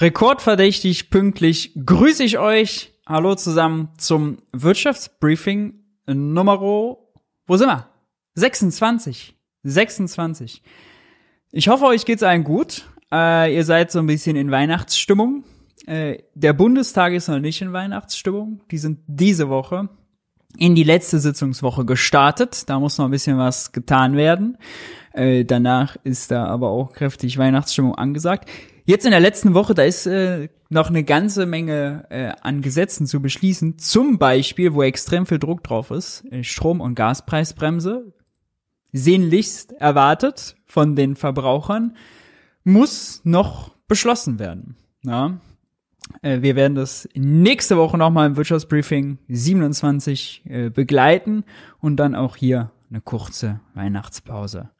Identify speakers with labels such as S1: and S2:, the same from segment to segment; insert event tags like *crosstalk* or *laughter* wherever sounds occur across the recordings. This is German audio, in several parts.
S1: Rekordverdächtig pünktlich grüße ich euch. Hallo zusammen zum Wirtschaftsbriefing Nummer, wo sind wir? 26. 26. Ich hoffe, euch geht's allen gut. Äh, ihr seid so ein bisschen in Weihnachtsstimmung. Äh, der Bundestag ist noch nicht in Weihnachtsstimmung. Die sind diese Woche in die letzte Sitzungswoche gestartet. Da muss noch ein bisschen was getan werden. Äh, danach ist da aber auch kräftig Weihnachtsstimmung angesagt. Jetzt in der letzten Woche, da ist äh, noch eine ganze Menge äh, an Gesetzen zu beschließen. Zum Beispiel, wo extrem viel Druck drauf ist, äh, Strom- und Gaspreisbremse. Sehnlichst erwartet von den Verbrauchern, muss noch beschlossen werden. Ja? Äh, wir werden das nächste Woche nochmal im Wirtschaftsbriefing 27 äh, begleiten und dann auch hier eine kurze Weihnachtspause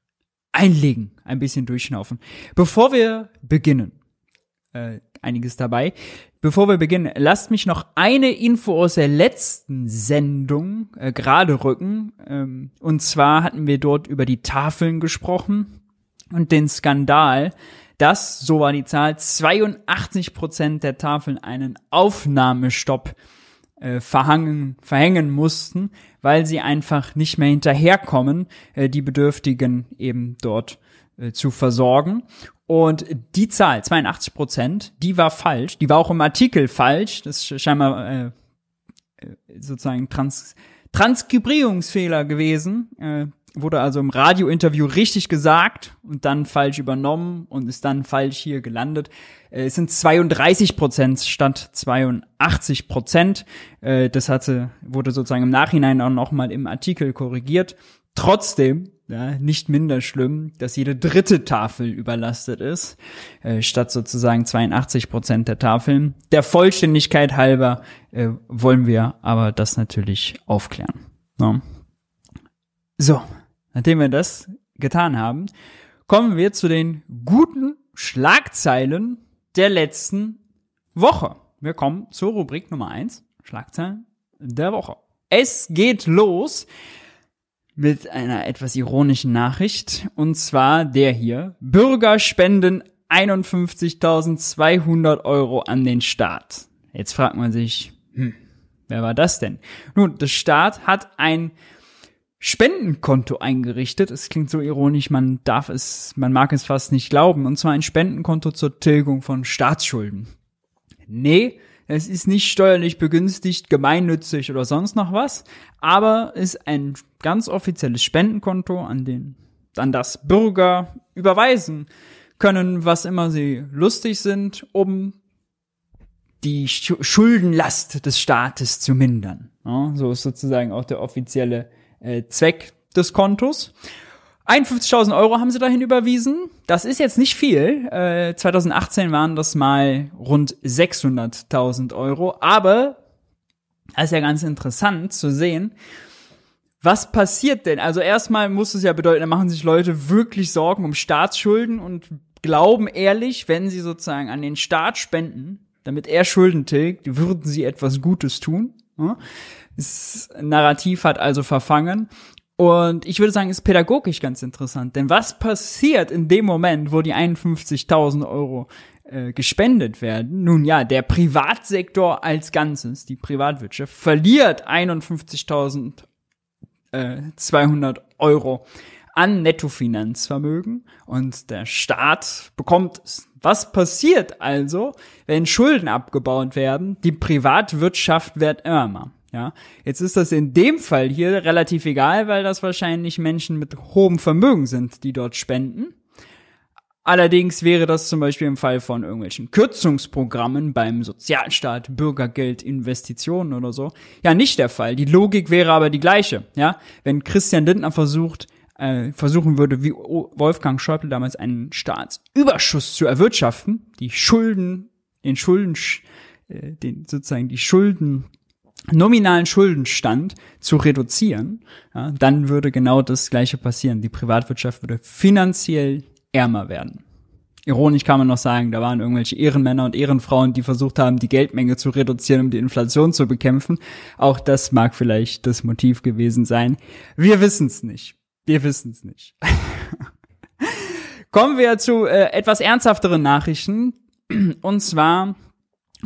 S1: einlegen, ein bisschen durchschnaufen. Bevor wir beginnen, äh, einiges dabei. Bevor wir beginnen, lasst mich noch eine Info aus der letzten Sendung äh, gerade rücken. Ähm, und zwar hatten wir dort über die Tafeln gesprochen und den Skandal, dass, so war die Zahl, 82 Prozent der Tafeln einen Aufnahmestopp äh, verhangen, verhängen mussten, weil sie einfach nicht mehr hinterherkommen, äh, die Bedürftigen eben dort zu versorgen. Und die Zahl, 82 Prozent, die war falsch. Die war auch im Artikel falsch. Das ist scheinbar äh, äh, sozusagen Trans Transkribierungsfehler gewesen. Äh, wurde also im Radiointerview richtig gesagt und dann falsch übernommen und ist dann falsch hier gelandet. Äh, es sind 32 Prozent statt 82 Prozent. Äh, das hatte, wurde sozusagen im Nachhinein auch nochmal im Artikel korrigiert. Trotzdem ja, nicht minder schlimm, dass jede dritte Tafel überlastet ist, äh, statt sozusagen 82 Prozent der Tafeln. Der Vollständigkeit halber äh, wollen wir aber das natürlich aufklären. Ja. So, nachdem wir das getan haben, kommen wir zu den guten Schlagzeilen der letzten Woche. Wir kommen zur Rubrik Nummer eins: Schlagzeilen der Woche. Es geht los mit einer etwas ironischen Nachricht. Und zwar der hier. Bürger spenden 51.200 Euro an den Staat. Jetzt fragt man sich, hm, wer war das denn? Nun, der Staat hat ein Spendenkonto eingerichtet. Es klingt so ironisch, man darf es, man mag es fast nicht glauben. Und zwar ein Spendenkonto zur Tilgung von Staatsschulden. Nee, es ist nicht steuerlich begünstigt, gemeinnützig oder sonst noch was, aber ist ein ganz offizielles Spendenkonto, an den an das Bürger überweisen können, was immer sie lustig sind, um die Schuldenlast des Staates zu mindern. Ja, so ist sozusagen auch der offizielle äh, Zweck des Kontos. 51.000 Euro haben sie dahin überwiesen. Das ist jetzt nicht viel. Äh, 2018 waren das mal rund 600.000 Euro. Aber das ist ja ganz interessant zu sehen, was passiert denn? Also erstmal muss es ja bedeuten, da machen sich Leute wirklich Sorgen um Staatsschulden und glauben ehrlich, wenn sie sozusagen an den Staat spenden, damit er Schulden tilgt, würden sie etwas Gutes tun. Das Narrativ hat also verfangen. Und ich würde sagen, ist pädagogisch ganz interessant. Denn was passiert in dem Moment, wo die 51.000 Euro äh, gespendet werden? Nun ja, der Privatsektor als Ganzes, die Privatwirtschaft, verliert 51.200 äh, Euro an Nettofinanzvermögen und der Staat bekommt es. Was passiert also, wenn Schulden abgebaut werden? Die Privatwirtschaft wird ärmer. Ja, jetzt ist das in dem Fall hier relativ egal, weil das wahrscheinlich Menschen mit hohem Vermögen sind, die dort spenden. Allerdings wäre das zum Beispiel im Fall von irgendwelchen Kürzungsprogrammen beim Sozialstaat, Bürgergeld, Investitionen oder so, ja nicht der Fall. Die Logik wäre aber die gleiche. Ja, wenn Christian Lindner versucht, äh, versuchen würde, wie Wolfgang Schäuble damals einen Staatsüberschuss zu erwirtschaften, die Schulden, den Schulden, äh, den sozusagen die Schulden nominalen Schuldenstand zu reduzieren, ja, dann würde genau das Gleiche passieren. Die Privatwirtschaft würde finanziell ärmer werden. Ironisch kann man noch sagen, da waren irgendwelche Ehrenmänner und Ehrenfrauen, die versucht haben, die Geldmenge zu reduzieren, um die Inflation zu bekämpfen. Auch das mag vielleicht das Motiv gewesen sein. Wir wissen es nicht. Wir wissen es nicht. *laughs* Kommen wir zu äh, etwas ernsthafteren Nachrichten. Und zwar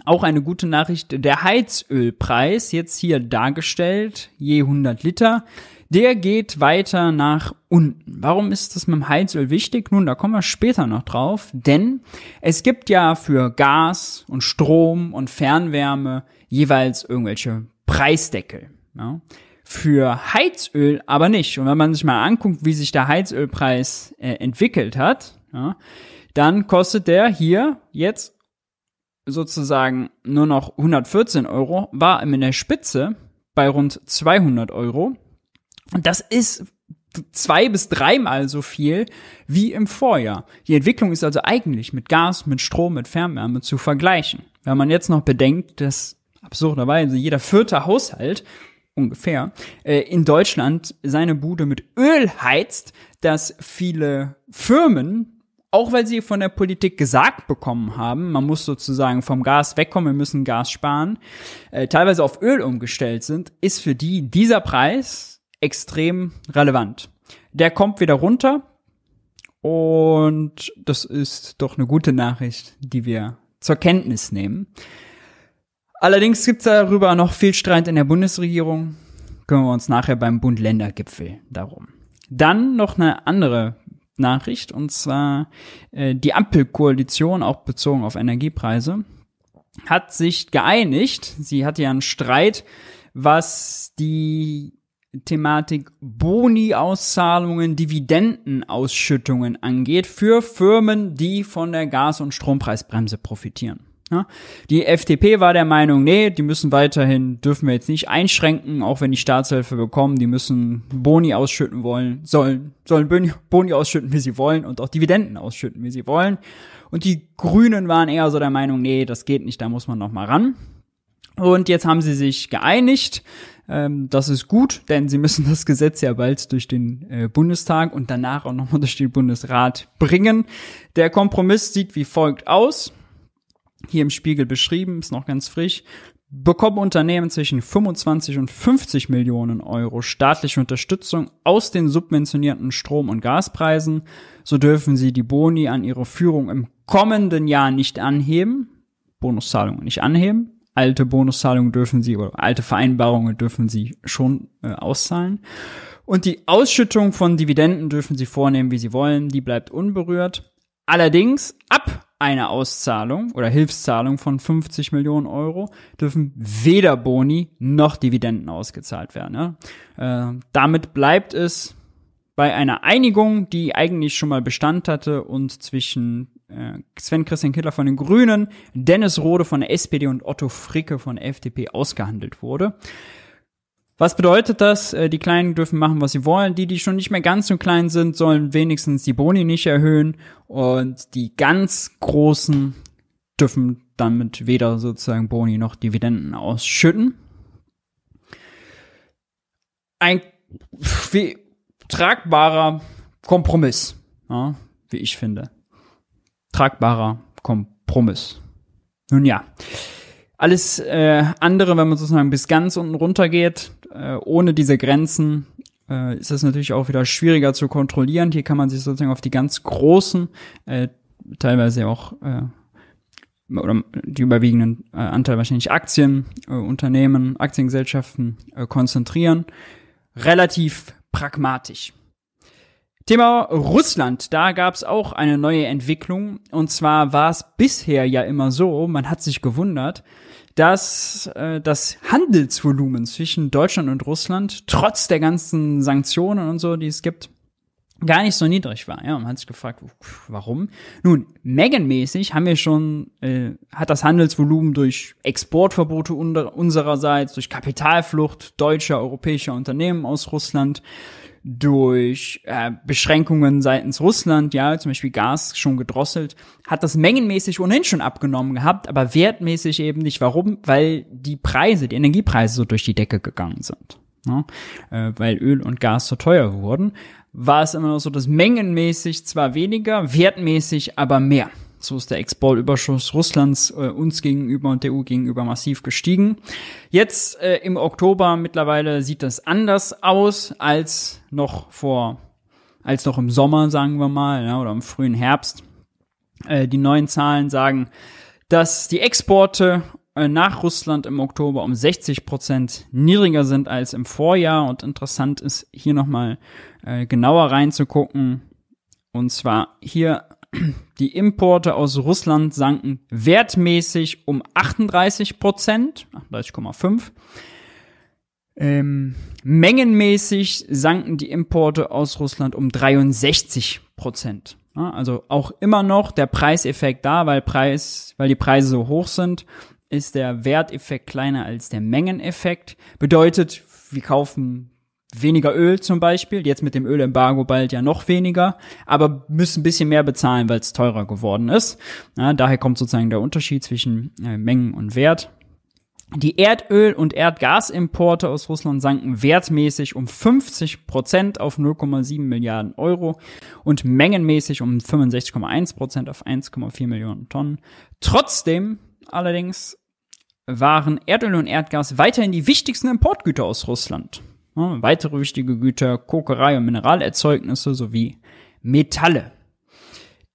S1: auch eine gute Nachricht, der Heizölpreis, jetzt hier dargestellt, je 100 Liter, der geht weiter nach unten. Warum ist das mit dem Heizöl wichtig? Nun, da kommen wir später noch drauf, denn es gibt ja für Gas und Strom und Fernwärme jeweils irgendwelche Preisdeckel. Ja? Für Heizöl aber nicht. Und wenn man sich mal anguckt, wie sich der Heizölpreis äh, entwickelt hat, ja, dann kostet der hier jetzt sozusagen nur noch 114 Euro, war in der Spitze bei rund 200 Euro. Und das ist zwei bis dreimal so viel wie im Vorjahr. Die Entwicklung ist also eigentlich mit Gas, mit Strom, mit Fernwärme zu vergleichen. Wenn man jetzt noch bedenkt, dass absurderweise jeder vierte Haushalt ungefähr äh, in Deutschland seine Bude mit Öl heizt, dass viele Firmen auch weil sie von der Politik gesagt bekommen haben, man muss sozusagen vom Gas wegkommen, wir müssen Gas sparen, äh, teilweise auf Öl umgestellt sind, ist für die dieser Preis extrem relevant. Der kommt wieder runter und das ist doch eine gute Nachricht, die wir zur Kenntnis nehmen. Allerdings gibt es darüber noch viel Streit in der Bundesregierung. Kümmern wir uns nachher beim Bund-Länder-Gipfel darum. Dann noch eine andere Nachricht und zwar äh, die Ampelkoalition, auch bezogen auf Energiepreise, hat sich geeinigt. Sie hatte ja einen Streit, was die Thematik Boni-Auszahlungen, Dividendenausschüttungen angeht für Firmen, die von der Gas- und Strompreisbremse profitieren. Ja, die FDP war der Meinung, nee, die müssen weiterhin, dürfen wir jetzt nicht einschränken, auch wenn die Staatshilfe bekommen, die müssen Boni ausschütten wollen, sollen, sollen Boni ausschütten, wie sie wollen und auch Dividenden ausschütten, wie sie wollen. Und die Grünen waren eher so der Meinung, nee, das geht nicht, da muss man noch mal ran. Und jetzt haben sie sich geeinigt. Ähm, das ist gut, denn sie müssen das Gesetz ja bald durch den äh, Bundestag und danach auch nochmal durch den Bundesrat bringen. Der Kompromiss sieht wie folgt aus hier im Spiegel beschrieben, ist noch ganz frisch, bekommen Unternehmen zwischen 25 und 50 Millionen Euro staatliche Unterstützung aus den subventionierten Strom- und Gaspreisen. So dürfen sie die Boni an ihre Führung im kommenden Jahr nicht anheben, Bonuszahlungen nicht anheben. Alte Bonuszahlungen dürfen sie oder alte Vereinbarungen dürfen sie schon äh, auszahlen. Und die Ausschüttung von Dividenden dürfen sie vornehmen, wie sie wollen. Die bleibt unberührt. Allerdings ab eine Auszahlung oder Hilfszahlung von 50 Millionen Euro dürfen weder Boni noch Dividenden ausgezahlt werden. Ja? Äh, damit bleibt es bei einer Einigung, die eigentlich schon mal Bestand hatte und zwischen äh, Sven Christian Kittler von den Grünen, Dennis Rode von der SPD und Otto Fricke von der FDP ausgehandelt wurde. Was bedeutet das? Äh, die Kleinen dürfen machen, was sie wollen. Die, die schon nicht mehr ganz so klein sind, sollen wenigstens die Boni nicht erhöhen. Und die ganz Großen dürfen damit weder sozusagen Boni noch Dividenden ausschütten. Ein wie, tragbarer Kompromiss, ja, wie ich finde. Tragbarer Kompromiss. Nun ja. Alles äh, andere, wenn man sozusagen bis ganz unten runter geht, äh, ohne diese Grenzen, äh, ist es natürlich auch wieder schwieriger zu kontrollieren. Hier kann man sich sozusagen auf die ganz großen, äh, teilweise auch äh, oder die überwiegenden äh, Anteil wahrscheinlich Aktien, äh, Unternehmen, Aktiengesellschaften äh, konzentrieren. Relativ pragmatisch. Thema Russland, da gab es auch eine neue Entwicklung. Und zwar war es bisher ja immer so, man hat sich gewundert, dass äh, das Handelsvolumen zwischen Deutschland und Russland trotz der ganzen Sanktionen und so, die es gibt, gar nicht so niedrig war. Ja, man hat sich gefragt, warum? Nun, mengenmäßig haben wir schon, äh, hat das Handelsvolumen durch Exportverbote unsererseits, durch Kapitalflucht deutscher, europäischer Unternehmen aus Russland, durch äh, Beschränkungen seitens Russland, ja, zum Beispiel Gas schon gedrosselt, hat das mengenmäßig ohnehin schon abgenommen gehabt, aber wertmäßig eben nicht. Warum? Weil die Preise, die Energiepreise so durch die Decke gegangen sind. Ja? Äh, weil Öl und Gas so teuer wurden, war es immer noch so, dass mengenmäßig zwar weniger, wertmäßig aber mehr. So ist der Exportüberschuss Russlands äh, uns gegenüber und der EU gegenüber massiv gestiegen. Jetzt äh, im Oktober mittlerweile sieht das anders aus als noch vor, als noch im Sommer, sagen wir mal, ja, oder im frühen Herbst. Äh, die neuen Zahlen sagen, dass die Exporte äh, nach Russland im Oktober um 60 Prozent niedriger sind als im Vorjahr. Und interessant ist hier nochmal äh, genauer reinzugucken. Und zwar hier die Importe aus Russland sanken wertmäßig um 38 Prozent, 38,5. Ähm, mengenmäßig sanken die Importe aus Russland um 63 Prozent. Ja, also auch immer noch der Preiseffekt da, weil Preis, weil die Preise so hoch sind, ist der Werteffekt kleiner als der Mengeneffekt. Bedeutet, wir kaufen weniger Öl zum Beispiel, jetzt mit dem Ölembargo bald ja noch weniger, aber müssen ein bisschen mehr bezahlen, weil es teurer geworden ist. Ja, daher kommt sozusagen der Unterschied zwischen äh, Mengen und Wert. Die Erdöl- und Erdgasimporte aus Russland sanken wertmäßig um 50 Prozent auf 0,7 Milliarden Euro und mengenmäßig um 65,1 Prozent auf 1,4 Millionen Tonnen. Trotzdem allerdings waren Erdöl und Erdgas weiterhin die wichtigsten Importgüter aus Russland. Ja, weitere wichtige Güter, Kokerei und Mineralerzeugnisse sowie Metalle.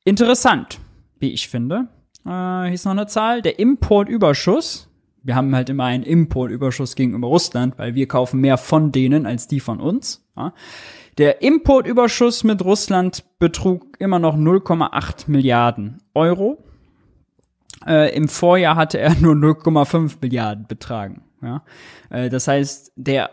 S1: Interessant, wie ich finde. Äh, hier ist noch eine Zahl. Der Importüberschuss. Wir haben halt immer einen Importüberschuss gegenüber Russland, weil wir kaufen mehr von denen als die von uns. Ja. Der Importüberschuss mit Russland betrug immer noch 0,8 Milliarden Euro. Äh, Im Vorjahr hatte er *laughs* nur 0,5 Milliarden betragen. Ja. Äh, das heißt, der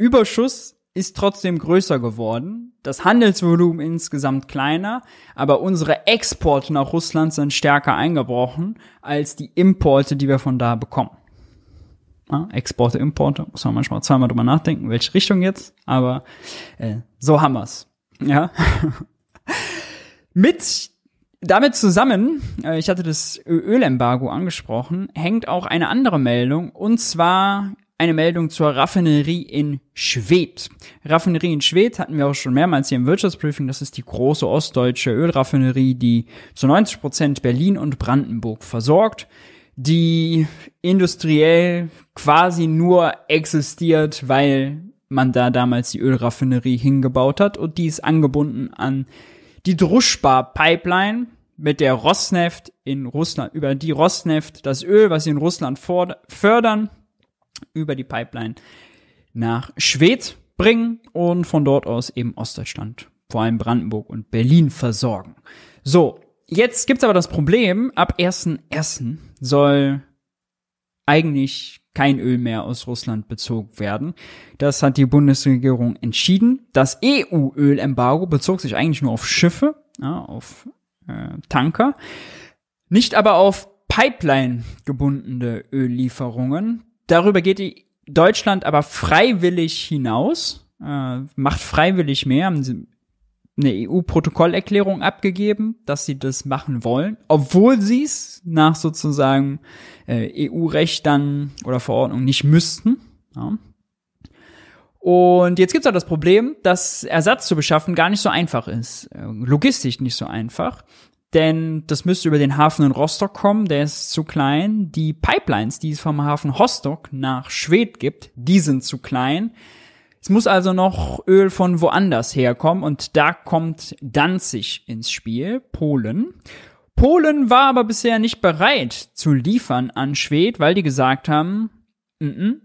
S1: Überschuss ist trotzdem größer geworden, das Handelsvolumen insgesamt kleiner, aber unsere Exporte nach Russland sind stärker eingebrochen als die Importe, die wir von da bekommen. Ja, Exporte, Importe, muss man manchmal zweimal drüber nachdenken, welche Richtung jetzt, aber äh, so haben wir's. Ja. *laughs* Mit damit zusammen, äh, ich hatte das Ölembargo angesprochen, hängt auch eine andere Meldung, und zwar eine Meldung zur Raffinerie in Schwedt. Raffinerie in Schwedt hatten wir auch schon mehrmals hier im Wirtschaftsbriefing. Das ist die große ostdeutsche Ölraffinerie, die zu 90 Prozent Berlin und Brandenburg versorgt, die industriell quasi nur existiert, weil man da damals die Ölraffinerie hingebaut hat und die ist angebunden an die Druschba-Pipeline, mit der Rosneft in Russland, über die Rosneft das Öl, was sie in Russland fördern, über die Pipeline nach Schwedt bringen und von dort aus eben Ostdeutschland, vor allem Brandenburg und Berlin versorgen. So, jetzt gibt's aber das Problem, ab 1.1. soll eigentlich kein Öl mehr aus Russland bezogen werden. Das hat die Bundesregierung entschieden. Das EU-Ölembargo bezog sich eigentlich nur auf Schiffe, ja, auf äh, Tanker, nicht aber auf Pipeline gebundene Öllieferungen. Darüber geht Deutschland aber freiwillig hinaus, äh, macht freiwillig mehr, haben sie eine EU-Protokollerklärung abgegeben, dass sie das machen wollen, obwohl sie es nach sozusagen äh, EU-Recht dann oder Verordnung nicht müssten. Ja. Und jetzt gibt's auch das Problem, dass Ersatz zu beschaffen gar nicht so einfach ist, äh, logistisch nicht so einfach denn das müsste über den Hafen in Rostock kommen, der ist zu klein. Die Pipelines, die es vom Hafen Rostock nach Schwedt gibt, die sind zu klein. Es muss also noch Öl von woanders herkommen und da kommt Danzig ins Spiel, Polen. Polen war aber bisher nicht bereit zu liefern an Schwedt, weil die gesagt haben, n -n,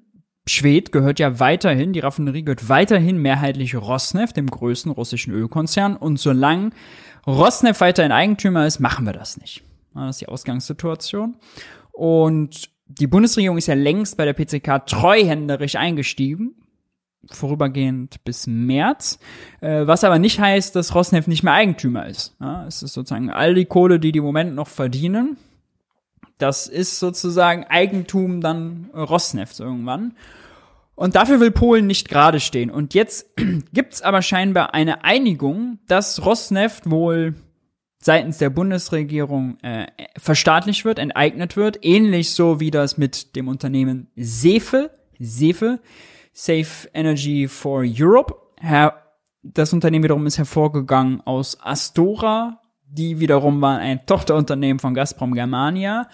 S1: Schwed gehört ja weiterhin, die Raffinerie gehört weiterhin mehrheitlich Rosneft, dem größten russischen Ölkonzern. Und solange Rosneft weiterhin Eigentümer ist, machen wir das nicht. Das ist die Ausgangssituation. Und die Bundesregierung ist ja längst bei der PCK treuhänderisch eingestiegen, vorübergehend bis März, äh, was aber nicht heißt, dass Rosneft nicht mehr Eigentümer ist. es ist sozusagen all die Kohle, die die im Moment noch verdienen, das ist sozusagen Eigentum dann Rosneft irgendwann. Und dafür will Polen nicht gerade stehen. Und jetzt *clears throat* gibt's aber scheinbar eine Einigung, dass Rosneft wohl seitens der Bundesregierung äh, verstaatlicht wird, enteignet wird, ähnlich so wie das mit dem Unternehmen Sefe, Sefe, Safe Energy for Europe. Her das Unternehmen wiederum ist hervorgegangen aus Astora, die wiederum war ein *laughs* Tochterunternehmen von Gazprom Germania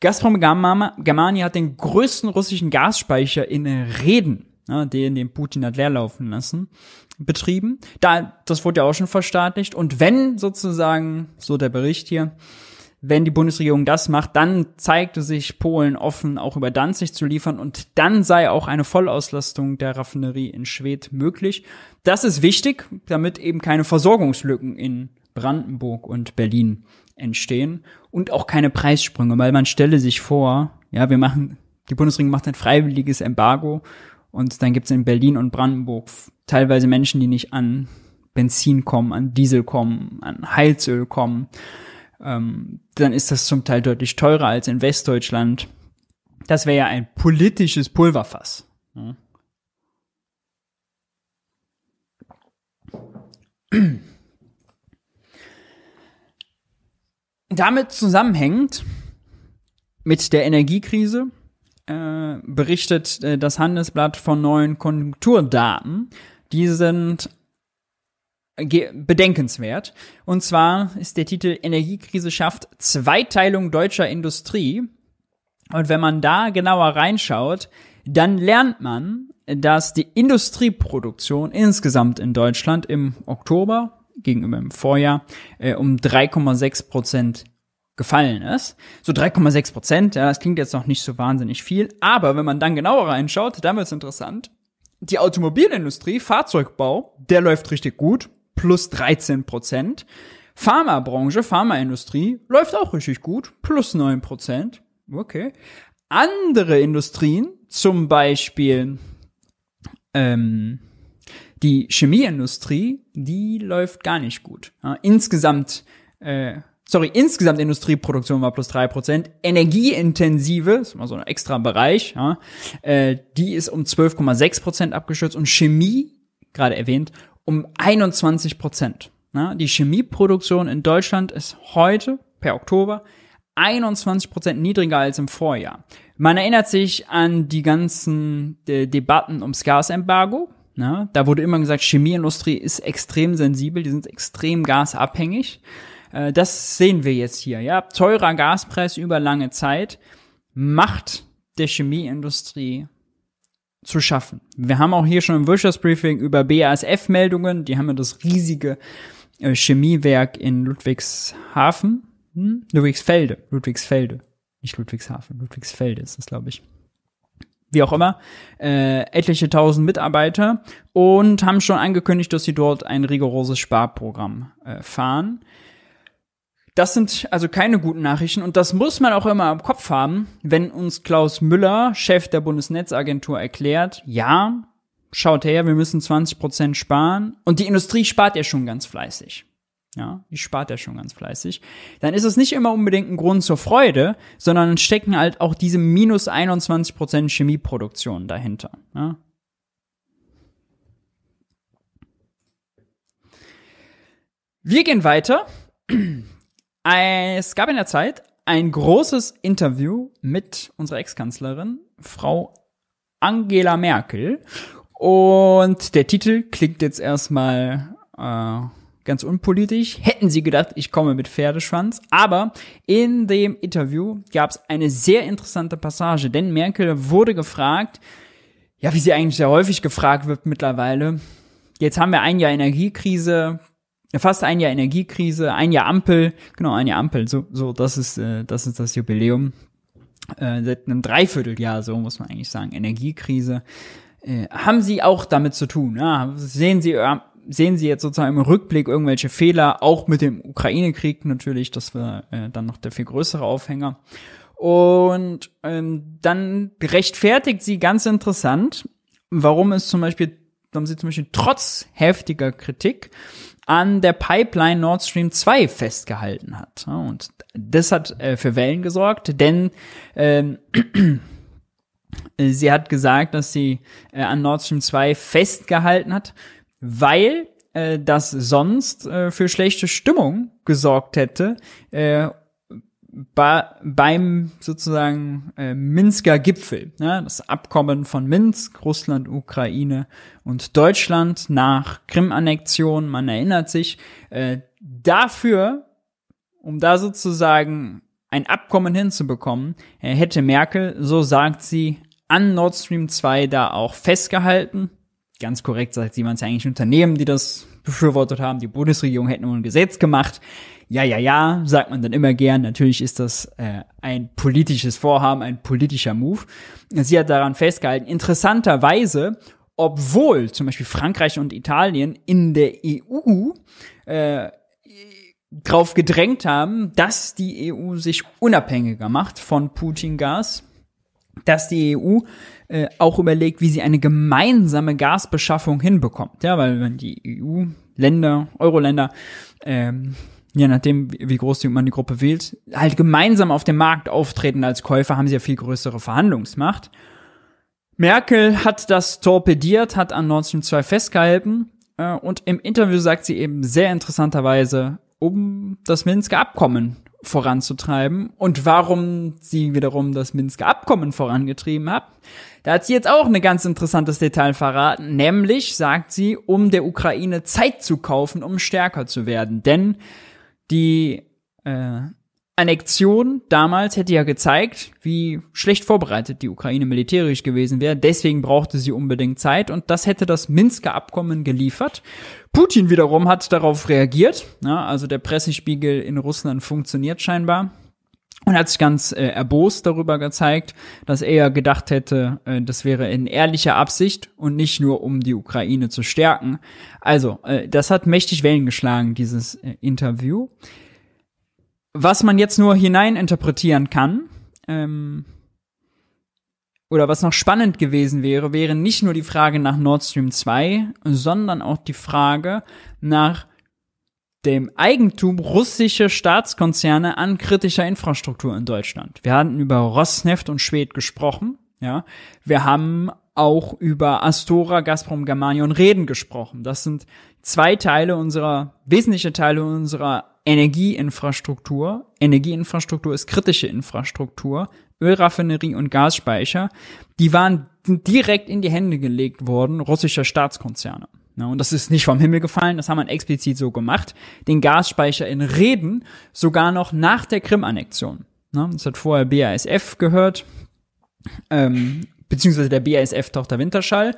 S1: Gazprom Germania hat den größten russischen Gasspeicher in Reden. ja, den, den Putin hat leerlaufen lassen, betrieben. Da, das wurde ja auch schon verstaatlicht. Und wenn sozusagen, so der Bericht hier, wenn die Bundesregierung das macht, dann zeigte sich Polen offen, auch über Danzig zu liefern und dann sei auch eine Vollauslastung der Raffinerie in Schwedt möglich. Das ist wichtig, damit eben keine Versorgungslücken in Brandenburg und Berlin entstehen und auch keine Preissprünge, weil man stelle sich vor, ja, wir machen, die Bundesregierung macht ein freiwilliges Embargo und dann gibt es in Berlin und Brandenburg teilweise Menschen, die nicht an Benzin kommen, an Diesel kommen, an Heizöl kommen. Ähm, dann ist das zum Teil deutlich teurer als in Westdeutschland. Das wäre ja ein politisches Pulverfass. Ja. *clears throat* Damit zusammenhängt mit der Energiekrise äh, berichtet äh, das Handelsblatt von neuen Konjunkturdaten. Die sind bedenkenswert. Und zwar ist der Titel Energiekrise schafft Zweiteilung deutscher Industrie. Und wenn man da genauer reinschaut, dann lernt man, dass die Industrieproduktion insgesamt in Deutschland im Oktober gegenüber im Vorjahr äh, um 3,6 Prozent gefallen ist. So 3,6 Prozent, ja, das klingt jetzt noch nicht so wahnsinnig viel, aber wenn man dann genauer reinschaut, dann wird es interessant. Die Automobilindustrie, Fahrzeugbau, der läuft richtig gut, plus 13 Prozent. Pharmabranche, Pharmaindustrie läuft auch richtig gut, plus 9 Prozent. Okay. Andere Industrien, zum Beispiel ähm, die Chemieindustrie, die läuft gar nicht gut. Ja, insgesamt äh, sorry, insgesamt Industrieproduktion war plus drei Prozent. Energieintensive, ist mal so ein extra Bereich, ja, äh, die ist um 12,6 Prozent abgestürzt und Chemie, gerade erwähnt, um 21 Prozent. Ja, die Chemieproduktion in Deutschland ist heute, per Oktober, 21 Prozent niedriger als im Vorjahr. Man erinnert sich an die ganzen De Debatten ums Gasembargo. Ja, da wurde immer gesagt, Chemieindustrie ist extrem sensibel, die sind extrem gasabhängig. Äh, das sehen wir jetzt hier, ja. Teurer Gaspreis über lange Zeit macht der Chemieindustrie zu schaffen. Wir haben auch hier schon im Wirtschaftsbriefing über BASF-Meldungen, die haben ja das riesige äh, Chemiewerk in Ludwigshafen, hm? Ludwigsfelde, Ludwigsfelde, nicht Ludwigshafen, Ludwigsfelde ist das, glaube ich. Wie auch immer, äh, etliche tausend Mitarbeiter und haben schon angekündigt, dass sie dort ein rigoroses Sparprogramm äh, fahren. Das sind also keine guten Nachrichten und das muss man auch immer im Kopf haben, wenn uns Klaus Müller, Chef der Bundesnetzagentur, erklärt, ja, schaut her, wir müssen 20 Prozent sparen und die Industrie spart ja schon ganz fleißig. Ja, die spart ja schon ganz fleißig. Dann ist es nicht immer unbedingt ein Grund zur Freude, sondern stecken halt auch diese minus 21 Prozent Chemieproduktion dahinter. Ja. Wir gehen weiter es gab in der Zeit ein großes Interview mit unserer Ex-Kanzlerin, Frau Angela Merkel. Und der Titel klingt jetzt erstmal äh, ganz unpolitisch. Hätten Sie gedacht, ich komme mit Pferdeschwanz. Aber in dem Interview gab es eine sehr interessante Passage, denn Merkel wurde gefragt, ja, wie sie eigentlich sehr häufig gefragt wird mittlerweile. Jetzt haben wir ein Jahr Energiekrise fast ein Jahr Energiekrise, ein Jahr Ampel, genau, ein Jahr Ampel, so, so, das ist, äh, das ist das Jubiläum. Äh, seit einem Dreivierteljahr, so muss man eigentlich sagen, Energiekrise. Äh, haben Sie auch damit zu tun? Ja? Sehen Sie, äh, sehen Sie jetzt sozusagen im Rückblick irgendwelche Fehler, auch mit dem Ukraine-Krieg natürlich, das war äh, dann noch der viel größere Aufhänger. Und ähm, dann rechtfertigt sie ganz interessant, warum es zum Beispiel, warum sie zum Beispiel trotz heftiger Kritik an der Pipeline Nord Stream 2 festgehalten hat. Und das hat äh, für Wellen gesorgt, denn ähm, *clears throat* sie hat gesagt, dass sie äh, an Nord Stream 2 festgehalten hat, weil äh, das sonst äh, für schlechte Stimmung gesorgt hätte äh, ba beim sozusagen äh, Minsker Gipfel, ne? das Abkommen von Minsk, Russland, Ukraine und Deutschland nach Krim-Annexion, man erinnert sich, äh, dafür, um da sozusagen ein Abkommen hinzubekommen, äh, hätte Merkel, so sagt sie, an Nord Stream 2 da auch festgehalten. Ganz korrekt sagt sie, man es ja eigentlich Unternehmen, die das befürwortet haben. Die Bundesregierung hätte nur ein Gesetz gemacht. Ja, ja, ja, sagt man dann immer gern. Natürlich ist das äh, ein politisches Vorhaben, ein politischer Move. Sie hat daran festgehalten. Interessanterweise, obwohl zum Beispiel Frankreich und Italien in der EU äh, drauf gedrängt haben, dass die EU sich unabhängiger macht von Putin-Gas, dass die EU äh, auch überlegt, wie sie eine gemeinsame Gasbeschaffung hinbekommt. Ja, weil wenn die EU-Länder, Euro-Länder, ähm, je nachdem, wie groß man die Gruppe wählt, halt gemeinsam auf dem Markt auftreten als Käufer, haben sie ja viel größere Verhandlungsmacht. Merkel hat das torpediert, hat an Nord Stream 2 festgehalten äh, und im Interview sagt sie eben sehr interessanterweise, um das Minsker Abkommen voranzutreiben und warum sie wiederum das Minsker Abkommen vorangetrieben hat. Da hat sie jetzt auch ein ganz interessantes Detail verraten, nämlich sagt sie, um der Ukraine Zeit zu kaufen, um stärker zu werden. Denn die äh, Annexion damals hätte ja gezeigt, wie schlecht vorbereitet die Ukraine militärisch gewesen wäre. Deswegen brauchte sie unbedingt Zeit und das hätte das Minsker Abkommen geliefert. Putin wiederum hat darauf reagiert. Ja, also der Pressespiegel in Russland funktioniert scheinbar. Und hat sich ganz äh, erbost darüber gezeigt, dass er gedacht hätte, äh, das wäre in ehrlicher Absicht und nicht nur um die Ukraine zu stärken. Also, äh, das hat mächtig Wellen geschlagen, dieses äh, Interview. Was man jetzt nur hineininterpretieren kann, ähm, oder was noch spannend gewesen wäre, wäre nicht nur die Frage nach Nord Stream 2, sondern auch die Frage nach dem Eigentum russischer Staatskonzerne an kritischer Infrastruktur in Deutschland. Wir hatten über Rosneft und Schwed gesprochen, ja. Wir haben auch über Astora, Gazprom, Germanion Reden gesprochen. Das sind zwei Teile unserer, wesentliche Teile unserer Energieinfrastruktur. Energieinfrastruktur ist kritische Infrastruktur. Ölraffinerie und Gasspeicher, die waren direkt in die Hände gelegt worden russischer Staatskonzerne. Und das ist nicht vom Himmel gefallen, das haben wir explizit so gemacht. Den Gasspeicher in Reden sogar noch nach der Krim-Annexion. Das hat vorher BASF gehört, ähm, beziehungsweise der BASF-Tochter Winterschall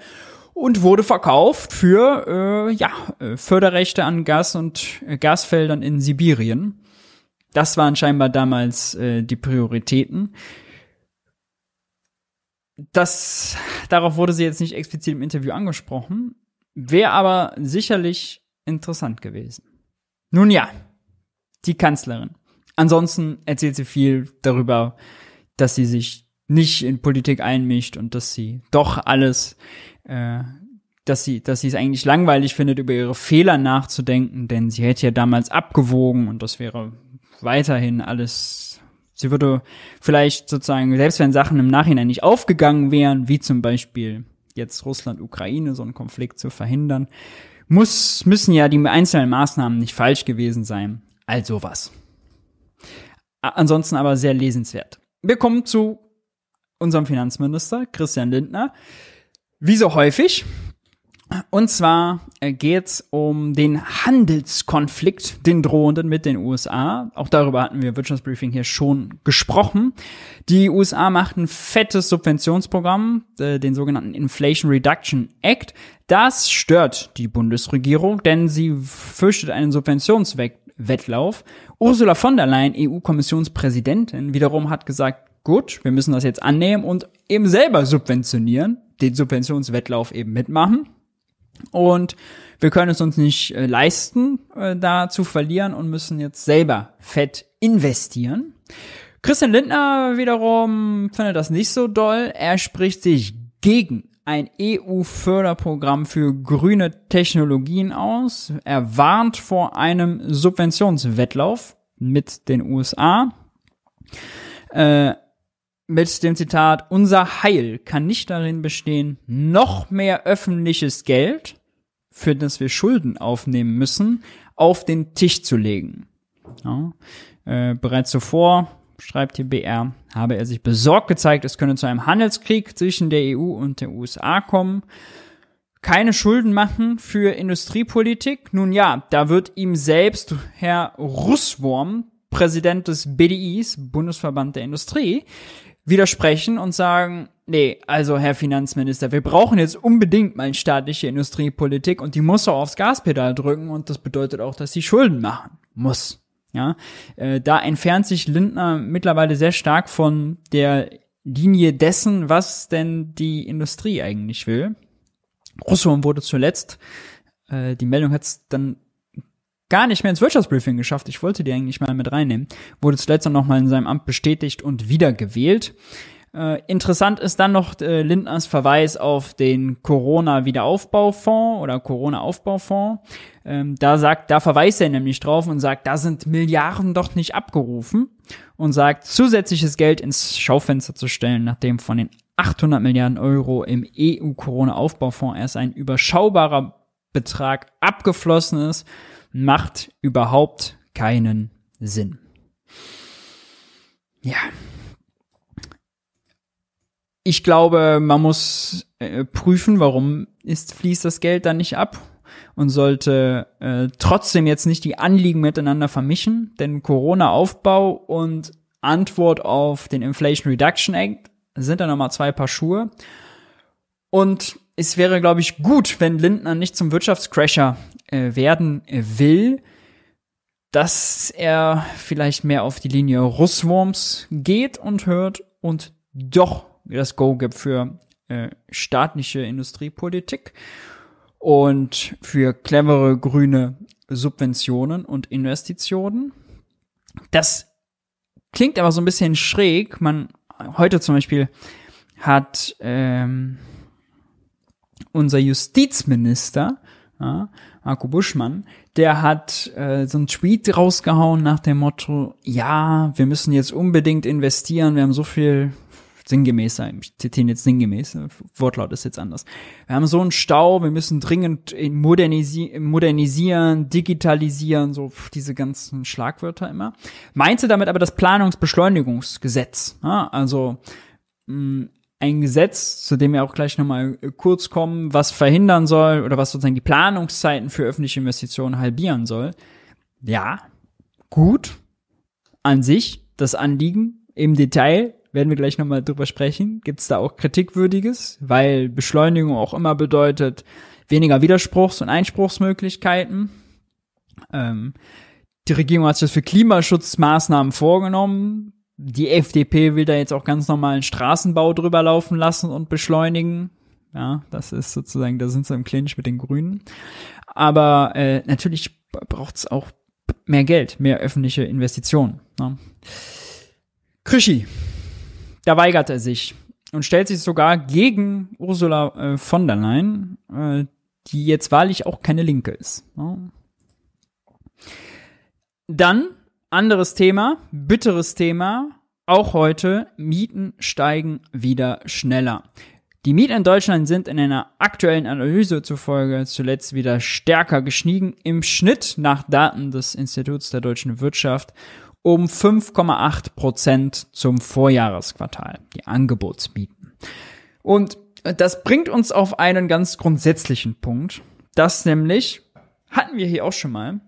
S1: und wurde verkauft für äh, ja, äh, Förderrechte an Gas und äh, Gasfeldern in Sibirien. Das waren scheinbar damals äh, die Prioritäten. Das, darauf wurde sie jetzt nicht explizit im Interview angesprochen, wäre aber sicherlich interessant gewesen. Nun ja, die Kanzlerin. Ansonsten erzählt sie viel darüber, dass sie sich nicht in Politik einmischt und dass sie doch alles, äh, dass sie, dass sie es eigentlich langweilig findet, über ihre Fehler nachzudenken, denn sie hätte ja damals abgewogen und das wäre weiterhin alles. Sie würde vielleicht sozusagen, selbst wenn Sachen im Nachhinein nicht aufgegangen wären, wie zum Beispiel jetzt Russland-Ukraine, so einen Konflikt zu verhindern, muss, müssen ja die einzelnen Maßnahmen nicht falsch gewesen sein. Also was. Ansonsten aber sehr lesenswert. Wir kommen zu unserem Finanzminister Christian Lindner. Wie so häufig. Und zwar äh, geht's um den Handelskonflikt, den drohenden mit den USA. Auch darüber hatten wir Wirtschaftsbriefing hier schon gesprochen. Die USA macht ein fettes Subventionsprogramm, äh, den sogenannten Inflation Reduction Act. Das stört die Bundesregierung, denn sie fürchtet einen Subventionswettlauf. Ursula von der Leyen, EU-Kommissionspräsidentin, wiederum hat gesagt, gut, wir müssen das jetzt annehmen und eben selber subventionieren, den Subventionswettlauf eben mitmachen. Und wir können es uns nicht äh, leisten, äh, da zu verlieren und müssen jetzt selber fett investieren. Christian Lindner wiederum findet das nicht so doll. Er spricht sich gegen ein EU-Förderprogramm für grüne Technologien aus. Er warnt vor einem Subventionswettlauf mit den USA. Äh, mit dem Zitat, unser Heil kann nicht darin bestehen, noch mehr öffentliches Geld, für das wir Schulden aufnehmen müssen, auf den Tisch zu legen. Ja. Äh, bereits zuvor, schreibt hier BR, habe er sich besorgt gezeigt, es könne zu einem Handelskrieg zwischen der EU und der USA kommen. Keine Schulden machen für Industriepolitik. Nun ja, da wird ihm selbst Herr Russwurm, Präsident des BDIs, Bundesverband der Industrie, widersprechen und sagen, nee, also Herr Finanzminister, wir brauchen jetzt unbedingt mal staatliche Industriepolitik und die muss auch aufs Gaspedal drücken und das bedeutet auch, dass sie Schulden machen muss. Ja, äh, da entfernt sich Lindner mittlerweile sehr stark von der Linie dessen, was denn die Industrie eigentlich will. Russland wurde zuletzt, äh, die Meldung hat es dann gar nicht mehr ins Wirtschaftsbriefing geschafft. Ich wollte die eigentlich mal mit reinnehmen. Wurde zuletzt dann nochmal in seinem Amt bestätigt und wiedergewählt. Äh, interessant ist dann noch äh, Lindners Verweis auf den Corona-Wiederaufbaufonds oder Corona-Aufbaufonds. Ähm, da sagt, da verweist er nämlich drauf und sagt, da sind Milliarden doch nicht abgerufen und sagt, zusätzliches Geld ins Schaufenster zu stellen, nachdem von den 800 Milliarden Euro im EU-Corona-Aufbaufonds erst ein überschaubarer Betrag abgeflossen ist, macht überhaupt keinen Sinn. Ja, ich glaube, man muss äh, prüfen, warum ist, fließt das Geld dann nicht ab und sollte äh, trotzdem jetzt nicht die Anliegen miteinander vermischen, denn Corona-Aufbau und Antwort auf den Inflation Reduction Act sind da nochmal zwei Paar Schuhe. Und es wäre, glaube ich, gut, wenn Lindner nicht zum Wirtschaftscrasher äh, werden will, dass er vielleicht mehr auf die Linie Russwurms geht und hört und doch das Go gibt für äh, staatliche Industriepolitik und für clevere grüne Subventionen und Investitionen. Das klingt aber so ein bisschen schräg. Man heute zum Beispiel hat ähm, unser Justizminister ja, Marco Buschmann, der hat äh, so einen Tweet rausgehauen nach dem Motto, ja, wir müssen jetzt unbedingt investieren, wir haben so viel sinngemäßer, ich zitiere jetzt sinngemäß, Wortlaut ist jetzt anders. Wir haben so einen Stau, wir müssen dringend modernisi modernisieren, digitalisieren, so diese ganzen Schlagwörter immer. Meinte damit aber das Planungsbeschleunigungsgesetz, ja, also mh, ein Gesetz, zu dem wir auch gleich nochmal kurz kommen, was verhindern soll oder was sozusagen die Planungszeiten für öffentliche Investitionen halbieren soll. Ja, gut, an sich, das Anliegen im Detail werden wir gleich nochmal drüber sprechen. Gibt es da auch Kritikwürdiges, weil Beschleunigung auch immer bedeutet weniger Widerspruchs- und Einspruchsmöglichkeiten. Ähm, die Regierung hat sich das für Klimaschutzmaßnahmen vorgenommen. Die FDP will da jetzt auch ganz normalen Straßenbau drüber laufen lassen und beschleunigen. Ja, das ist sozusagen, da sind sie im Clinch mit den Grünen. Aber äh, natürlich braucht es auch mehr Geld, mehr öffentliche Investitionen. Ne? Krischi, da weigert er sich und stellt sich sogar gegen Ursula äh, von der Leyen, äh, die jetzt wahrlich auch keine Linke ist. Ne? Dann anderes Thema, bitteres Thema, auch heute, Mieten steigen wieder schneller. Die Mieten in Deutschland sind in einer aktuellen Analyse zufolge zuletzt wieder stärker gestiegen, im Schnitt nach Daten des Instituts der deutschen Wirtschaft um 5,8 Prozent zum Vorjahresquartal, die Angebotsmieten. Und das bringt uns auf einen ganz grundsätzlichen Punkt, das nämlich, hatten wir hier auch schon mal,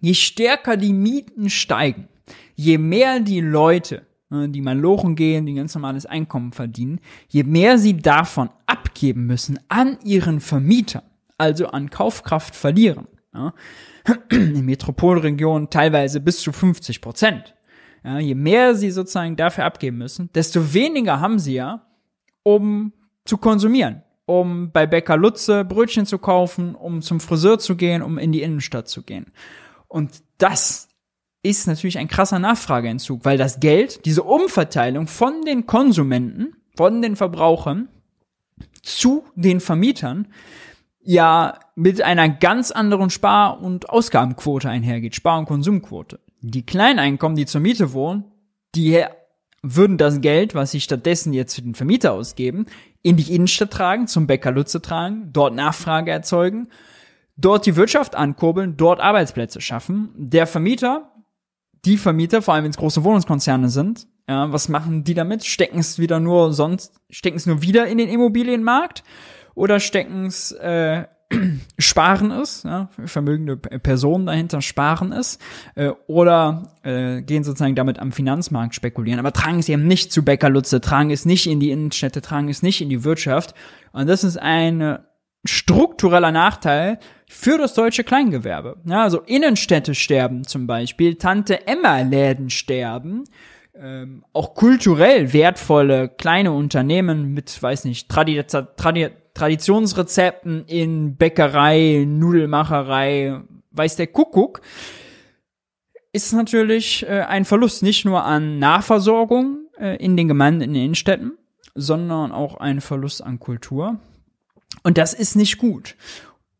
S1: je stärker die Mieten steigen, je mehr die Leute, äh, die mal lochen gehen, die ganz normales Einkommen verdienen, je mehr sie davon abgeben müssen an ihren Vermieter, also an Kaufkraft verlieren, *clears throat* in Metropolregionen teilweise bis zu 50 Prozent. Ja, je mehr sie sozusagen dafür abgeben müssen, desto weniger haben sie ja, um zu konsumieren, um bei Bäcker Lutze Brötchen zu kaufen, um zum Friseur zu gehen, um in die Innenstadt zu gehen. Und das ist natürlich ein krasser Nachfrageentzug, weil das Geld, diese Umverteilung von den Konsumenten, von den Verbrauchern zu den Vermietern, ja mit einer ganz anderen Spar- und Ausgabenquote einhergeht, Spar- und Konsumquote. Die Kleineinkommen, die zur Miete wohnen, die würden das Geld, was sie stattdessen jetzt für den Vermieter ausgeben, in die Innenstadt tragen, zum Bäcker Lutze tragen, dort Nachfrage erzeugen, dort die Wirtschaft ankurbeln, dort Arbeitsplätze schaffen. Der Vermieter, die Vermieter, vor allem wenn es große Wohnungskonzerne sind, ja, was machen die damit? Stecken es wieder nur sonst, stecken es nur wieder in den Immobilienmarkt oder stecken es äh, *clears throat* Sparen ist, ja, vermögende Personen dahinter sparen ist, äh, oder äh, gehen sozusagen damit am Finanzmarkt spekulieren, aber tragen es eben nicht zu Bäckerlutze, tragen es nicht in die Innenstädte, tragen es nicht in die Wirtschaft. Und das ist ein struktureller Nachteil für das deutsche Kleingewerbe. Ja, also Innenstädte sterben zum Beispiel, Tante Emma-Läden sterben, ähm, auch kulturell wertvolle kleine Unternehmen mit, weiß nicht, Tradi Tradi Traditionsrezepten in Bäckerei, Nudelmacherei, weiß der Kuckuck, ist natürlich äh, ein Verlust nicht nur an Nahversorgung äh, in den Gemeinden, in den Innenstädten, sondern auch ein Verlust an Kultur. Und das ist nicht gut.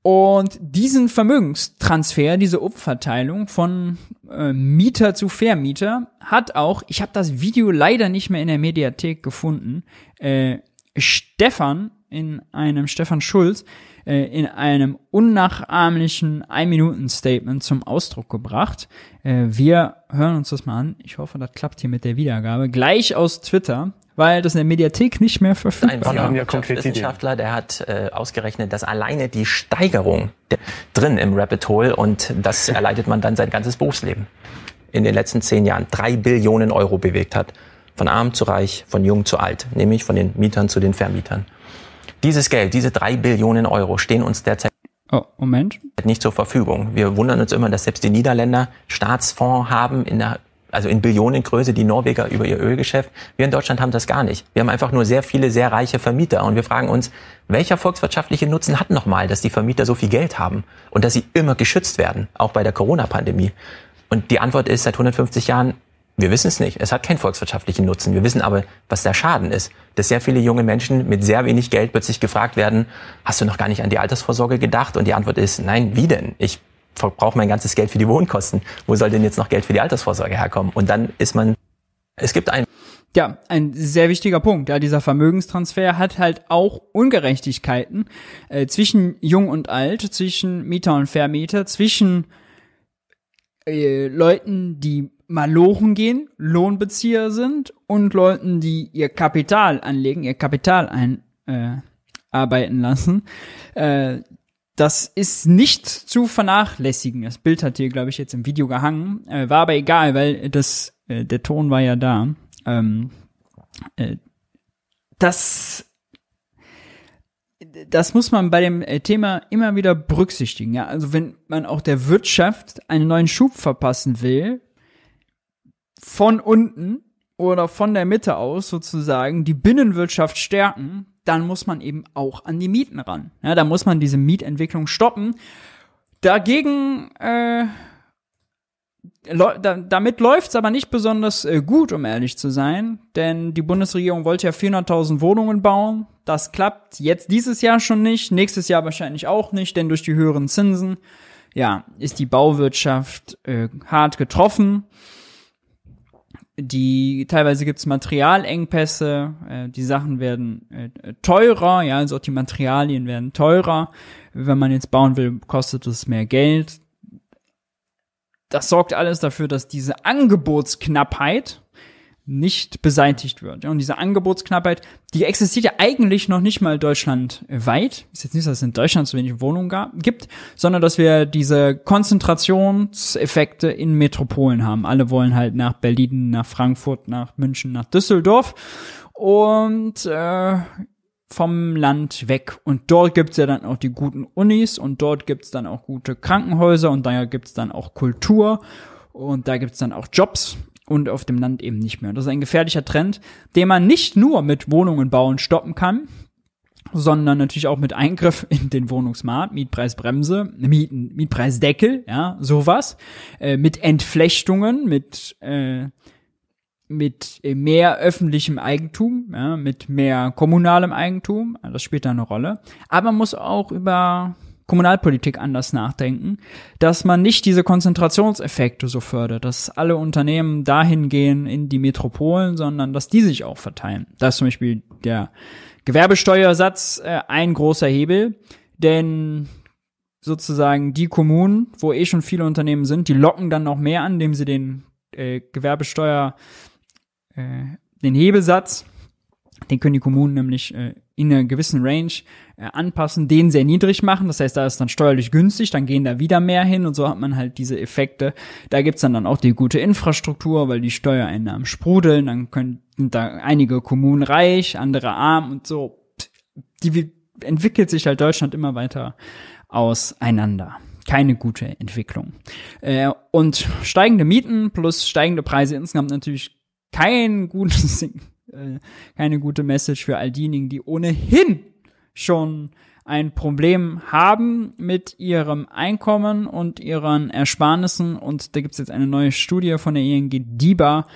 S1: Und diesen Vermögenstransfer, diese Umverteilung von äh, Mieter zu Vermieter hat auch, ich habe das Video leider nicht mehr in der Mediathek gefunden, äh, Stefan in einem Stefan Schulz äh, in einem unnachahmlichen Ein-Minuten-Statement zum Ausdruck gebracht. Äh, wir hören uns das mal an. Ich hoffe, das klappt hier mit der Wiedergabe. Gleich aus Twitter weil das in der Mediathek nicht mehr verfügbar ist.
S2: Ein Wissenschaftler, der hat äh, ausgerechnet, dass alleine die Steigerung drin im Rabbit Hole und das *laughs* erleidet man dann sein ganzes Berufsleben in den letzten zehn Jahren drei Billionen Euro bewegt hat. Von arm zu reich, von jung zu alt, nämlich von den Mietern zu den Vermietern. Dieses Geld, diese drei Billionen Euro stehen uns derzeit
S1: Oh, Moment.
S2: Nicht zur Verfügung. Wir wundern uns immer, dass selbst die Niederländer Staatsfonds haben in der also in Billionengröße, die Norweger über ihr Ölgeschäft. Wir in Deutschland haben das gar nicht. Wir haben einfach nur sehr viele, sehr reiche Vermieter und wir fragen uns, welcher volkswirtschaftliche Nutzen hat nochmal, dass die Vermieter so viel Geld haben und dass sie immer geschützt werden, auch bei der Corona-Pandemie? Und die Antwort ist seit 150 Jahren, wir wissen es nicht. Es hat keinen volkswirtschaftlichen Nutzen. Wir wissen aber, was der Schaden ist. Dass sehr viele junge Menschen mit sehr wenig Geld plötzlich gefragt werden, hast du noch gar nicht an die Altersvorsorge gedacht? Und die Antwort ist, nein, wie denn? Ich verbrauche mein ganzes Geld für die Wohnkosten. Wo soll denn jetzt noch Geld für die Altersvorsorge herkommen? Und dann ist man, es gibt ein
S1: ja, ein sehr wichtiger Punkt. Ja, dieser Vermögenstransfer hat halt auch Ungerechtigkeiten äh, zwischen Jung und Alt, zwischen Mieter und Vermieter, zwischen äh, Leuten, die malochen gehen, Lohnbezieher sind und Leuten, die ihr Kapital anlegen, ihr Kapital einarbeiten äh, lassen. Äh, das ist nicht zu vernachlässigen. Das Bild hat hier, glaube ich, jetzt im Video gehangen. Äh, war aber egal, weil das, äh, der Ton war ja da. Ähm, äh, das, das muss man bei dem äh, Thema immer wieder berücksichtigen. Ja? Also wenn man auch der Wirtschaft einen neuen Schub verpassen will, von unten oder von der Mitte aus sozusagen die Binnenwirtschaft stärken, dann muss man eben auch an die Mieten ran. Ja, da muss man diese Mietentwicklung stoppen. Dagegen, äh, da, damit läuft's aber nicht besonders äh, gut, um ehrlich zu sein, denn die Bundesregierung wollte ja 400.000 Wohnungen bauen. Das klappt jetzt dieses Jahr schon nicht, nächstes Jahr wahrscheinlich auch nicht, denn durch die höheren Zinsen, ja, ist die Bauwirtschaft äh, hart getroffen die teilweise gibt's Materialengpässe, äh, die Sachen werden äh, teurer, ja, also auch die Materialien werden teurer. Wenn man jetzt bauen will, kostet es mehr Geld. Das sorgt alles dafür, dass diese Angebotsknappheit nicht beseitigt wird. und diese Angebotsknappheit, die existiert ja eigentlich noch nicht mal deutschlandweit. Ist jetzt nicht, dass es in Deutschland zu wenig Wohnungen gab, gibt, sondern dass wir diese Konzentrationseffekte in Metropolen haben. Alle wollen halt nach Berlin, nach Frankfurt, nach München, nach Düsseldorf und äh, vom Land weg. Und dort gibt's ja dann auch die guten Unis und dort gibt's dann auch gute Krankenhäuser und da gibt's dann auch Kultur und da gibt's dann auch Jobs und auf dem Land eben nicht mehr. Das ist ein gefährlicher Trend, den man nicht nur mit Wohnungen bauen stoppen kann, sondern natürlich auch mit Eingriff in den Wohnungsmarkt, Mietpreisbremse, Mieten, Mietpreisdeckel, ja, sowas, äh, mit Entflechtungen, mit äh, mit mehr öffentlichem Eigentum, ja, mit mehr kommunalem Eigentum, das spielt da eine Rolle. Aber man muss auch über Kommunalpolitik anders nachdenken, dass man nicht diese Konzentrationseffekte so fördert, dass alle Unternehmen dahin gehen in die Metropolen, sondern dass die sich auch verteilen. Da ist zum Beispiel der Gewerbesteuersatz äh, ein großer Hebel, denn sozusagen die Kommunen, wo eh schon viele Unternehmen sind, die locken dann noch mehr an, indem sie den äh, Gewerbesteuer, äh, den Hebelsatz Den können die Kommunen nämlich äh, in einer gewissen Range äh, anpassen, den sehr niedrig machen. Das heißt, da ist dann steuerlich günstig, dann gehen da wieder mehr hin und so hat man halt diese Effekte. Da gibt's dann, dann auch die gute Infrastruktur, weil die Steuereinnahmen sprudeln, dann können da einige Kommunen reich, andere arm und so. Die entwickelt sich halt Deutschland immer weiter auseinander. Keine gute Entwicklung. Äh, und steigende Mieten plus steigende Preise insgesamt natürlich kein gutes *laughs* keine gute Message für all diejenigen, die ohnehin schon ein Problem haben mit ihrem Einkommen und ihren Ersparnissen. Und da gibt es jetzt eine neue Studie von der ING DIBA,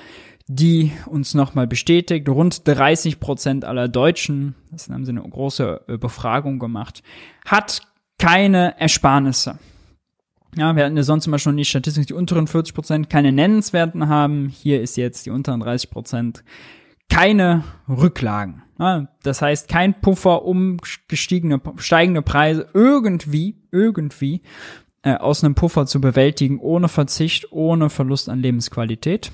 S1: die uns nochmal bestätigt, rund 30 Prozent aller Deutschen, das haben sie eine große äh, Befragung gemacht, hat keine Ersparnisse. Ja, wir hatten ja sonst immer schon die Statistik, die unteren 40 Prozent keine nennenswerten haben. Hier ist jetzt die unteren 30 Prozent keine Rücklagen. Das heißt, kein Puffer, um gestiegene, steigende Preise irgendwie, irgendwie äh, aus einem Puffer zu bewältigen, ohne Verzicht, ohne Verlust an Lebensqualität.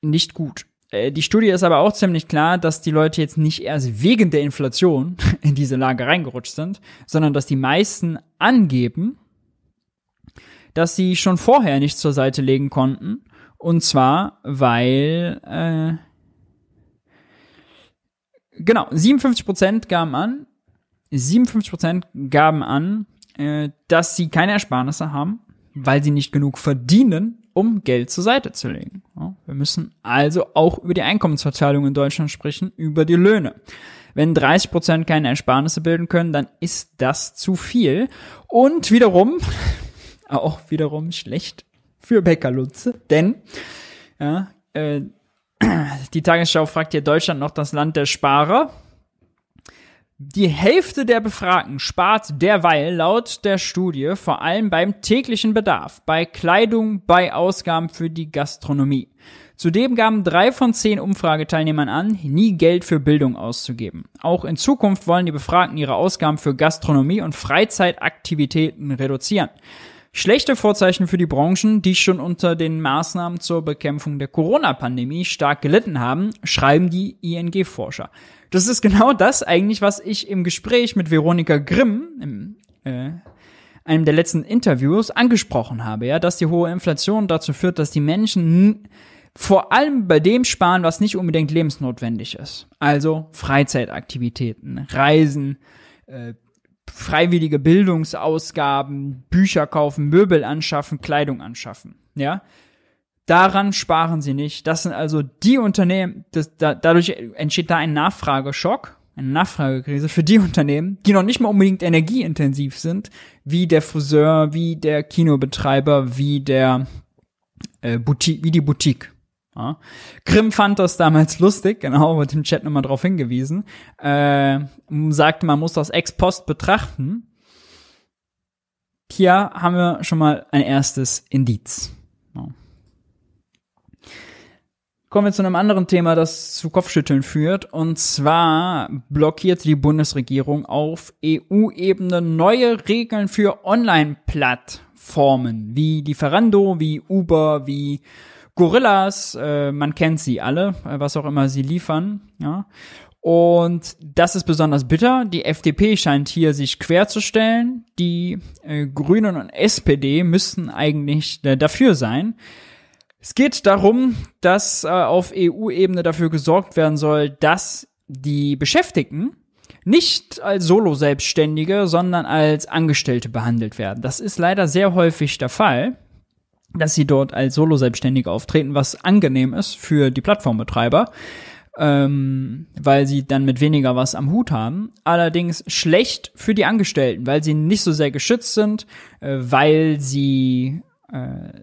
S1: Nicht gut. Äh, die Studie ist aber auch ziemlich klar, dass die Leute jetzt nicht erst wegen der Inflation *laughs* in diese Lage reingerutscht sind, sondern dass die meisten angeben, dass sie schon vorher nicht zur Seite legen konnten und zwar, weil, äh, genau, 57% gaben an, 57% gaben an, äh, dass sie keine Ersparnisse haben, weil sie nicht genug verdienen, um Geld zur Seite zu legen. Ja, wir müssen also auch über die Einkommensverteilung in Deutschland sprechen, über die Löhne. Wenn 30% keine Ersparnisse bilden können, dann ist das zu viel. Und wiederum, *laughs* auch wiederum schlecht für Bäckerlutze, denn ja, äh, *clears throat* die Tagesschau fragt hier Deutschland noch das Land der Sparer. Die Hälfte der Befragten spart derweil laut der Studie vor allem beim täglichen Bedarf, bei Kleidung, bei Ausgaben für die Gastronomie. Zudem gaben drei von zehn Umfrageteilnehmern an, nie Geld für Bildung auszugeben. Auch in Zukunft wollen die Befragten ihre Ausgaben für Gastronomie und Freizeitaktivitäten reduzieren. Schlechte Vorzeichen für die Branchen, die schon unter den Maßnahmen zur Bekämpfung der Corona-Pandemie stark gelitten haben, schreiben die ING-Forscher. Das ist genau das eigentlich, was ich im Gespräch mit Veronika Grimm, im, äh, einem der letzten Interviews, angesprochen habe, ja, dass die hohe Inflation dazu führt, dass die Menschen vor allem bei dem sparen, was nicht unbedingt lebensnotwendig ist. Also Freizeitaktivitäten, Reisen, äh, freiwillige Bildungsausgaben, Bücher kaufen, Möbel anschaffen, Kleidung anschaffen. Ja, daran sparen sie nicht. Das sind also die Unternehmen, das, da, dadurch entsteht da ein Nachfrageschock, eine Nachfragekrise für die Unternehmen, die noch nicht mal unbedingt energieintensiv sind, wie der Friseur, wie der Kinobetreiber, wie der äh, Boutique, wie die Boutique. Ja. Grimm fand das damals *laughs* lustig, genau, wird im Chat nochmal drauf hingewiesen. Äh, sagte, man muss das ex post betrachten. Hier haben wir schon mal ein erstes Indiz. Ja. Kommen wir zu einem anderen Thema, das zu Kopfschütteln führt. Und zwar blockiert die Bundesregierung auf EU-Ebene neue Regeln für Online-Plattformen wie Lieferando, wie Uber, wie Gorillas, äh, man kennt sie alle, äh, was auch immer sie liefern, ja. Und das ist besonders bitter. Die FDP scheint hier sich querzustellen. Die äh, Grünen und SPD müssten eigentlich äh, dafür sein. Es geht darum, dass äh, auf EU-Ebene dafür gesorgt werden soll, dass die Beschäftigten nicht als Solo-Selbstständige, sondern als Angestellte behandelt werden. Das ist leider sehr häufig der Fall dass sie dort als Solo-Selbstständige auftreten, was angenehm ist für die Plattformbetreiber, ähm, weil sie dann mit weniger was am Hut haben. Allerdings schlecht für die Angestellten, weil sie nicht so sehr geschützt sind, äh, weil sie äh,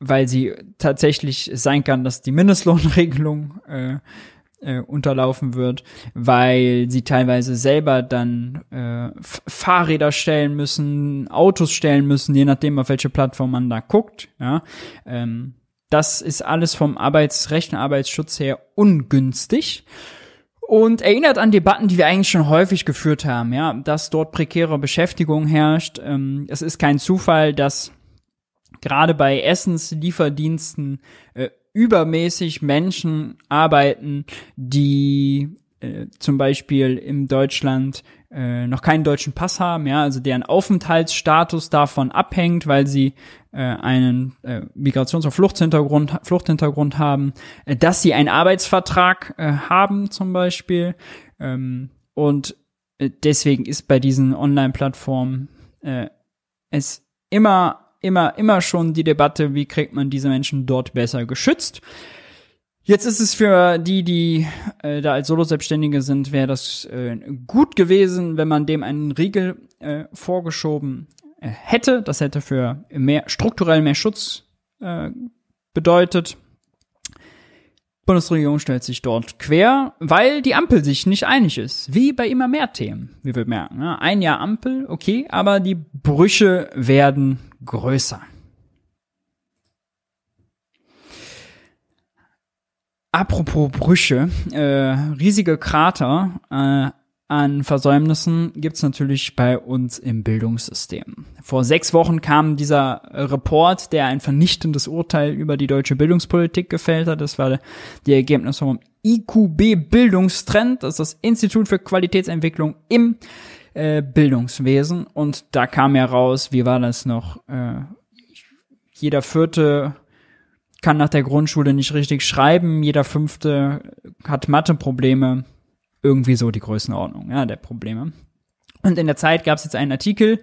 S1: weil sie tatsächlich sein kann, dass die Mindestlohnregelung äh, äh, unterlaufen wird, weil sie teilweise selber dann äh, Fahrräder stellen müssen, Autos stellen müssen, je nachdem, auf welche Plattform man da guckt. Ja, ähm, das ist alles vom Arbeitsrecht und Arbeitsschutz her ungünstig und erinnert an Debatten, die wir eigentlich schon häufig geführt haben, ja, dass dort prekäre Beschäftigung herrscht. Ähm, es ist kein Zufall, dass gerade bei Essenslieferdiensten äh, übermäßig Menschen arbeiten, die äh, zum Beispiel in Deutschland äh, noch keinen deutschen Pass haben, ja, also deren Aufenthaltsstatus davon abhängt, weil sie äh, einen äh, Migrations- und Fluchthintergrund, Fluchthintergrund haben, äh, dass sie einen Arbeitsvertrag äh, haben zum Beispiel. Ähm, und äh, deswegen ist bei diesen Online-Plattformen äh, es immer, immer, immer schon die Debatte, wie kriegt man diese Menschen dort besser geschützt. Jetzt ist es für die, die äh, da als Solo-Selbstständige sind, wäre das äh, gut gewesen, wenn man dem einen Riegel äh, vorgeschoben äh, hätte. Das hätte für mehr strukturell mehr Schutz äh, bedeutet. Bundesregierung stellt sich dort quer, weil die Ampel sich nicht einig ist. Wie bei immer mehr Themen, wie wir merken. Ne? Ein Jahr Ampel, okay, aber die Brüche werden größer. Apropos Brüche, äh, riesige Krater äh, an Versäumnissen gibt's natürlich bei uns im Bildungssystem. Vor sechs Wochen kam dieser Report, der ein vernichtendes Urteil über die deutsche Bildungspolitik gefällt hat. Das war die Ergebnisse vom IQB Bildungstrend, das ist das Institut für Qualitätsentwicklung im äh, Bildungswesen. Und da kam ja raus, wie war das noch? Äh, jeder vierte kann nach der Grundschule nicht richtig schreiben, jeder fünfte hat Matheprobleme, irgendwie so die Größenordnung ja, der Probleme. Und in der Zeit gab es jetzt einen Artikel,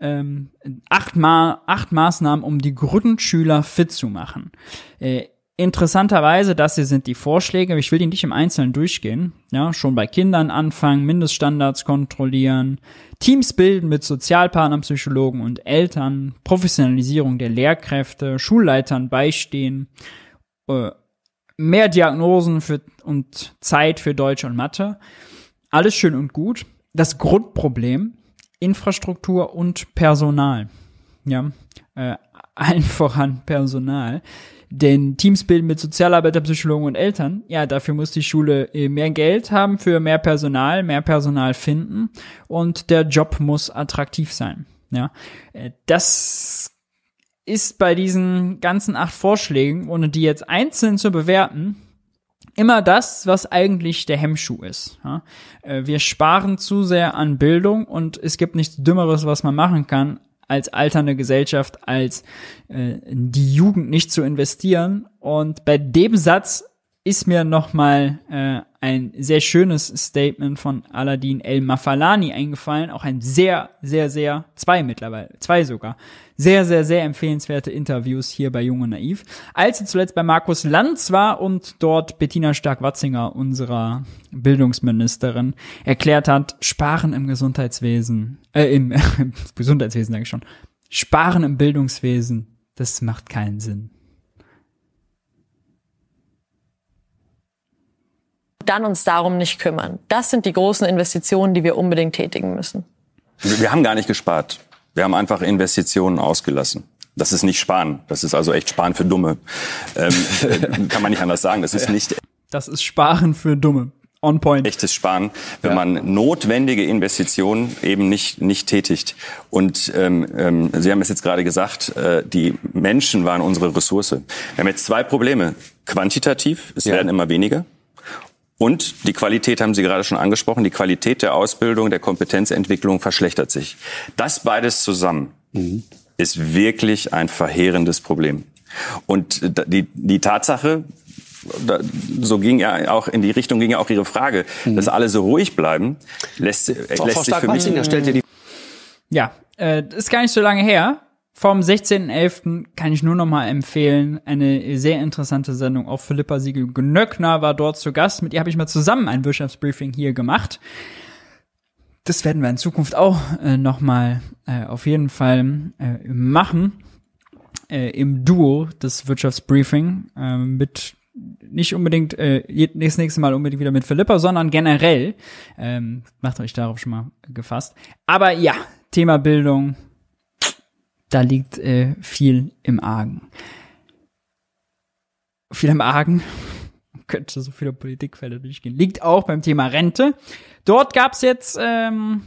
S1: ähm, acht, Ma acht Maßnahmen, um die Grundschüler fit zu machen. Äh, Interessanterweise, das hier sind die Vorschläge, ich will die nicht im Einzelnen durchgehen. Ja, schon bei Kindern anfangen, Mindeststandards kontrollieren, Teams bilden mit Sozialpartnern, Psychologen und Eltern, Professionalisierung der Lehrkräfte, Schulleitern beistehen, äh, mehr Diagnosen für, und Zeit für Deutsch und Mathe. Alles schön und gut. Das Grundproblem, Infrastruktur und Personal. Ja, äh, allen voran Personal. Denn Teams bilden mit Sozialarbeiter, Psychologen und Eltern. Ja, dafür muss die Schule äh, mehr Geld haben für mehr Personal, mehr Personal finden und der Job muss attraktiv sein. Ja, äh, das ist bei diesen ganzen acht Vorschlägen, ohne die jetzt einzeln zu bewerten, immer das, was eigentlich der Hemmschuh ist. Äh, wir sparen zu sehr an Bildung und es gibt nichts Dümmeres, was man machen kann, als alternde Gesellschaft, als äh, die Jugend nicht zu investieren. Und bei dem Satz ist mir noch mal äh, ein sehr schönes Statement von Aladdin El Mafalani eingefallen. Auch ein sehr, sehr, sehr, zwei mittlerweile, zwei sogar, sehr, sehr, sehr empfehlenswerte Interviews hier bei Jung und Naiv. Als sie zuletzt bei Markus Lanz war und dort Bettina Stark-Watzinger, unserer Bildungsministerin, erklärt hat, Sparen im Gesundheitswesen, äh, im, *laughs* im Gesundheitswesen sage ich schon, Sparen im Bildungswesen, das macht keinen Sinn.
S3: Dann uns darum nicht kümmern. Das sind die großen Investitionen, die wir unbedingt tätigen müssen.
S4: Wir haben gar nicht gespart. Wir haben einfach Investitionen ausgelassen. Das ist nicht Sparen. Das ist also echt Sparen für Dumme. Ähm, äh, kann man nicht anders sagen. Das ist nicht.
S1: Das ist Sparen für Dumme. On point.
S4: Echtes Sparen, wenn ja. man notwendige Investitionen eben nicht, nicht tätigt. Und ähm, ähm, Sie haben es jetzt gerade gesagt, äh, die Menschen waren unsere Ressource. Wir haben jetzt zwei Probleme. Quantitativ, es ja. werden immer weniger. Und die Qualität haben Sie gerade schon angesprochen, die Qualität der Ausbildung, der Kompetenzentwicklung verschlechtert sich. Das beides zusammen mhm. ist wirklich ein verheerendes Problem. Und die, die Tatsache, so ging ja auch in die Richtung ging ja auch Ihre Frage, mhm. dass alle so ruhig bleiben, lässt, lässt sich für mich.
S1: Ja, äh, ist gar nicht so lange her. Vom 16.11. kann ich nur noch mal empfehlen, eine sehr interessante Sendung. Auch Philippa Siegel-Gnöckner war dort zu Gast. Mit ihr habe ich mal zusammen ein Wirtschaftsbriefing hier gemacht. Das werden wir in Zukunft auch äh, noch mal äh, auf jeden Fall äh, machen. Äh, Im Duo des Wirtschaftsbriefing äh, mit nicht unbedingt äh, das nächste Mal unbedingt wieder mit Philippa, sondern generell. Ähm, macht euch darauf schon mal gefasst. Aber ja, Thema Bildung da liegt äh, viel im Argen. Viel im Argen, *laughs* könnte so viele Politikfelder durchgehen, liegt auch beim Thema Rente. Dort gab's jetzt ähm,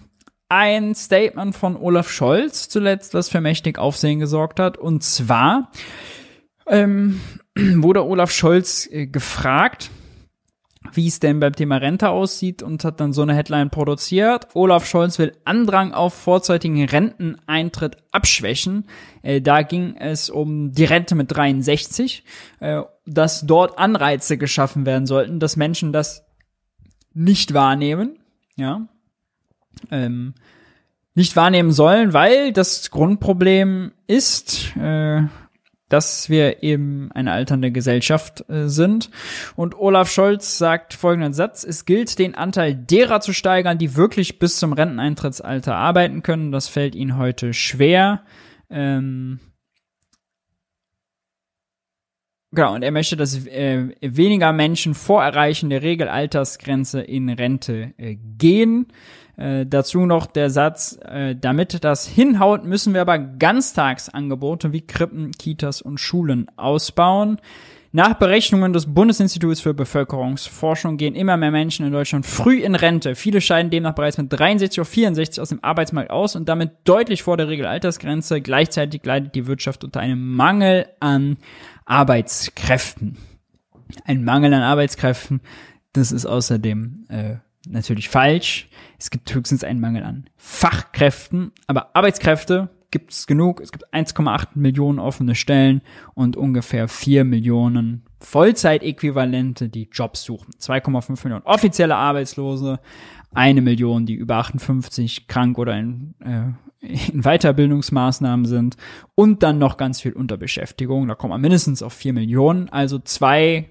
S1: ein Statement von Olaf Scholz zuletzt, was für mächtig Aufsehen gesorgt hat. Und zwar ähm, *clears throat* wurde Olaf Scholz äh, gefragt, wie es denn beim Thema Rente aussieht und hat dann so eine Headline produziert. Olaf Scholz will Andrang auf vorzeitigen Renteneintritt abschwächen. Äh, da ging es um die Rente mit 63, äh, dass dort Anreize geschaffen werden sollten, dass Menschen das nicht wahrnehmen, ja, ähm, nicht wahrnehmen sollen, weil das Grundproblem ist, äh, dass wir eben eine alternde Gesellschaft äh, sind. Und Olaf Scholz sagt folgenden Satz, es gilt, den Anteil derer zu steigern, die wirklich bis zum Renteneintrittsalter arbeiten können. Das fällt ihnen heute schwer. Ähm Genau, und er möchte, dass äh, weniger Menschen vor Erreichen der Regelaltersgrenze in Rente äh, gehen. Äh, dazu noch der Satz, äh, damit das hinhaut, müssen wir aber Ganztagsangebote wie Krippen, Kitas und Schulen ausbauen. Nach Berechnungen des Bundesinstituts für Bevölkerungsforschung gehen immer mehr Menschen in Deutschland früh in Rente. Viele scheiden demnach bereits mit 63 oder 64 aus dem Arbeitsmarkt aus und damit deutlich vor der Regelaltersgrenze. Gleichzeitig leidet die Wirtschaft unter einem Mangel an Arbeitskräften. Ein Mangel an Arbeitskräften, das ist außerdem äh, natürlich falsch. Es gibt höchstens einen Mangel an Fachkräften, aber Arbeitskräfte gibt es genug. Es gibt 1,8 Millionen offene Stellen und ungefähr 4 Millionen Vollzeitäquivalente, die Jobs suchen. 2,5 Millionen offizielle Arbeitslose, eine Million, die über 58 krank oder in, äh, in Weiterbildungsmaßnahmen sind und dann noch ganz viel Unterbeschäftigung. Da kommt man mindestens auf 4 Millionen, also zwei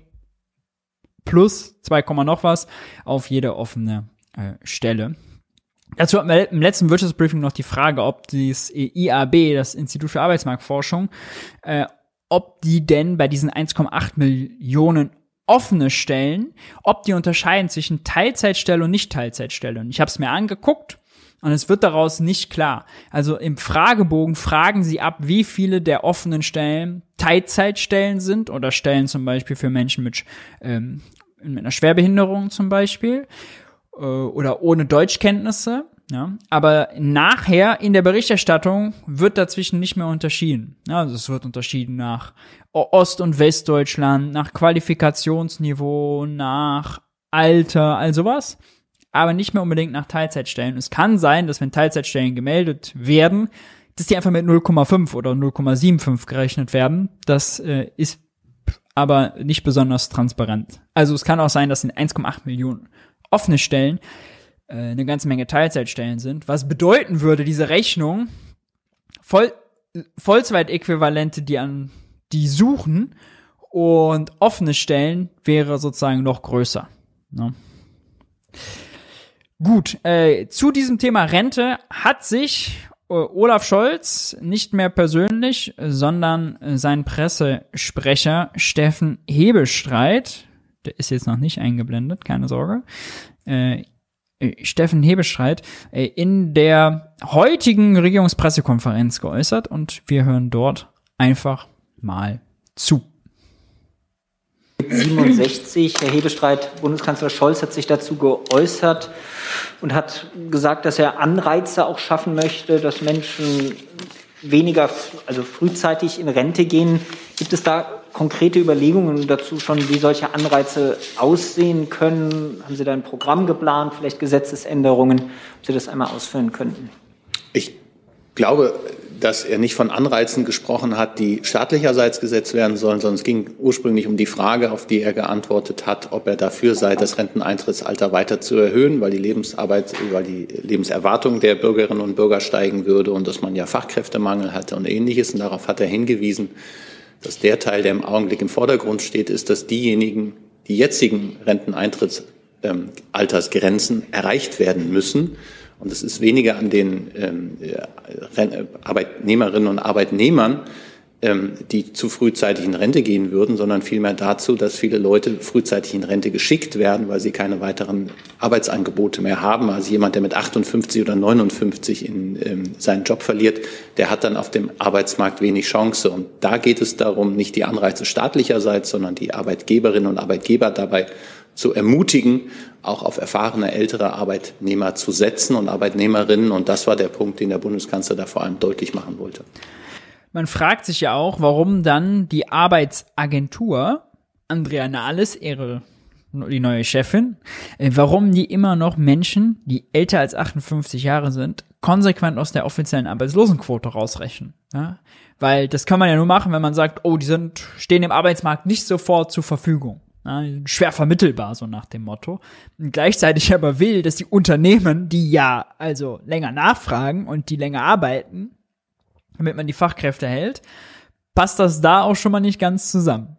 S1: plus 2, noch was auf jede offene äh, Stelle. Dazu hatten wir im letzten Wirtschaftsbriefing noch die Frage, ob das IAB, das Institut für Arbeitsmarktforschung, äh, ob die denn bei diesen 1,8 Millionen offene Stellen, ob die unterscheiden zwischen Teilzeitstelle und Nicht-Teilzeitstelle. Und ich habe es mir angeguckt und es wird daraus nicht klar. Also im Fragebogen fragen sie ab, wie viele der offenen Stellen Teilzeitstellen sind oder Stellen zum Beispiel für Menschen mit, ähm, mit einer Schwerbehinderung zum Beispiel äh, oder ohne Deutschkenntnisse. Ja, aber nachher in der Berichterstattung wird dazwischen nicht mehr unterschieden. Ja, also es wird unterschieden nach Ost- und Westdeutschland, nach Qualifikationsniveau, nach Alter, also was. Aber nicht mehr unbedingt nach Teilzeitstellen. Es kann sein, dass wenn Teilzeitstellen gemeldet werden, dass die einfach mit 0,5 oder 0,75 gerechnet werden. Das äh, ist aber nicht besonders transparent. Also es kann auch sein, dass in 1,8 Millionen offene Stellen äh, eine ganze Menge Teilzeitstellen sind, was bedeuten würde, diese Rechnung, voll, Vollzeitäquivalente, die an die suchen und offene Stellen wäre sozusagen noch größer. Ne? Gut, äh, zu diesem Thema Rente hat sich Olaf Scholz nicht mehr persönlich, sondern sein Pressesprecher Steffen Hebestreit der ist jetzt noch nicht eingeblendet, keine Sorge. Äh, äh, Steffen Hebestreit äh, in der heutigen Regierungspressekonferenz geäußert und wir hören dort einfach mal zu.
S5: 67, Herr Hebestreit, Bundeskanzler Scholz hat sich dazu geäußert und hat gesagt, dass er Anreize auch schaffen möchte, dass Menschen weniger, also frühzeitig in Rente gehen. Gibt es da konkrete Überlegungen dazu schon, wie solche Anreize aussehen können? Haben Sie da ein Programm geplant, vielleicht Gesetzesänderungen, ob Sie das einmal ausführen könnten?
S6: Ich glaube, dass er nicht von Anreizen gesprochen hat, die staatlicherseits gesetzt werden sollen, sondern es ging ursprünglich um die Frage, auf die er geantwortet hat, ob er dafür sei, das Renteneintrittsalter weiter zu erhöhen, weil die Lebensarbeit, weil die Lebenserwartung der Bürgerinnen und Bürger steigen würde und dass man ja Fachkräftemangel hatte und ähnliches. Und darauf hat er hingewiesen, dass der Teil, der im Augenblick im Vordergrund steht, ist, dass diejenigen, die jetzigen Renteneintrittsaltersgrenzen erreicht werden müssen. Und es ist weniger an den ähm, Arbeitnehmerinnen und Arbeitnehmern, ähm, die zu frühzeitig in Rente gehen würden, sondern vielmehr dazu, dass viele Leute frühzeitig in Rente geschickt werden, weil sie keine weiteren Arbeitsangebote mehr haben. Also jemand, der mit 58 oder 59 in ähm, seinen Job verliert, der hat dann auf dem Arbeitsmarkt wenig Chance. Und da geht es darum, nicht die Anreize staatlicherseits, sondern die Arbeitgeberinnen und Arbeitgeber dabei zu ermutigen, auch auf erfahrene ältere Arbeitnehmer zu setzen und Arbeitnehmerinnen. Und das war der Punkt, den der Bundeskanzler da vor allem deutlich machen wollte.
S1: man fragt sich ja auch, warum dann die Arbeitsagentur Andrea Nahles, ihre die neue Chefin, äh, warum die immer noch Menschen, die älter als 58 Jahre sind, konsequent aus der offiziellen Arbeitslosenquote rausrechnen. Ja? Weil das kann man ja nur machen, wenn man sagt, oh, die sind, stehen im Arbeitsmarkt nicht sofort zur Verfügung. Ja, schwer vermittelbar, so nach dem Motto. Und gleichzeitig aber will, dass die Unternehmen, die ja also länger nachfragen und die länger arbeiten, damit man die Fachkräfte hält, passt das da auch schon mal nicht ganz zusammen.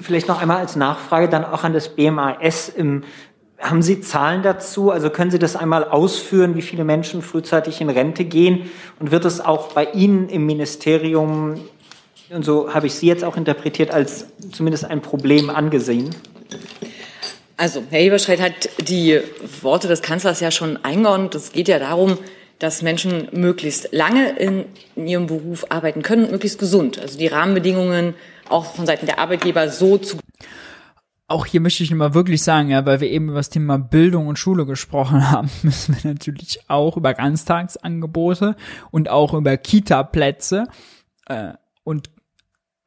S5: Vielleicht noch einmal als Nachfrage dann auch an das BMAS. Haben Sie Zahlen dazu? Also können Sie das einmal ausführen, wie viele Menschen frühzeitig in Rente gehen? Und wird es auch bei Ihnen im Ministerium, und so habe ich Sie jetzt auch interpretiert, als zumindest ein Problem angesehen?
S3: Also, Herr Heberstreit hat die Worte des Kanzlers ja schon eingeordnet. Es geht ja darum, dass Menschen möglichst lange in, in ihrem Beruf arbeiten können und möglichst gesund. Also die Rahmenbedingungen auch von Seiten der Arbeitgeber so zu
S1: auch hier möchte ich mal wirklich sagen, ja, weil wir eben über das Thema Bildung und Schule gesprochen *laughs* haben, müssen wir natürlich auch über Ganztagsangebote und auch über Kita-Plätze äh, und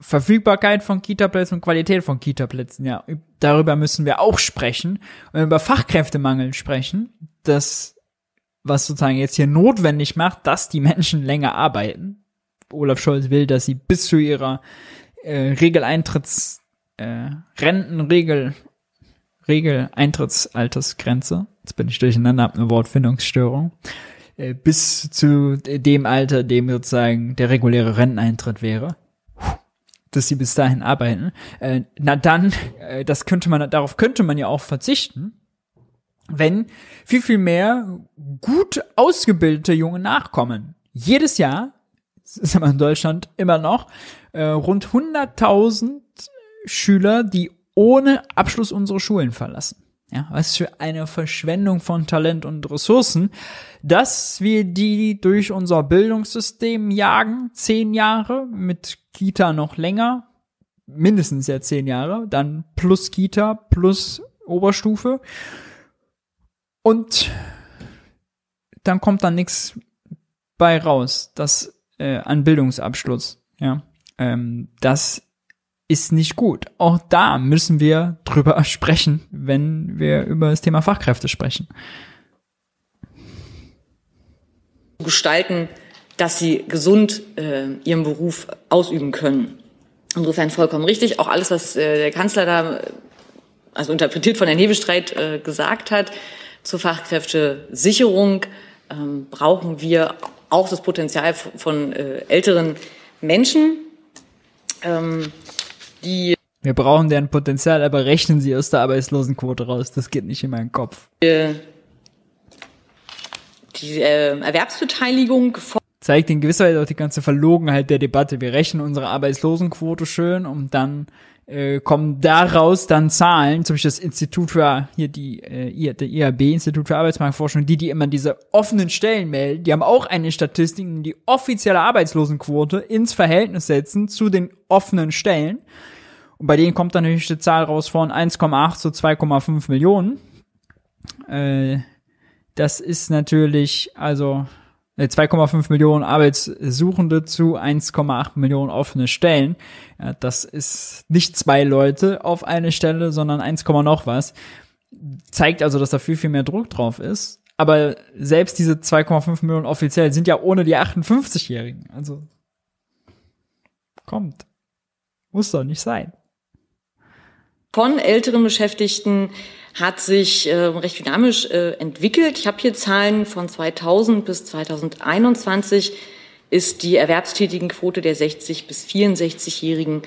S1: Verfügbarkeit von Kita-Plätzen und Qualität von Kita-Plätzen, ja, darüber müssen wir auch sprechen. Und über Fachkräftemangel sprechen, das, was sozusagen jetzt hier notwendig macht, dass die Menschen länger arbeiten. Olaf Scholz will, dass sie bis zu ihrer äh, Regeleintritts, äh, Rentenregel, Regeleintrittsaltersgrenze, jetzt bin ich durcheinander, hab eine Wortfindungsstörung, äh, bis zu dem Alter, dem sozusagen der reguläre Renteneintritt wäre dass sie bis dahin arbeiten, äh, na dann, äh, das könnte man, darauf könnte man ja auch verzichten, wenn viel, viel mehr gut ausgebildete junge Nachkommen jedes Jahr, ist aber in Deutschland immer noch, äh, rund 100.000 Schüler, die ohne Abschluss unsere Schulen verlassen. Ja, was für eine Verschwendung von Talent und Ressourcen, dass wir die durch unser Bildungssystem jagen, zehn Jahre, mit Kita noch länger, mindestens ja zehn Jahre, dann plus Kita, plus Oberstufe. Und dann kommt dann nichts bei raus, das äh, an Bildungsabschluss, ja. Ähm, das ist nicht gut. Auch da müssen wir drüber sprechen, wenn wir über das Thema Fachkräfte sprechen.
S3: Gestalten, dass sie gesund äh, ihren Beruf ausüben können. Insofern vollkommen richtig. Auch alles, was äh, der Kanzler da, also interpretiert von Herrn Hebestreit, äh, gesagt hat zur Fachkräftesicherung, ähm, brauchen wir auch das Potenzial von äh, älteren Menschen. Ähm, die
S1: wir brauchen deren Potenzial, aber rechnen sie aus der Arbeitslosenquote raus. Das geht nicht in meinen Kopf.
S3: Die, die äh, Erwerbsbeteiligung
S1: zeigt in gewisser Weise auch die ganze Verlogenheit der Debatte. Wir rechnen unsere Arbeitslosenquote schön und dann äh, kommen daraus dann Zahlen, zum Beispiel das Institut für hier die äh, der IAB Institut für Arbeitsmarktforschung, die die immer diese offenen Stellen melden, die haben auch eine Statistik, die offizielle Arbeitslosenquote ins Verhältnis setzen zu den offenen Stellen. Und bei denen kommt dann natürlich die Zahl raus von 1,8 zu 2,5 Millionen. Äh, das ist natürlich also 2,5 äh, Millionen Arbeitssuchende zu 1,8 Millionen offene Stellen. Ja, das ist nicht zwei Leute auf eine Stelle, sondern 1, noch was. Zeigt also, dass da viel, viel mehr Druck drauf ist. Aber selbst diese 2,5 Millionen offiziell sind ja ohne die 58-Jährigen. Also kommt. Muss doch nicht sein.
S3: Von älteren Beschäftigten hat sich äh, recht dynamisch äh, entwickelt. Ich habe hier Zahlen von 2000 bis 2021 ist die Erwerbstätigenquote der 60 bis 64-Jährigen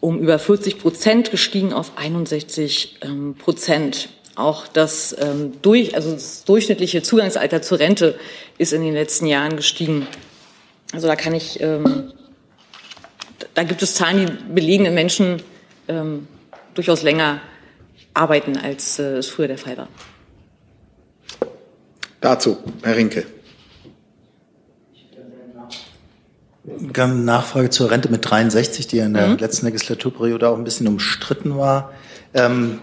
S3: um über 40 Prozent gestiegen auf 61 ähm, Prozent. Auch das, ähm, durch, also das durchschnittliche Zugangsalter zur Rente ist in den letzten Jahren gestiegen. Also da kann ich, ähm, da gibt es Zahlen, die belegen, Menschen ähm, durchaus länger arbeiten, als äh, es früher der Fall war.
S6: Dazu, Herr Rinke.
S7: Eine Nachfrage zur Rente mit 63, die in der mhm. letzten Legislaturperiode auch ein bisschen umstritten war. Ähm,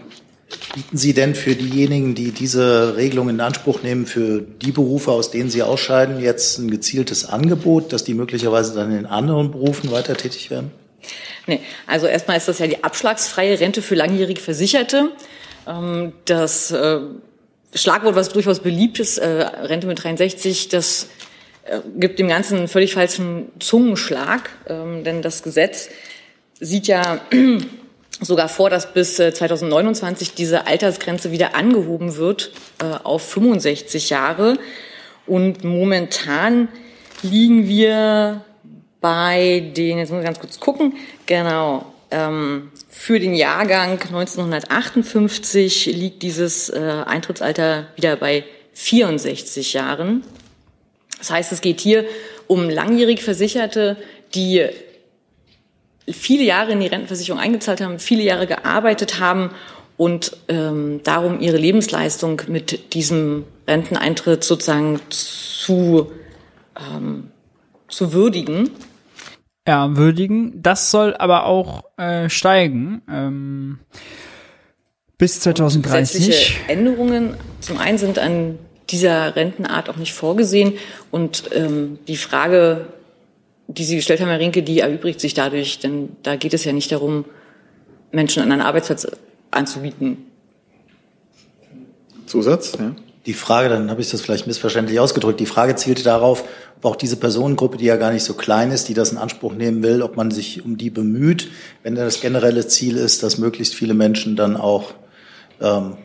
S7: Bieten Sie denn für diejenigen, die diese Regelung in Anspruch nehmen, für die Berufe, aus denen Sie ausscheiden, jetzt ein gezieltes Angebot, dass die möglicherweise dann in anderen Berufen weiter tätig werden?
S3: Nee, also erstmal ist das ja die abschlagsfreie Rente für langjährige Versicherte. Ähm, das äh, Schlagwort, was durchaus beliebt ist, äh, Rente mit 63, das äh, gibt dem Ganzen einen völlig falschen Zungenschlag, ähm, denn das Gesetz sieht ja *clears throat* sogar vor, dass bis 2029 diese Altersgrenze wieder angehoben wird auf 65 Jahre. Und momentan liegen wir bei den, jetzt muss ich ganz kurz gucken, genau, ähm, für den Jahrgang 1958 liegt dieses äh, Eintrittsalter wieder bei 64 Jahren. Das heißt, es geht hier um langjährig Versicherte, die viele Jahre in die Rentenversicherung eingezahlt haben, viele Jahre gearbeitet haben und ähm, darum ihre Lebensleistung mit diesem Renteneintritt sozusagen zu, ähm, zu würdigen
S1: ja, würdigen. Das soll aber auch äh, steigen. Ähm, bis 2030.
S3: Änderungen zum einen sind an dieser Rentenart auch nicht vorgesehen. Und ähm, die Frage, die Sie gestellt haben, Herr Rinke, die erübrigt sich dadurch, denn da geht es ja nicht darum, Menschen an einen Arbeitsplatz anzubieten.
S6: Zusatz, ja.
S7: Die Frage, dann habe ich das vielleicht missverständlich ausgedrückt, die Frage zielte darauf, ob auch diese Personengruppe, die ja gar nicht so klein ist, die das in Anspruch nehmen will, ob man sich um die bemüht, wenn das generelle Ziel ist, dass möglichst viele Menschen dann auch ähm,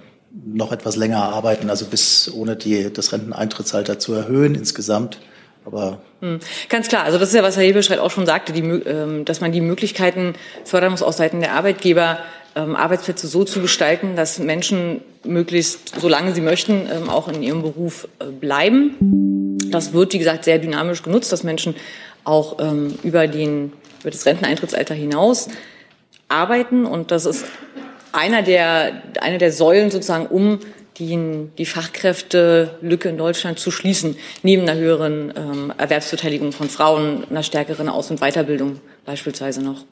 S7: noch etwas länger arbeiten, also bis ohne die, das Renteneintrittsalter zu erhöhen insgesamt. Aber
S3: hm. Ganz klar, also das ist ja, was Herr Hebestreit auch schon sagte, die, ähm, dass man die Möglichkeiten fördern muss aus Seiten der Arbeitgeber, Arbeitsplätze so zu gestalten, dass Menschen möglichst, solange sie möchten, ähm, auch in ihrem Beruf äh, bleiben. Das wird, wie gesagt, sehr dynamisch genutzt, dass Menschen auch ähm, über, den, über das Renteneintrittsalter hinaus arbeiten. Und das ist einer der, einer der Säulen sozusagen, um die, die Fachkräftelücke in Deutschland zu schließen, neben einer höheren ähm, Erwerbsbeteiligung von Frauen, einer stärkeren Aus- und Weiterbildung beispielsweise noch.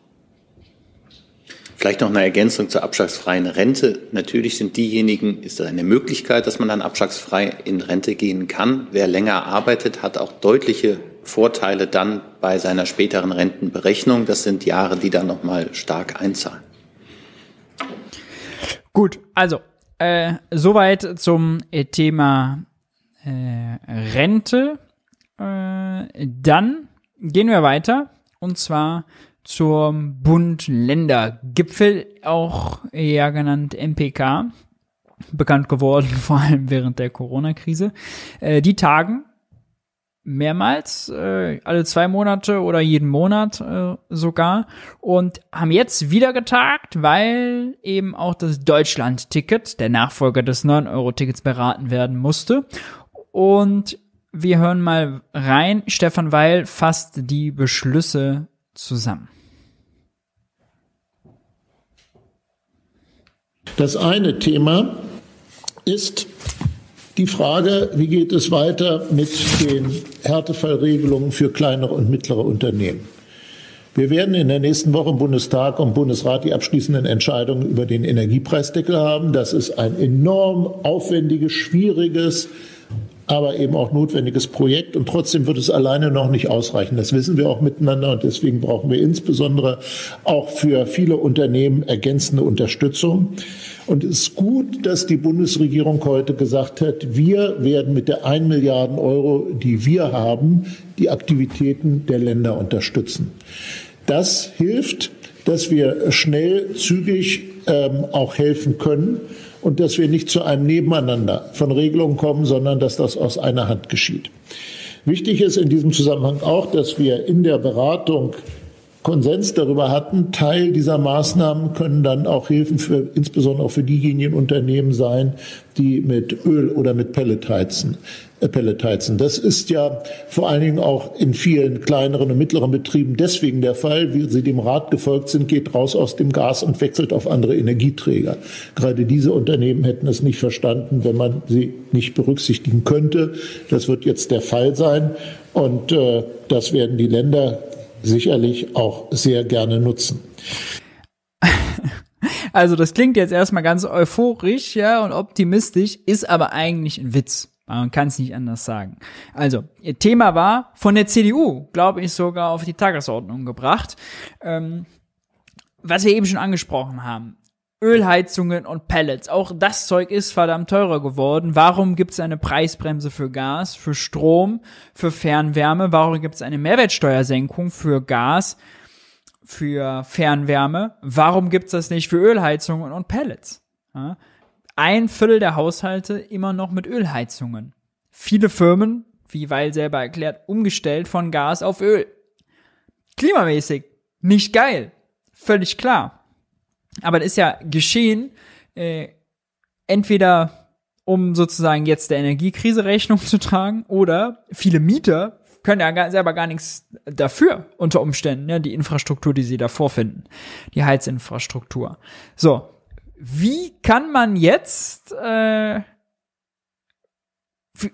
S6: Vielleicht noch eine Ergänzung zur abschlagsfreien Rente. Natürlich sind diejenigen, ist das eine Möglichkeit, dass man dann abschlagsfrei in Rente gehen kann. Wer länger arbeitet, hat auch deutliche Vorteile dann bei seiner späteren Rentenberechnung. Das sind Jahre, die dann nochmal stark einzahlen.
S1: Gut, also äh, soweit zum äh, Thema äh, Rente. Äh, dann gehen wir weiter und zwar zum Bund-Länder-Gipfel, auch ja genannt MPK, bekannt geworden, *laughs* vor allem während der Corona-Krise. Äh, die tagen mehrmals, äh, alle zwei Monate oder jeden Monat äh, sogar und haben jetzt wieder getagt, weil eben auch das Deutschland-Ticket, der Nachfolger des 9-Euro-Tickets, beraten werden musste. Und wir hören mal rein. Stefan Weil fasst die Beschlüsse zusammen.
S8: Das eine Thema ist die Frage, wie geht es weiter mit den Härtefallregelungen für kleinere und mittlere Unternehmen. Wir werden in der nächsten Woche im Bundestag und Bundesrat die abschließenden Entscheidungen über den Energiepreisdeckel haben. Das ist ein enorm aufwendiges, schwieriges, aber eben auch notwendiges Projekt. Und trotzdem wird es alleine noch nicht ausreichen. Das wissen wir auch miteinander. Und deswegen brauchen wir insbesondere auch für viele Unternehmen ergänzende Unterstützung. Und es ist gut, dass die Bundesregierung heute gesagt hat, wir werden mit der 1 Milliarden Euro, die wir haben, die Aktivitäten der Länder unterstützen. Das hilft, dass wir schnell, zügig ähm, auch helfen können und dass wir nicht zu einem Nebeneinander von Regelungen kommen, sondern dass das aus einer Hand geschieht. Wichtig ist in diesem Zusammenhang auch, dass wir in der Beratung Konsens darüber hatten, Teil dieser Maßnahmen können dann auch Hilfen für, insbesondere auch für diejenigen Unternehmen sein, die mit Öl oder mit Pellet heizen. Äh, Pellet heizen. Das ist ja vor allen Dingen auch in vielen kleineren und mittleren Betrieben deswegen der Fall, wie sie dem Rat gefolgt sind, geht raus aus dem Gas und wechselt auf andere Energieträger. Gerade diese Unternehmen hätten es nicht verstanden, wenn man sie nicht berücksichtigen könnte. Das wird jetzt der Fall sein. Und äh, das werden die Länder sicherlich auch sehr gerne nutzen. *laughs*
S1: Also das klingt jetzt erstmal ganz euphorisch, ja, und optimistisch, ist aber eigentlich ein Witz. Man kann es nicht anders sagen. Also, ihr Thema war von der CDU, glaube ich, sogar auf die Tagesordnung gebracht. Ähm, was wir eben schon angesprochen haben. Ölheizungen und Pellets. Auch das Zeug ist verdammt teurer geworden. Warum gibt es eine Preisbremse für Gas, für Strom, für Fernwärme? Warum gibt es eine Mehrwertsteuersenkung für Gas, für Fernwärme? Warum gibt es das nicht für Ölheizungen und Pellets? Ja? Ein Viertel der Haushalte immer noch mit Ölheizungen. Viele Firmen, wie Weil selber erklärt, umgestellt von Gas auf Öl. Klimamäßig nicht geil. Völlig klar. Aber das ist ja geschehen, äh, entweder um sozusagen jetzt der Energiekrise Rechnung zu tragen oder viele Mieter können ja selber gar nichts dafür unter Umständen, ja, die Infrastruktur, die sie da vorfinden, die Heizinfrastruktur. So, wie kann man jetzt, äh,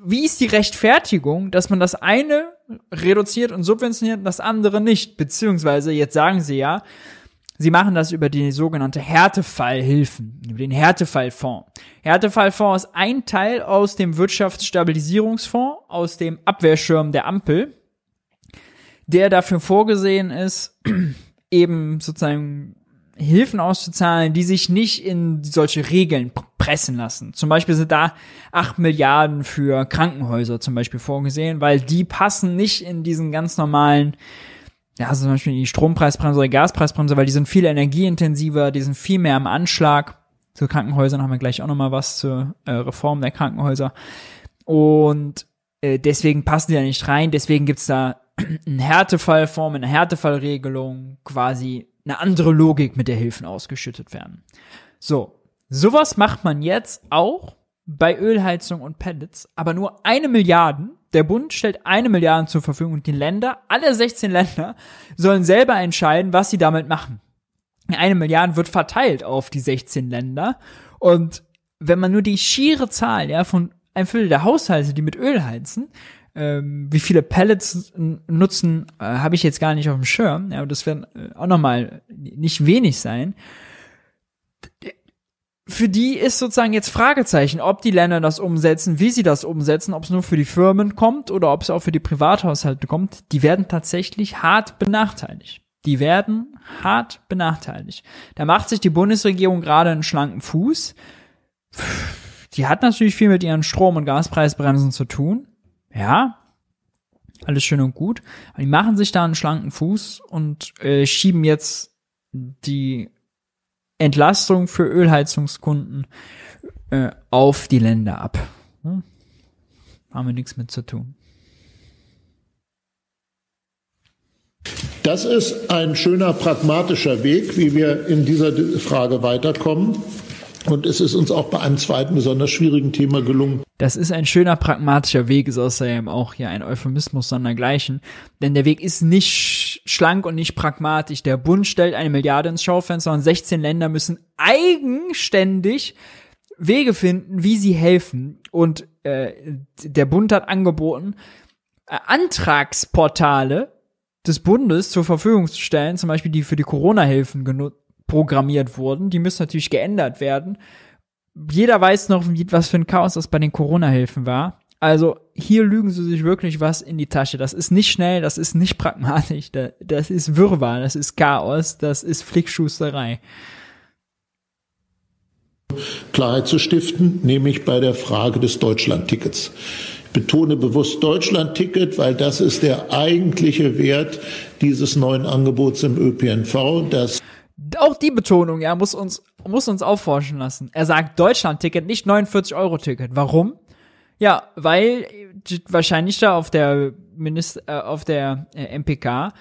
S1: wie ist die Rechtfertigung, dass man das eine reduziert und subventioniert und das andere nicht? Beziehungsweise, jetzt sagen sie ja, Sie machen das über die sogenannte Härtefallhilfen, über den Härtefallfonds. Härtefallfonds ist ein Teil aus dem Wirtschaftsstabilisierungsfonds, aus dem Abwehrschirm der Ampel, der dafür vorgesehen ist, *clears throat* eben sozusagen Hilfen auszuzahlen, die sich nicht in solche Regeln pressen lassen. Zum Beispiel sind da acht Milliarden für Krankenhäuser zum Beispiel vorgesehen, weil die passen nicht in diesen ganz normalen ja, also zum Beispiel die Strompreisbremse oder Gaspreisbremse, weil die sind viel energieintensiver, die sind viel mehr am Anschlag. Zu Krankenhäusern haben wir gleich auch nochmal was zur äh, Reform der Krankenhäuser. Und äh, deswegen passen die da nicht rein. Deswegen gibt's da *clears throat* eine Härtefallform, eine Härtefallregelung, quasi eine andere Logik, mit der Hilfen ausgeschüttet werden. So, sowas macht man jetzt auch bei Ölheizung und Pellets, aber nur eine Milliarde der Bund stellt eine Milliarde zur Verfügung und die Länder, alle 16 Länder, sollen selber entscheiden, was sie damit machen. Eine Milliarde wird verteilt auf die 16 Länder. Und wenn man nur die schiere Zahl ja von ein Viertel der Haushalte, die mit Öl heizen, ähm, wie viele Pellets nutzen, äh, habe ich jetzt gar nicht auf dem Schirm, ja, aber das werden äh, auch nochmal nicht wenig sein für die ist sozusagen jetzt Fragezeichen, ob die Länder das umsetzen, wie sie das umsetzen, ob es nur für die Firmen kommt oder ob es auch für die Privathaushalte kommt. Die werden tatsächlich hart benachteiligt. Die werden hart benachteiligt. Da macht sich die Bundesregierung gerade einen schlanken Fuß. Die hat natürlich viel mit ihren Strom- und Gaspreisbremsen zu tun. Ja, alles schön und gut. Aber die machen sich da einen schlanken Fuß und äh, schieben jetzt die Entlastung für Ölheizungskunden äh, auf die Länder ab. Hm? Haben wir nichts mit zu tun.
S8: Das ist ein schöner pragmatischer Weg, wie wir in dieser Frage weiterkommen. Und es ist uns auch bei einem zweiten besonders schwierigen Thema gelungen.
S1: Das ist ein schöner pragmatischer Weg, ist außerdem auch hier ein Euphemismus sondergleichen. Denn der Weg ist nicht schlank und nicht pragmatisch. Der Bund stellt eine Milliarde ins Schaufenster und 16 Länder müssen eigenständig Wege finden, wie sie helfen. Und äh, der Bund hat angeboten, äh, Antragsportale des Bundes zur Verfügung zu stellen, zum Beispiel die für die Corona-Hilfen genutzt programmiert wurden. Die müssen natürlich geändert werden. Jeder weiß noch, was für ein Chaos das bei den Corona-Hilfen war. Also hier lügen sie sich wirklich was in die Tasche. Das ist nicht schnell, das ist nicht pragmatisch, das ist Wirrwarr, das ist Chaos, das ist Flickschusterei.
S8: Klarheit zu stiften, nämlich bei der Frage des Deutschlandtickets. Ich betone bewusst Deutschlandticket, weil das ist der eigentliche Wert dieses neuen Angebots im ÖPNV, das
S1: auch die Betonung, ja, muss uns, muss uns aufforschen lassen. Er sagt Deutschland-Ticket, nicht 49-Euro-Ticket. Warum? Ja, weil wahrscheinlich da auf der Minister, äh, auf der äh, MPK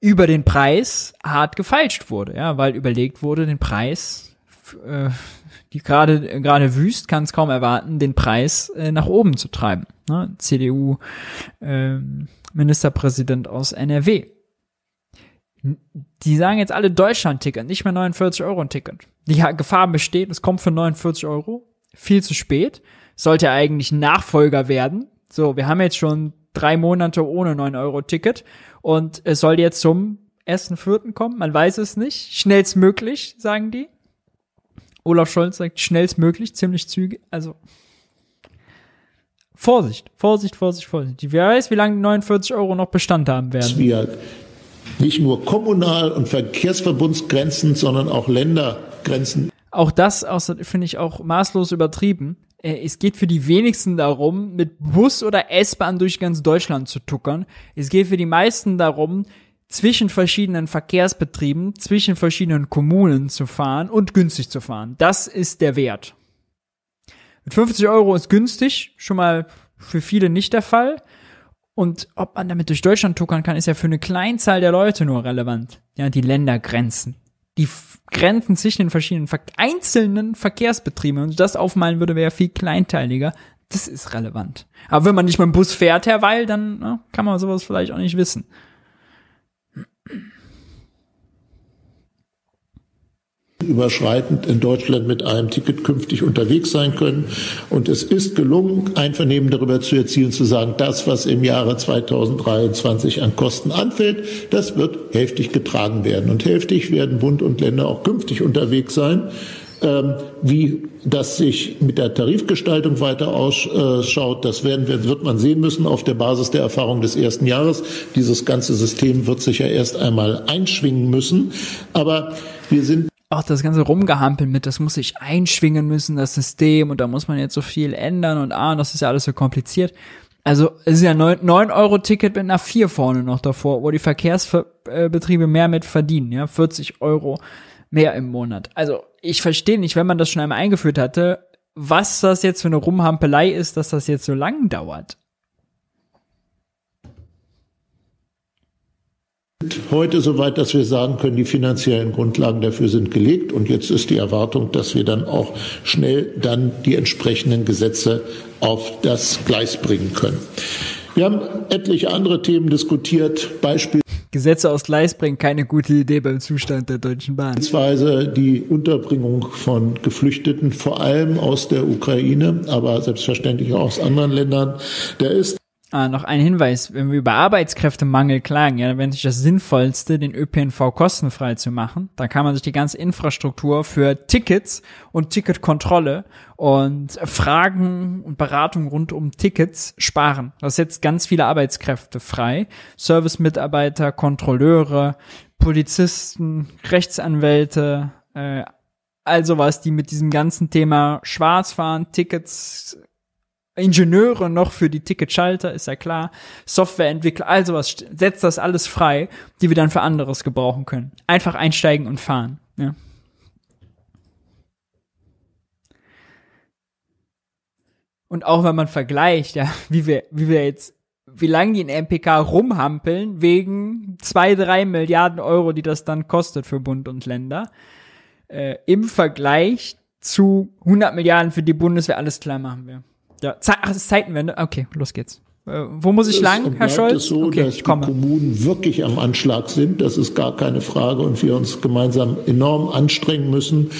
S1: über den Preis hart gefeilscht wurde, ja, weil überlegt wurde, den Preis, äh, die gerade gerade wüst kann es kaum erwarten, den Preis äh, nach oben zu treiben. Ne? CDU äh, Ministerpräsident aus NRW die sagen jetzt alle Deutschland-Ticket, nicht mehr 49 Euro ein Ticket. Die Gefahr besteht, es kommt für 49 Euro. Viel zu spät. Sollte eigentlich Nachfolger werden. So, wir haben jetzt schon drei Monate ohne 9 Euro Ticket und es soll jetzt zum ersten Vierten kommen. Man weiß es nicht. Schnellstmöglich, sagen die. Olaf Scholz sagt schnellstmöglich, ziemlich zügig. Also Vorsicht, Vorsicht, Vorsicht, Vorsicht. Wer weiß, wie lange die 49 Euro noch Bestand haben werden.
S8: Wir nicht nur kommunal und Verkehrsverbundsgrenzen, sondern auch Ländergrenzen.
S1: Auch das finde ich auch maßlos übertrieben. Äh, es geht für die wenigsten darum, mit Bus oder S-Bahn durch ganz Deutschland zu tuckern. Es geht für die meisten darum, zwischen verschiedenen Verkehrsbetrieben, zwischen verschiedenen Kommunen zu fahren und günstig zu fahren. Das ist der Wert. Mit 50 Euro ist günstig, schon mal für viele nicht der Fall. Und ob man damit durch Deutschland tuckern kann, ist ja für eine Kleinzahl der Leute nur relevant. Ja, die Ländergrenzen. Die Grenzen zwischen den verschiedenen einzelnen Verkehrsbetrieben. Und das aufmalen würde, wäre viel kleinteiliger. Das ist relevant. Aber wenn man nicht mit dem Bus fährt, Herr Weil, dann na, kann man sowas vielleicht auch nicht wissen.
S8: Überschreitend in Deutschland mit einem Ticket künftig unterwegs sein können. Und es ist gelungen, Einvernehmen darüber zu erzielen, zu sagen, das, was im Jahre 2023 an Kosten anfällt, das wird hälftig getragen werden. Und hälftig werden Bund und Länder auch künftig unterwegs sein. Ähm, wie das sich mit der Tarifgestaltung weiter ausschaut, das werden, wird man sehen müssen auf der Basis der Erfahrung des ersten Jahres. Dieses ganze System wird sich ja erst einmal einschwingen müssen. Aber wir sind
S1: auch das ganze Rumgehampeln mit, das muss sich einschwingen müssen, das System, und da muss man jetzt so viel ändern und ah, das ist ja alles so kompliziert. Also es ist ja 9-Euro-Ticket mit einer 4 vorne noch davor, wo die Verkehrsbetriebe mehr mit verdienen, ja, 40 Euro mehr im Monat. Also ich verstehe nicht, wenn man das schon einmal eingeführt hatte, was das jetzt für eine Rumhampelei ist, dass das jetzt so lang dauert.
S8: Heute soweit, dass wir sagen können, die finanziellen Grundlagen dafür sind gelegt. Und jetzt ist die Erwartung, dass wir dann auch schnell dann die entsprechenden Gesetze auf das Gleis bringen können. Wir haben etliche andere Themen diskutiert, Beispiel
S1: Gesetze aus Gleis bringen keine gute Idee beim Zustand der Deutschen Bahn.
S8: Beispielsweise die Unterbringung von Geflüchteten, vor allem aus der Ukraine, aber selbstverständlich auch aus anderen Ländern. Der ist
S1: Ah, noch ein Hinweis, wenn wir über Arbeitskräftemangel klagen, ja, dann wäre sich das Sinnvollste, den ÖPNV kostenfrei zu machen. Dann kann man sich die ganze Infrastruktur für Tickets und Ticketkontrolle und Fragen und Beratung rund um Tickets sparen. Das setzt ganz viele Arbeitskräfte frei. Servicemitarbeiter, Kontrolleure, Polizisten, Rechtsanwälte, äh, also was, die mit diesem ganzen Thema Schwarzfahren, Tickets, Ingenieure noch für die Ticketschalter, ist ja klar, Softwareentwickler, also was, setzt das alles frei, die wir dann für anderes gebrauchen können. Einfach einsteigen und fahren. Ja. Und auch wenn man vergleicht, ja, wie wir, wie wir jetzt, wie lange die in MPK rumhampeln, wegen zwei, drei Milliarden Euro, die das dann kostet für Bund und Länder, äh, im Vergleich zu 100 Milliarden für die Bundeswehr, alles klar machen wir. Ja, Ze ach, das ist Zeitenwende. Okay, los geht's. Äh, wo muss ich lang, Herr Scholz?
S8: Es so, okay, dass die Kommunen wirklich am Anschlag sind. Das ist gar keine Frage und wir uns gemeinsam enorm anstrengen müssen.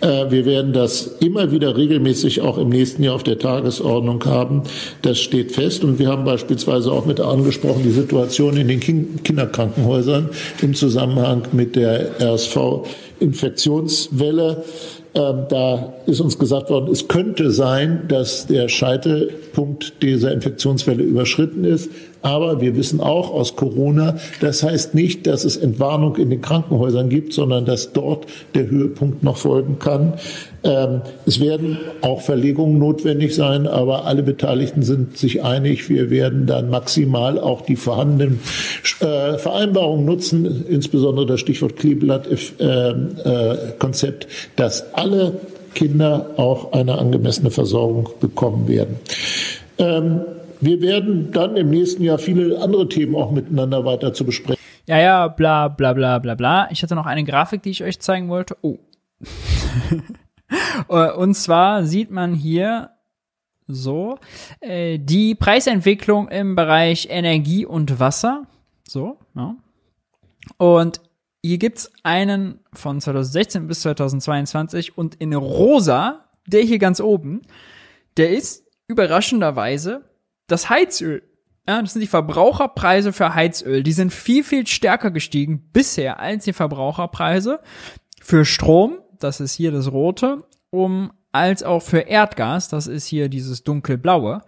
S8: Äh, wir werden das immer wieder regelmäßig auch im nächsten Jahr auf der Tagesordnung haben. Das steht fest und wir haben beispielsweise auch mit angesprochen die Situation in den Kinderkrankenhäusern im Zusammenhang mit der RSV-Infektionswelle. Ähm, da ist uns gesagt worden, es könnte sein, dass der Scheitelpunkt dieser Infektionswelle überschritten ist. Aber wir wissen auch aus Corona, das heißt nicht, dass es Entwarnung in den Krankenhäusern gibt, sondern dass dort der Höhepunkt noch folgen kann. Ähm, es werden auch Verlegungen notwendig sein, aber alle Beteiligten sind sich einig, wir werden dann maximal auch die vorhandenen äh, Vereinbarungen nutzen, insbesondere das Stichwort Kleeblatt-Konzept, äh, äh, dass alle Kinder auch eine angemessene Versorgung bekommen werden. Ähm, wir werden dann im nächsten Jahr viele andere Themen auch miteinander weiter zu besprechen.
S1: Ja, ja, bla bla bla bla bla. Ich hatte noch eine Grafik, die ich euch zeigen wollte. Oh. *laughs* Und zwar sieht man hier so äh, die Preisentwicklung im Bereich Energie und Wasser. So, ja. Und hier gibt's einen von 2016 bis 2022 und in rosa, der hier ganz oben, der ist überraschenderweise das Heizöl. Ja, das sind die Verbraucherpreise für Heizöl. Die sind viel, viel stärker gestiegen bisher als die Verbraucherpreise für Strom. Das ist hier das rote. Strom als auch für Erdgas. Das ist hier dieses dunkelblaue.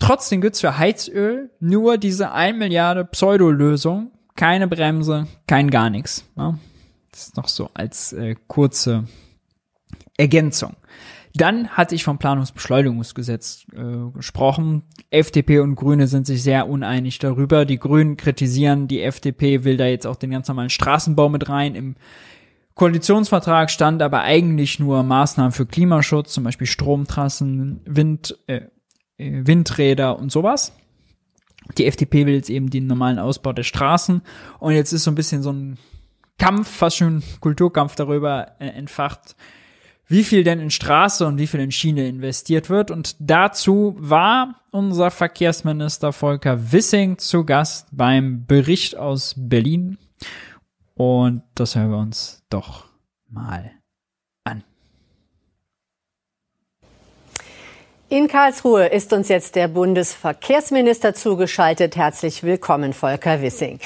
S1: Trotzdem gibt's für Heizöl nur diese 1 Milliarde Pseudolösung. Keine Bremse, kein gar nichts. Ja? Das ist noch so als äh, kurze Ergänzung. Dann hatte ich vom Planungsbeschleunigungsgesetz äh, gesprochen. FDP und Grüne sind sich sehr uneinig darüber. Die Grünen kritisieren, die FDP will da jetzt auch den ganz normalen Straßenbau mit rein. Im Koalitionsvertrag stand aber eigentlich nur Maßnahmen für Klimaschutz, zum Beispiel Stromtrassen, Wind, äh, äh Windräder und sowas. Die FDP will jetzt eben den normalen Ausbau der Straßen und jetzt ist so ein bisschen so ein Kampf, fast schon Kulturkampf darüber äh, entfacht, wie viel denn in Straße und wie viel in Schiene investiert wird. Und dazu war unser Verkehrsminister Volker Wissing zu Gast beim Bericht aus Berlin. Und das hören wir uns doch mal an.
S9: In Karlsruhe ist uns jetzt der Bundesverkehrsminister zugeschaltet. Herzlich willkommen, Volker Wissing.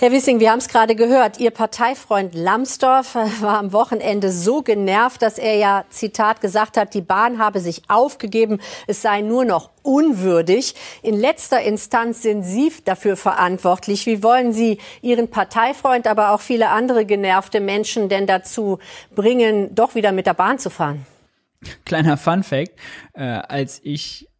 S9: Herr Wissing, wir haben es gerade gehört. Ihr Parteifreund Lambsdorff war am Wochenende so genervt, dass er ja, Zitat, gesagt hat, die Bahn habe sich aufgegeben, es sei nur noch unwürdig. In letzter Instanz sind Sie dafür verantwortlich. Wie wollen Sie Ihren Parteifreund, aber auch viele andere genervte Menschen denn dazu bringen, doch wieder mit der Bahn zu fahren?
S1: Kleiner Fun Fact, äh, als ich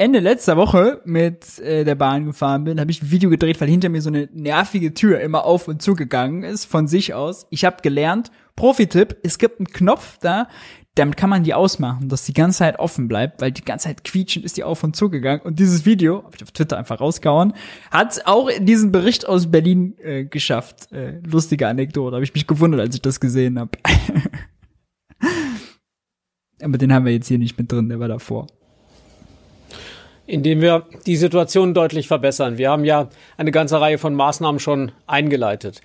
S1: Ende letzter Woche mit äh, der Bahn gefahren bin, habe ich ein Video gedreht, weil hinter mir so eine nervige Tür immer auf und zu gegangen ist von sich aus. Ich habe gelernt, Profi-Tipp, es gibt einen Knopf da, damit kann man die ausmachen, dass die ganze Zeit offen bleibt, weil die ganze Zeit quietschend ist die auf und zu gegangen. Und dieses Video, habe ich auf Twitter einfach rausgehauen, hat auch in diesen Bericht aus Berlin äh, geschafft. Äh, lustige Anekdote, habe ich mich gewundert, als ich das gesehen habe. *laughs* Aber den haben wir jetzt hier nicht mit drin, der war davor
S10: indem wir die Situation deutlich verbessern. Wir haben ja eine ganze Reihe von Maßnahmen schon eingeleitet.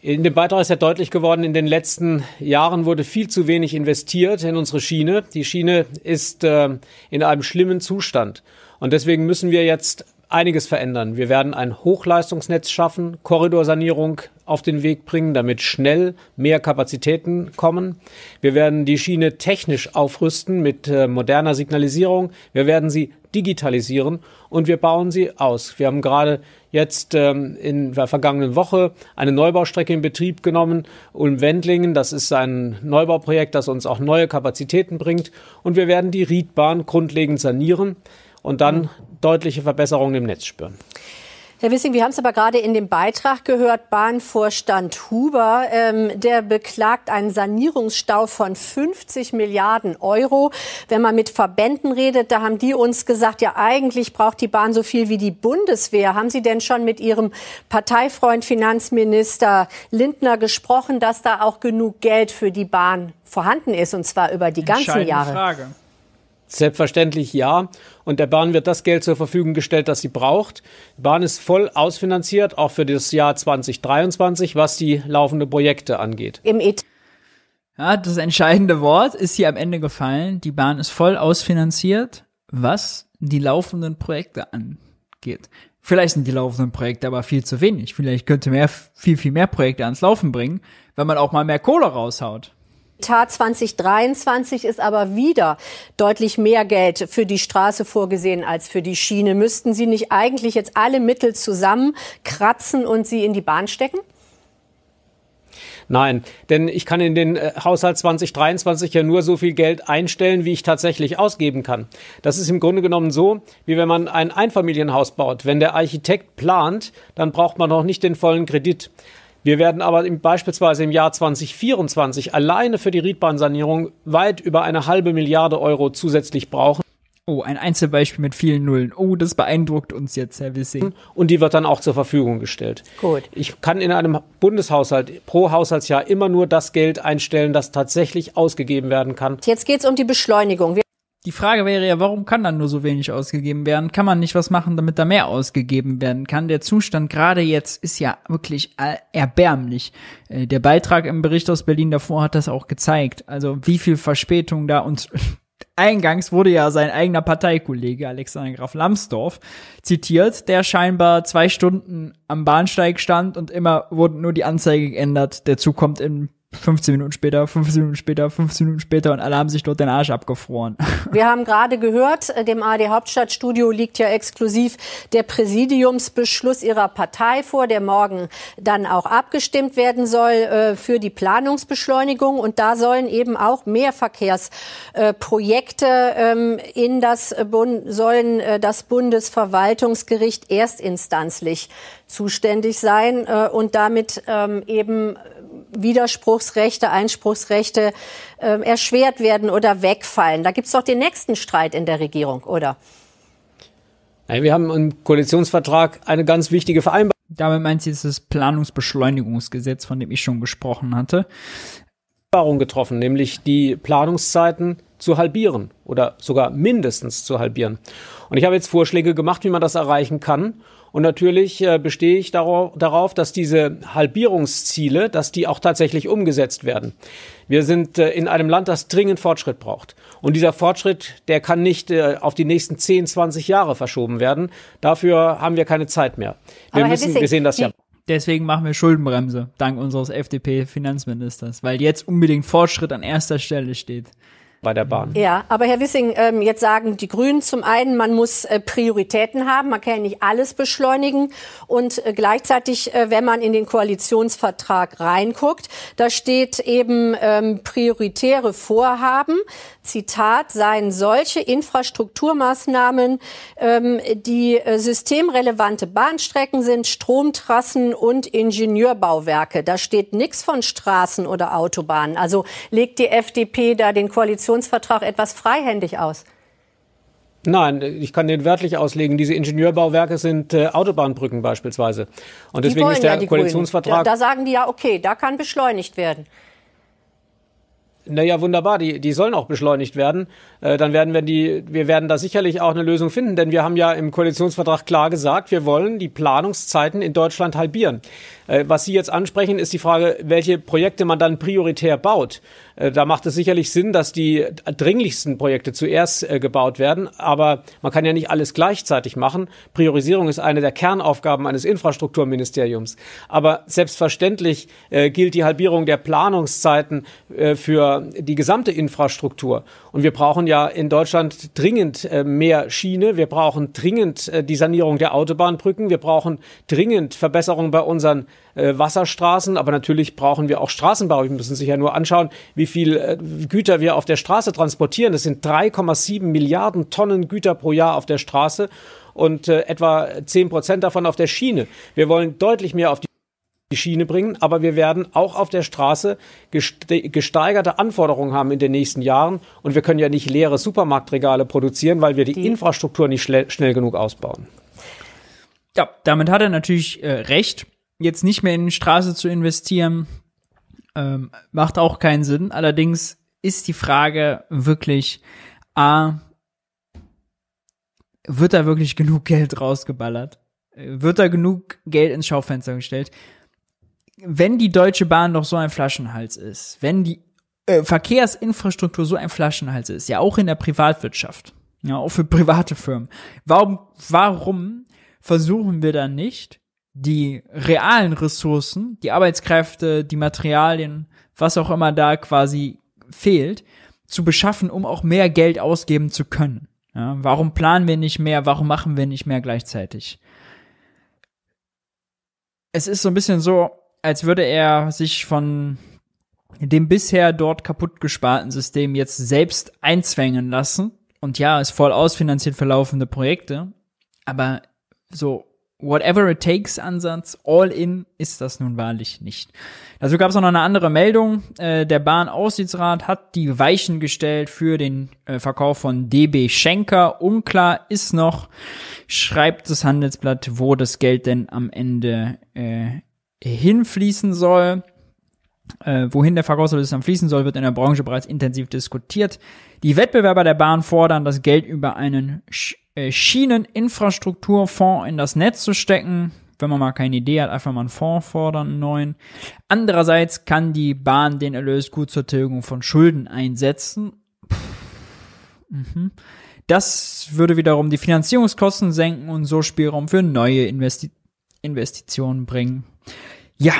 S10: In dem Beitrag ist ja deutlich geworden, in den letzten Jahren wurde viel zu wenig investiert in unsere Schiene. Die Schiene ist äh, in einem schlimmen Zustand. Und deswegen müssen wir jetzt einiges verändern. Wir werden ein Hochleistungsnetz schaffen, Korridorsanierung auf den Weg bringen, damit schnell mehr Kapazitäten kommen. Wir werden die Schiene technisch aufrüsten mit äh, moderner Signalisierung. Wir werden sie digitalisieren und wir bauen sie aus. Wir haben gerade jetzt ähm, in der vergangenen Woche eine Neubaustrecke in Betrieb genommen, Ulm-Wendlingen. Das ist ein Neubauprojekt, das uns auch neue Kapazitäten bringt. Und wir werden die Riedbahn grundlegend sanieren und dann deutliche Verbesserungen im Netz spüren.
S9: Herr Wissing, wir haben es aber gerade in dem Beitrag gehört, Bahnvorstand Huber, ähm, der beklagt einen Sanierungsstau von 50 Milliarden Euro. Wenn man mit Verbänden redet, da haben die uns gesagt, ja eigentlich braucht die Bahn so viel wie die Bundeswehr. Haben Sie denn schon mit Ihrem Parteifreund Finanzminister Lindner gesprochen, dass da auch genug Geld für die Bahn vorhanden ist, und zwar über die ganzen Jahre?
S10: Frage. Selbstverständlich ja. Und der Bahn wird das Geld zur Verfügung gestellt, das sie braucht. Die Bahn ist voll ausfinanziert, auch für das Jahr 2023, was die laufenden Projekte angeht.
S1: Im Et ja, das entscheidende Wort ist hier am Ende gefallen. Die Bahn ist voll ausfinanziert, was die laufenden Projekte angeht. Vielleicht sind die laufenden Projekte aber viel zu wenig. Vielleicht könnte mehr, viel, viel mehr Projekte ans Laufen bringen, wenn man auch mal mehr Kohle raushaut.
S9: Etat 2023 ist aber wieder deutlich mehr Geld für die Straße vorgesehen als für die Schiene. Müssten Sie nicht eigentlich jetzt alle Mittel zusammenkratzen und sie in die Bahn stecken?
S10: Nein, denn ich kann in den äh, Haushalt 2023 ja nur so viel Geld einstellen, wie ich tatsächlich ausgeben kann. Das ist im Grunde genommen so, wie wenn man ein Einfamilienhaus baut. Wenn der Architekt plant, dann braucht man noch nicht den vollen Kredit. Wir werden aber im, beispielsweise im Jahr 2024 alleine für die Riedbahnsanierung weit über eine halbe Milliarde Euro zusätzlich brauchen.
S1: Oh, ein Einzelbeispiel mit vielen Nullen. Oh, das beeindruckt uns jetzt, Herr Wissing.
S10: Und die wird dann auch zur Verfügung gestellt. Gut. Ich kann in einem Bundeshaushalt pro Haushaltsjahr immer nur das Geld einstellen, das tatsächlich ausgegeben werden kann.
S9: Jetzt geht es um die Beschleunigung. Wir
S1: die Frage wäre ja, warum kann dann nur so wenig ausgegeben werden? Kann man nicht was machen, damit da mehr ausgegeben werden kann? Der Zustand gerade jetzt ist ja wirklich erbärmlich. Äh, der Beitrag im Bericht aus Berlin davor hat das auch gezeigt. Also wie viel Verspätung da und *laughs* Eingangs wurde ja sein eigener Parteikollege Alexander Graf Lambsdorff zitiert, der scheinbar zwei Stunden am Bahnsteig stand und immer wurde nur die Anzeige geändert. Der Zug kommt in 15 Minuten später, 15 Minuten später, 15 Minuten später und alle haben sich dort den Arsch abgefroren. *laughs*
S9: Wir haben gerade gehört, äh, dem ARD Hauptstadtstudio liegt ja exklusiv der Präsidiumsbeschluss Ihrer Partei vor, der morgen dann auch abgestimmt werden soll äh, für die Planungsbeschleunigung. Und da sollen eben auch mehr Verkehrsprojekte ähm, in das Bund, sollen äh, das Bundesverwaltungsgericht erstinstanzlich zuständig sein und damit ähm, eben Widerspruchsrechte, Einspruchsrechte äh, erschwert werden oder wegfallen. Da gibt es doch den nächsten Streit in der Regierung, oder?
S10: Wir haben im Koalitionsvertrag eine ganz wichtige Vereinbarung.
S1: Damit meint sie, ist das Planungsbeschleunigungsgesetz, von dem ich schon gesprochen hatte.
S10: getroffen, nämlich die Planungszeiten zu halbieren oder sogar mindestens zu halbieren. Und ich habe jetzt Vorschläge gemacht, wie man das erreichen kann. Und natürlich äh, bestehe ich darauf, dass diese Halbierungsziele, dass die auch tatsächlich umgesetzt werden. Wir sind äh, in einem Land, das dringend Fortschritt braucht. Und dieser Fortschritt, der kann nicht äh, auf die nächsten 10, 20 Jahre verschoben werden. Dafür haben wir keine Zeit mehr. Wir, müssen, Wissing, wir sehen das ja.
S1: Deswegen machen wir Schuldenbremse, dank unseres FDP-Finanzministers, weil jetzt unbedingt Fortschritt an erster Stelle steht
S10: bei der Bahn.
S9: Ja, aber Herr Wissing, ähm, jetzt sagen die Grünen zum einen, man muss äh, Prioritäten haben, man kann ja nicht alles beschleunigen und äh, gleichzeitig, äh, wenn man in den Koalitionsvertrag reinguckt, da steht eben ähm, prioritäre Vorhaben, Zitat, seien solche Infrastrukturmaßnahmen, ähm, die systemrelevante Bahnstrecken sind, Stromtrassen und Ingenieurbauwerke. Da steht nichts von Straßen oder Autobahnen. Also legt die FDP da den Koalitionsvertrag Koalitionsvertrag etwas freihändig aus?
S10: Nein, ich kann den wörtlich auslegen. Diese Ingenieurbauwerke sind äh, Autobahnbrücken beispielsweise. Und deswegen ist der ja Koalitionsvertrag.
S9: Da, da sagen die ja, okay, da kann beschleunigt werden.
S10: Naja, wunderbar, die, die sollen auch beschleunigt werden. Äh, dann werden wir die, wir werden da sicherlich auch eine Lösung finden, denn wir haben ja im Koalitionsvertrag klar gesagt, wir wollen die Planungszeiten in Deutschland halbieren. Äh, was Sie jetzt ansprechen, ist die Frage, welche Projekte man dann prioritär baut. Äh, da macht es sicherlich Sinn, dass die dringlichsten Projekte zuerst äh, gebaut werden, aber man kann ja nicht alles gleichzeitig machen. Priorisierung ist eine der Kernaufgaben eines Infrastrukturministeriums. Aber selbstverständlich gilt die Halbierung der Planungszeiten für die gesamte Infrastruktur. Und wir brauchen ja in Deutschland dringend mehr Schiene. Wir brauchen dringend die Sanierung der Autobahnbrücken. Wir brauchen dringend Verbesserungen bei unseren äh, Wasserstraßen, aber natürlich brauchen wir auch Straßenbau. Wir müssen sich ja nur anschauen, wie viel äh, Güter wir auf der Straße transportieren. Das sind 3,7 Milliarden Tonnen Güter pro Jahr auf der Straße und äh, etwa 10 Prozent davon auf der Schiene. Wir wollen deutlich mehr auf die die Schiene bringen, aber wir werden auch auf der Straße gesteigerte Anforderungen haben in den nächsten Jahren und wir können ja nicht leere Supermarktregale produzieren, weil wir die, die Infrastruktur nicht schnell genug ausbauen.
S1: Ja, damit hat er natürlich äh, recht jetzt nicht mehr in die Straße zu investieren, ähm, macht auch keinen Sinn. Allerdings ist die Frage wirklich, a, wird da wirklich genug Geld rausgeballert? Wird da genug Geld ins Schaufenster gestellt? Wenn die Deutsche Bahn doch so ein Flaschenhals ist, wenn die äh, Verkehrsinfrastruktur so ein Flaschenhals ist, ja auch in der Privatwirtschaft, ja auch für private Firmen, warum, warum versuchen wir dann nicht, die realen Ressourcen, die Arbeitskräfte, die Materialien, was auch immer da quasi fehlt, zu beschaffen, um auch mehr Geld ausgeben zu können. Ja, warum planen wir nicht mehr? Warum machen wir nicht mehr gleichzeitig? Es ist so ein bisschen so, als würde er sich von dem bisher dort kaputt gesparten System jetzt selbst einzwängen lassen. Und ja, es voll ausfinanziert für laufende Projekte. Aber so Whatever it takes Ansatz, all in ist das nun wahrlich nicht. Dazu gab es noch eine andere Meldung. Äh, der Bahnaufsichtsrat hat die Weichen gestellt für den äh, Verkauf von DB Schenker. Unklar ist noch, schreibt das Handelsblatt, wo das Geld denn am Ende äh, hinfließen soll. Äh, wohin der Verkaufserlös dann fließen soll, wird in der Branche bereits intensiv diskutiert. Die Wettbewerber der Bahn fordern, das Geld über einen Schieneninfrastrukturfonds in das Netz zu stecken. Wenn man mal keine Idee hat, einfach mal einen Fonds fordern, einen neuen. Andererseits kann die Bahn den Erlös gut zur Tilgung von Schulden einsetzen. Mhm. Das würde wiederum die Finanzierungskosten senken und so Spielraum für neue Investi Investitionen bringen. Ja,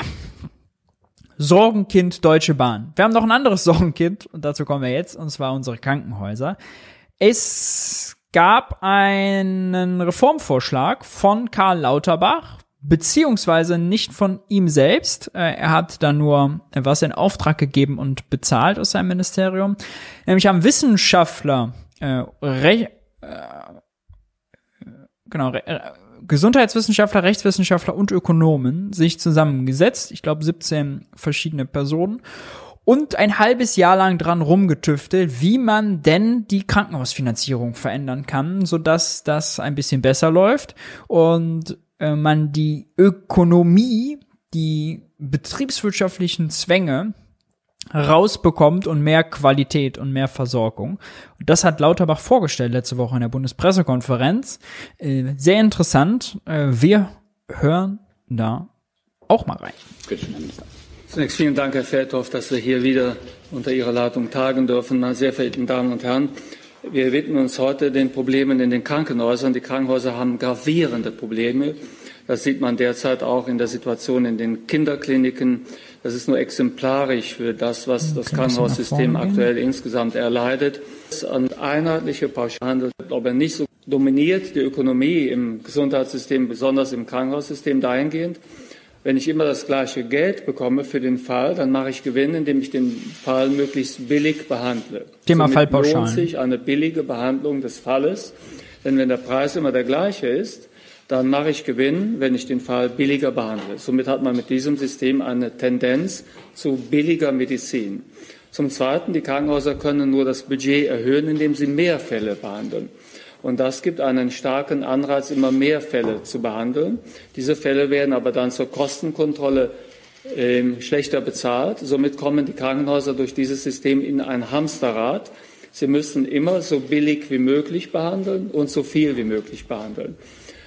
S1: Sorgenkind Deutsche Bahn. Wir haben noch ein anderes *laughs* Sorgenkind und dazu kommen wir jetzt, und zwar unsere Krankenhäuser. Es gab einen Reformvorschlag von Karl Lauterbach, beziehungsweise nicht von ihm selbst. Äh, er hat da nur was in Auftrag gegeben und bezahlt aus seinem Ministerium. Nämlich haben Wissenschaftler, äh, Re äh, genau, Re äh, Gesundheitswissenschaftler, Rechtswissenschaftler und Ökonomen sich zusammengesetzt. Ich glaube 17 verschiedene Personen und ein halbes Jahr lang dran rumgetüftelt, wie man denn die Krankenhausfinanzierung verändern kann, so dass das ein bisschen besser läuft und äh, man die Ökonomie, die betriebswirtschaftlichen Zwänge rausbekommt und mehr Qualität und mehr Versorgung. Und das hat Lauterbach vorgestellt letzte Woche in der Bundespressekonferenz. Äh, sehr interessant. Äh, wir hören da auch mal rein. Bitte,
S11: Zunächst vielen Dank, Herr Feldhoff, dass wir hier wieder unter Ihrer Leitung tagen dürfen. Meine sehr verehrten Damen und Herren, wir widmen uns heute den Problemen in den Krankenhäusern. Die Krankenhäuser haben gravierende Probleme. Das sieht man derzeit auch in der Situation in den Kinderkliniken. Das ist nur exemplarisch für das, was das Krankenhaussystem aktuell insgesamt erleidet. Ein einheitlicher Pauschalhandel, ob er nicht so dominiert die Ökonomie im Gesundheitssystem, besonders im Krankenhaussystem dahingehend, wenn ich immer das gleiche Geld bekomme für den Fall, dann mache ich Gewinn, indem ich den Fall möglichst billig behandle.
S1: Thema Somit Fallpauschalen.
S11: lohnt sich eine billige Behandlung des Falles, denn wenn der Preis immer der gleiche ist, dann mache ich Gewinn, wenn ich den Fall billiger behandle. Somit hat man mit diesem System eine Tendenz zu billiger Medizin. Zum Zweiten, die Krankenhäuser können nur das Budget erhöhen, indem sie mehr Fälle behandeln. Und das gibt einen starken Anreiz, immer mehr Fälle zu behandeln. Diese Fälle werden aber dann zur Kostenkontrolle äh, schlechter bezahlt. Somit kommen die Krankenhäuser durch dieses System in ein Hamsterrad. Sie müssen immer so billig wie möglich behandeln und so viel wie möglich behandeln.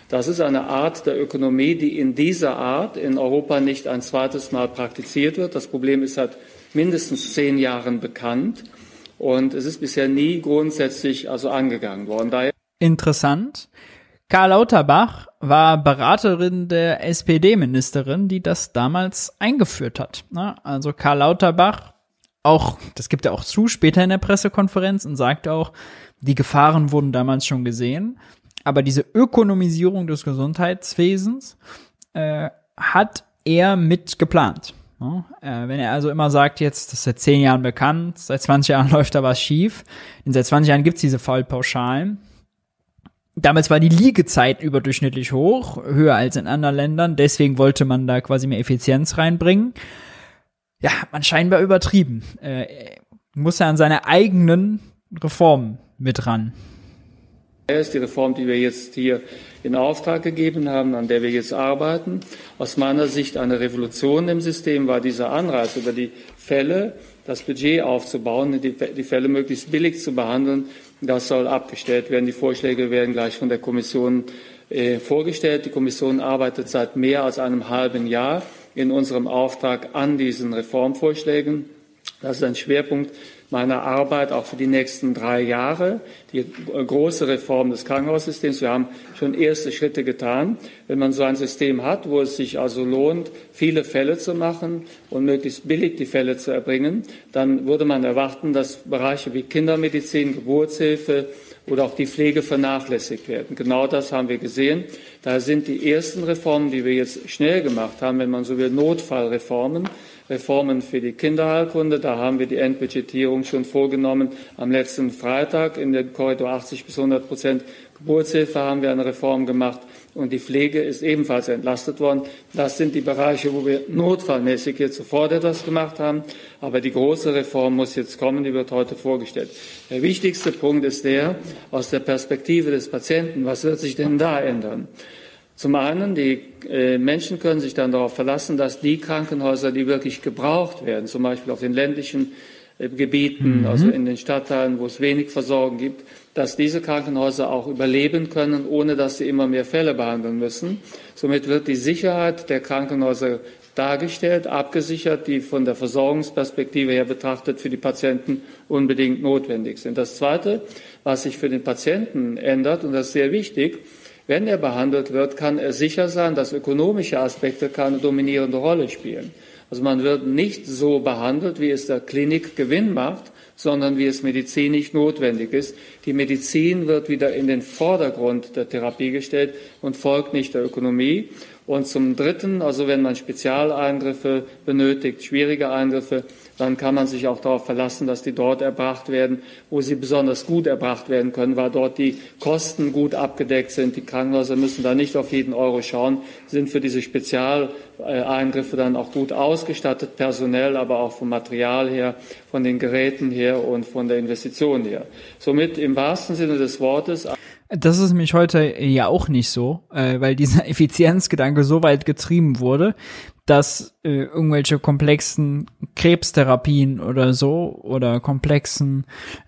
S11: Das ist eine Art der Ökonomie, die in dieser Art in Europa nicht ein zweites Mal praktiziert wird. Das Problem ist seit mindestens zehn Jahren bekannt und es ist bisher nie grundsätzlich also angegangen worden. Daher
S1: Interessant. Karl Lauterbach war Beraterin der SPD-Ministerin, die das damals eingeführt hat. Also Karl Lauterbach, auch, das gibt er auch zu, später in der Pressekonferenz und sagt auch, die Gefahren wurden damals schon gesehen aber diese Ökonomisierung des Gesundheitswesens äh, hat er mit geplant. Ja, äh, wenn er also immer sagt, jetzt, das ist seit zehn Jahren bekannt, seit 20 Jahren *laughs* läuft da was schief, in seit 20 Jahren gibt's diese Fallpauschalen. Damals war die Liegezeit überdurchschnittlich hoch, höher als in anderen Ländern, deswegen wollte man da quasi mehr Effizienz reinbringen. Ja, hat man scheinbar übertrieben. Äh, muss er an seine eigenen Reformen mit ran
S11: ist die Reform, die wir jetzt hier in Auftrag gegeben haben, an der wir jetzt arbeiten. Aus meiner Sicht eine Revolution im System war dieser Anreiz, über die Fälle das Budget aufzubauen, die Fälle möglichst billig zu behandeln. Das soll abgestellt werden. Die Vorschläge werden gleich von der Kommission äh, vorgestellt. Die Kommission arbeitet seit mehr als einem halben Jahr in unserem Auftrag an diesen Reformvorschlägen. Das ist ein Schwerpunkt meiner Arbeit auch für die nächsten drei Jahre, die große Reform des Krankenhaussystems. Wir haben schon erste Schritte getan. Wenn man so ein System hat, wo es sich also lohnt, viele Fälle zu machen und möglichst billig die Fälle zu erbringen, dann würde man erwarten, dass Bereiche wie Kindermedizin, Geburtshilfe oder auch die Pflege vernachlässigt werden. Genau das haben wir gesehen. Daher sind die ersten Reformen, die wir jetzt schnell gemacht haben, wenn man so will, Notfallreformen, Reformen für die Kinderheilkunde. Da haben wir die Endbudgetierung schon vorgenommen. Am letzten Freitag in dem Korridor 80 bis 100 Prozent Geburtshilfe haben wir eine Reform gemacht und die Pflege ist ebenfalls entlastet worden. Das sind die Bereiche, wo wir notfallmäßig jetzt sofort etwas gemacht haben. Aber die große Reform muss jetzt kommen, die wird heute vorgestellt. Der wichtigste Punkt ist der, aus der Perspektive des Patienten, was wird sich denn da ändern? Zum einen, die äh, Menschen können sich dann darauf verlassen, dass die Krankenhäuser, die wirklich gebraucht werden, zum Beispiel auf den ländlichen äh, Gebieten, mhm. also in den Stadtteilen, wo es wenig Versorgung gibt, dass diese Krankenhäuser auch überleben können, ohne dass sie immer mehr Fälle behandeln müssen. Somit wird die Sicherheit der Krankenhäuser dargestellt, abgesichert, die von der Versorgungsperspektive her betrachtet für die Patienten unbedingt notwendig sind. Das Zweite, was sich für den Patienten ändert, und das ist sehr wichtig, wenn er behandelt wird, kann er sicher sein, dass ökonomische Aspekte keine dominierende Rolle spielen. Also man wird nicht so behandelt, wie es der Klinik Gewinn macht, sondern wie es medizinisch notwendig ist. Die Medizin wird wieder in den Vordergrund der Therapie gestellt und folgt nicht der Ökonomie. Und zum Dritten, also wenn man Spezialeingriffe benötigt, schwierige Eingriffe, dann kann man sich auch darauf verlassen, dass die dort erbracht werden, wo sie besonders gut erbracht werden können, weil dort die Kosten gut abgedeckt sind. Die Krankenhäuser müssen da nicht auf jeden Euro schauen, sind für diese Spezialeingriffe dann auch gut ausgestattet, personell, aber auch vom Material her, von den Geräten her und von der Investition her. Somit im wahrsten Sinne des Wortes
S1: das ist nämlich heute ja auch nicht so, äh, weil dieser *laughs* Effizienzgedanke so weit getrieben wurde, dass äh, irgendwelche komplexen Krebstherapien oder so oder komplexen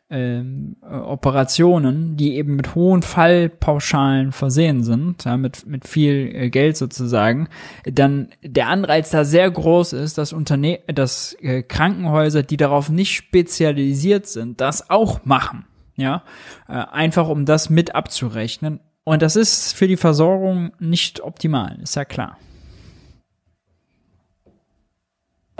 S1: ähm, äh, Operationen, die eben mit hohen Fallpauschalen versehen sind, ja, mit, mit viel äh, Geld sozusagen, dann der Anreiz da sehr groß ist, dass Unterne dass äh, Krankenhäuser, die darauf nicht spezialisiert sind, das auch machen. Ja, äh, einfach um das mit abzurechnen. Und das ist für die Versorgung nicht optimal, ist ja klar.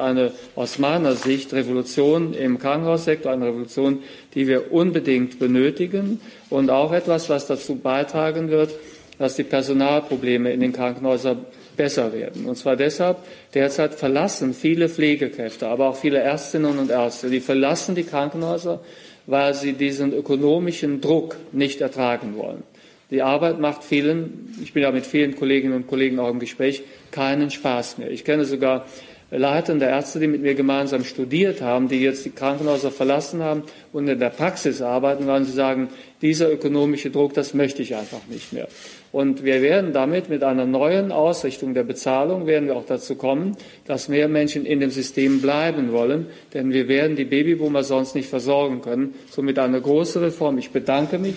S11: Eine aus meiner Sicht Revolution im Krankenhaussektor, eine Revolution, die wir unbedingt benötigen und auch etwas, was dazu beitragen wird, dass die Personalprobleme in den Krankenhäusern besser werden. Und zwar deshalb, derzeit verlassen viele Pflegekräfte, aber auch viele Ärztinnen und Ärzte, die verlassen die Krankenhäuser, weil sie diesen ökonomischen Druck nicht ertragen wollen. Die Arbeit macht vielen, ich bin ja mit vielen Kolleginnen und Kollegen auch im Gespräch, keinen Spaß mehr. Ich kenne sogar leitende Ärzte, die mit mir gemeinsam studiert haben, die jetzt die Krankenhäuser verlassen haben und in der Praxis arbeiten, weil sie sagen, dieser ökonomische Druck, das möchte ich einfach nicht mehr. Und wir werden damit mit einer neuen Ausrichtung der Bezahlung werden wir auch dazu kommen, dass mehr Menschen in dem System bleiben wollen, denn wir werden die Babyboomer sonst nicht versorgen können. Somit eine große Reform. Ich bedanke mich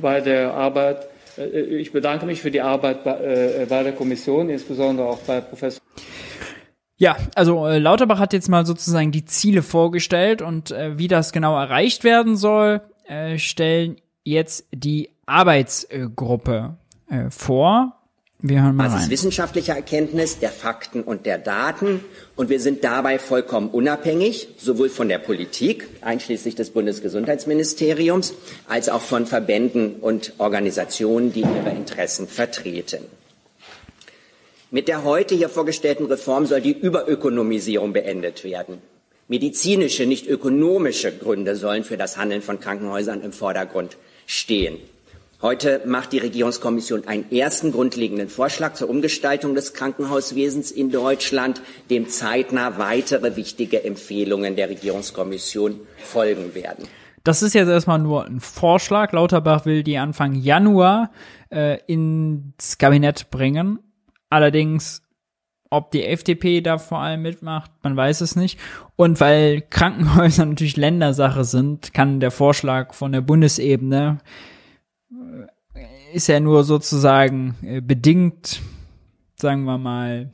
S11: bei der Arbeit äh, ich bedanke mich für die Arbeit bei, äh, bei der Kommission, insbesondere auch bei Professor.
S1: Ja, also äh, Lauterbach hat jetzt mal sozusagen die Ziele vorgestellt und äh, wie das genau erreicht werden soll, äh, stellen jetzt die Arbeitsgruppe äh, vor. Wir hören mal
S12: rein.
S1: Das
S12: ist wissenschaftliche Erkenntnis der Fakten und der Daten und wir sind dabei vollkommen unabhängig, sowohl von der Politik, einschließlich des Bundesgesundheitsministeriums, als auch von Verbänden und Organisationen, die ihre Interessen vertreten. Mit der heute hier vorgestellten Reform soll die Überökonomisierung beendet werden. Medizinische, nicht ökonomische Gründe sollen für das Handeln von Krankenhäusern im Vordergrund stehen. Heute macht die Regierungskommission einen ersten grundlegenden Vorschlag zur Umgestaltung des Krankenhauswesens in Deutschland, dem zeitnah weitere wichtige Empfehlungen der Regierungskommission folgen werden.
S1: Das ist jetzt erstmal nur ein Vorschlag. Lauterbach will die Anfang Januar äh, ins Kabinett bringen. Allerdings, ob die FDP da vor allem mitmacht, man weiß es nicht. Und weil Krankenhäuser *laughs* natürlich Ländersache sind, kann der Vorschlag von der Bundesebene äh, ist ja nur sozusagen äh, bedingt, sagen wir mal,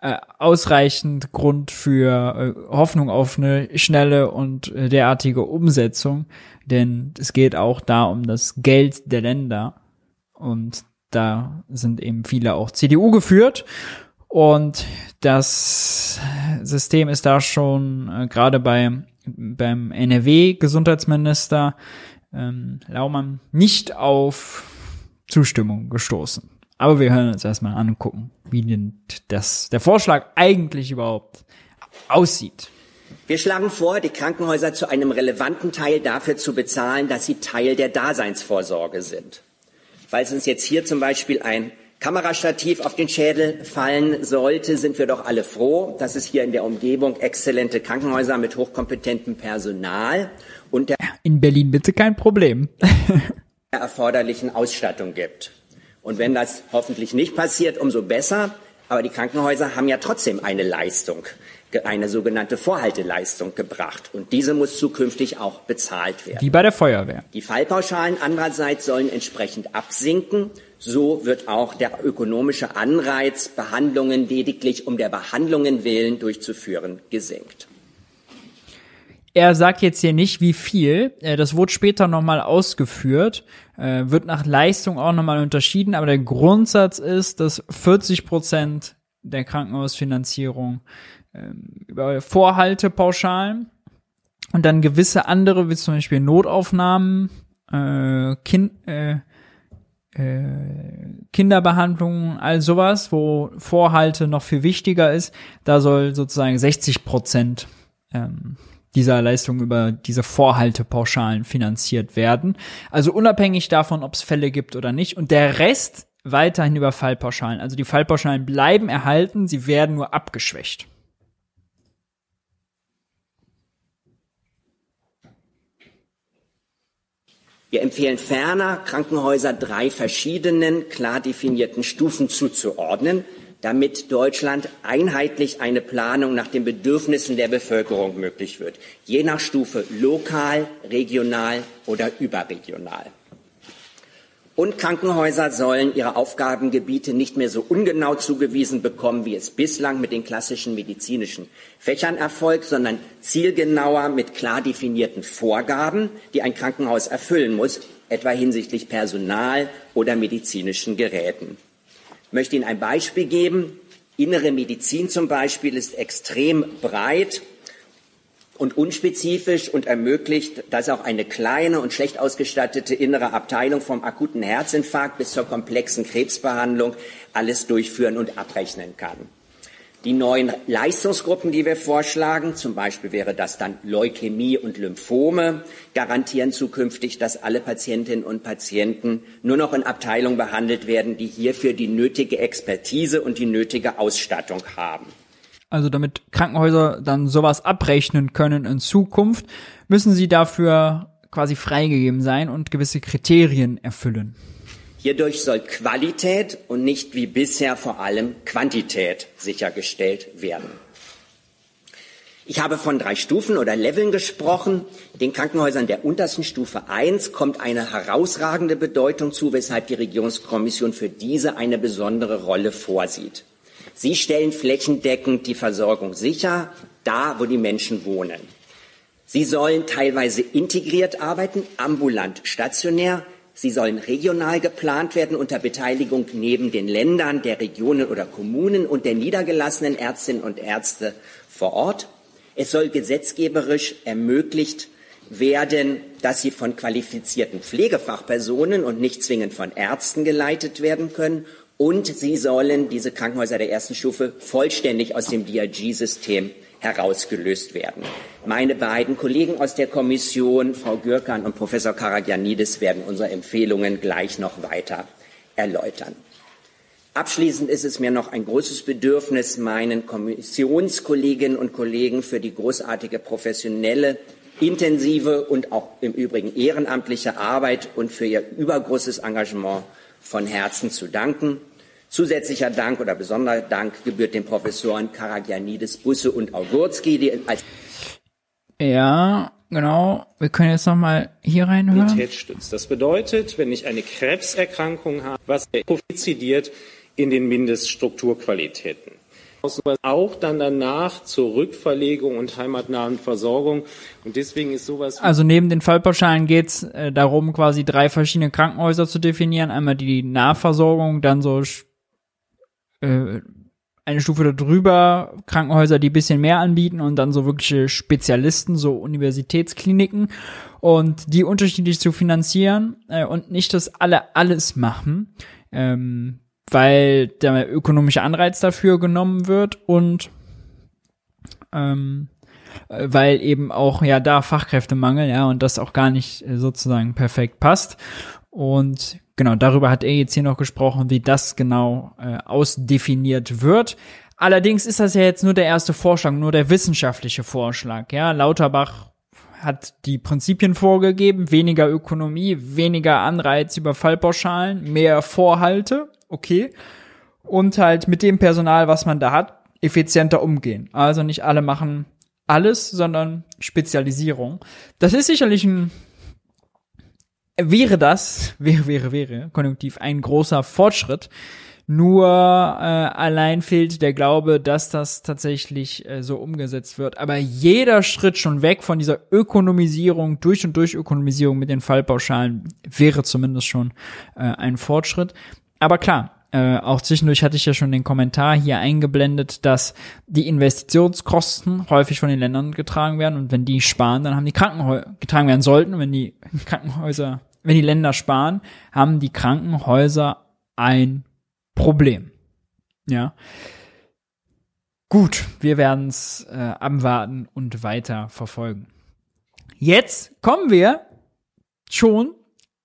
S1: äh, ausreichend Grund für Hoffnung auf eine schnelle und derartige Umsetzung, denn es geht auch da um das Geld der Länder und da sind eben viele auch CDU geführt. Und das System ist da schon äh, gerade bei, beim NRW-Gesundheitsminister ähm, Laumann nicht auf Zustimmung gestoßen. Aber wir hören uns erstmal an und gucken, wie denn das, der Vorschlag eigentlich überhaupt aussieht.
S12: Wir schlagen vor, die Krankenhäuser zu einem relevanten Teil dafür zu bezahlen, dass sie Teil der Daseinsvorsorge sind. Falls uns jetzt hier zum Beispiel ein Kamerastativ auf den Schädel fallen sollte, sind wir doch alle froh, dass es hier in der Umgebung exzellente Krankenhäuser mit hochkompetentem Personal und der
S1: in Berlin bitte kein Problem
S12: der *laughs* erforderlichen Ausstattung gibt. Und wenn das hoffentlich nicht passiert, umso besser. Aber die Krankenhäuser haben ja trotzdem eine Leistung eine sogenannte Vorhalteleistung gebracht. Und diese muss zukünftig auch bezahlt werden.
S1: Wie bei der Feuerwehr.
S12: Die Fallpauschalen andererseits sollen entsprechend absinken. So wird auch der ökonomische Anreiz, Behandlungen lediglich um der Behandlungen willen durchzuführen, gesenkt.
S1: Er sagt jetzt hier nicht, wie viel. Äh, das wurde später nochmal ausgeführt, äh, wird nach Leistung auch nochmal unterschieden, aber der Grundsatz ist, dass 40 Prozent der Krankenhausfinanzierung über Vorhaltepauschalen und dann gewisse andere, wie zum Beispiel Notaufnahmen, äh, kind, äh, äh, Kinderbehandlung, all sowas, wo Vorhalte noch viel wichtiger ist, da soll sozusagen 60 Prozent ähm, dieser Leistung über diese Vorhaltepauschalen finanziert werden. Also unabhängig davon, ob es Fälle gibt oder nicht. Und der Rest weiterhin über Fallpauschalen. Also die Fallpauschalen bleiben erhalten, sie werden nur abgeschwächt.
S12: Wir empfehlen ferner, Krankenhäuser drei verschiedenen, klar definierten Stufen zuzuordnen, damit Deutschland einheitlich eine Planung nach den Bedürfnissen der Bevölkerung möglich wird, je nach Stufe lokal, regional oder überregional. Und Krankenhäuser sollen ihre Aufgabengebiete nicht mehr so ungenau zugewiesen bekommen, wie es bislang mit den klassischen medizinischen Fächern erfolgt, sondern zielgenauer mit klar definierten Vorgaben, die ein Krankenhaus erfüllen muss, etwa hinsichtlich Personal oder medizinischen Geräten. Ich möchte Ihnen ein Beispiel geben. Innere Medizin zum Beispiel ist extrem breit und unspezifisch und ermöglicht, dass auch eine kleine und schlecht ausgestattete innere Abteilung vom akuten Herzinfarkt bis zur komplexen Krebsbehandlung alles durchführen und abrechnen kann. Die neuen Leistungsgruppen, die wir vorschlagen, zum Beispiel wäre das dann Leukämie und Lymphome, garantieren zukünftig, dass alle Patientinnen und Patienten nur noch in Abteilungen behandelt werden, die hierfür die nötige Expertise und die nötige Ausstattung haben.
S1: Also damit Krankenhäuser dann sowas abrechnen können in Zukunft, müssen sie dafür quasi freigegeben sein und gewisse Kriterien erfüllen.
S12: Hierdurch soll Qualität und nicht wie bisher vor allem Quantität sichergestellt werden. Ich habe von drei Stufen oder Leveln gesprochen. Den Krankenhäusern der untersten Stufe 1 kommt eine herausragende Bedeutung zu, weshalb die Regierungskommission für diese eine besondere Rolle vorsieht. Sie stellen flächendeckend die Versorgung sicher, da wo die Menschen wohnen. Sie sollen teilweise integriert arbeiten, ambulant, stationär. Sie sollen regional geplant werden unter Beteiligung neben den Ländern, der Regionen oder Kommunen und der niedergelassenen Ärztinnen und Ärzte vor Ort. Es soll gesetzgeberisch ermöglicht werden, dass sie von qualifizierten Pflegefachpersonen und nicht zwingend von Ärzten geleitet werden können und sie sollen, diese Krankenhäuser der ersten Stufe, vollständig aus dem DRG-System herausgelöst werden. Meine beiden Kollegen aus der Kommission, Frau Gürkan und Professor Karagianidis, werden unsere Empfehlungen gleich noch weiter erläutern. Abschließend ist es mir noch ein großes Bedürfnis, meinen Kommissionskolleginnen und Kollegen für die großartige professionelle, intensive und auch im Übrigen ehrenamtliche Arbeit und für ihr übergroßes Engagement von Herzen zu danken. Zusätzlicher Dank oder besonderer Dank gebührt den Professoren Karagianidis, Busse und Augurski, die als
S1: ja, genau. Wir können jetzt noch mal hier reinhören.
S13: stützt. Das bedeutet, wenn ich eine Krebserkrankung habe, was profiziert in den Mindeststrukturqualitäten auch dann danach zur Rückverlegung und heimatnahen Versorgung. Und deswegen ist sowas.
S1: Also neben den Fallpauschalen geht es äh, darum, quasi drei verschiedene Krankenhäuser zu definieren. Einmal die Nahversorgung, dann so äh, eine Stufe darüber, Krankenhäuser, die bisschen mehr anbieten und dann so wirkliche Spezialisten, so Universitätskliniken und die unterschiedlich zu finanzieren äh, und nicht, dass alle alles machen. Ähm, weil der ökonomische Anreiz dafür genommen wird und ähm, weil eben auch ja da Fachkräftemangel, ja, und das auch gar nicht äh, sozusagen perfekt passt. Und genau, darüber hat er jetzt hier noch gesprochen, wie das genau äh, ausdefiniert wird. Allerdings ist das ja jetzt nur der erste Vorschlag, nur der wissenschaftliche Vorschlag, ja. Lauterbach hat die Prinzipien vorgegeben, weniger Ökonomie, weniger Anreiz über Fallpauschalen, mehr Vorhalte okay. Und halt mit dem Personal, was man da hat, effizienter umgehen. Also nicht alle machen alles, sondern Spezialisierung. Das ist sicherlich ein wäre das, wäre, wäre, wäre, konjunktiv ein großer Fortschritt. Nur äh, allein fehlt der Glaube, dass das tatsächlich äh, so umgesetzt wird. Aber jeder Schritt schon weg von dieser Ökonomisierung, durch und durch Ökonomisierung mit den Fallpauschalen, wäre zumindest schon äh, ein Fortschritt. Aber klar, äh, auch zwischendurch hatte ich ja schon den Kommentar hier eingeblendet, dass die Investitionskosten häufig von den Ländern getragen werden und wenn die sparen, dann haben die Krankenhäuser getragen werden sollten. Wenn die Krankenhäuser, wenn die Länder sparen, haben die Krankenhäuser ein Problem. Ja. Gut, wir werden es äh, abwarten und weiter verfolgen. Jetzt kommen wir schon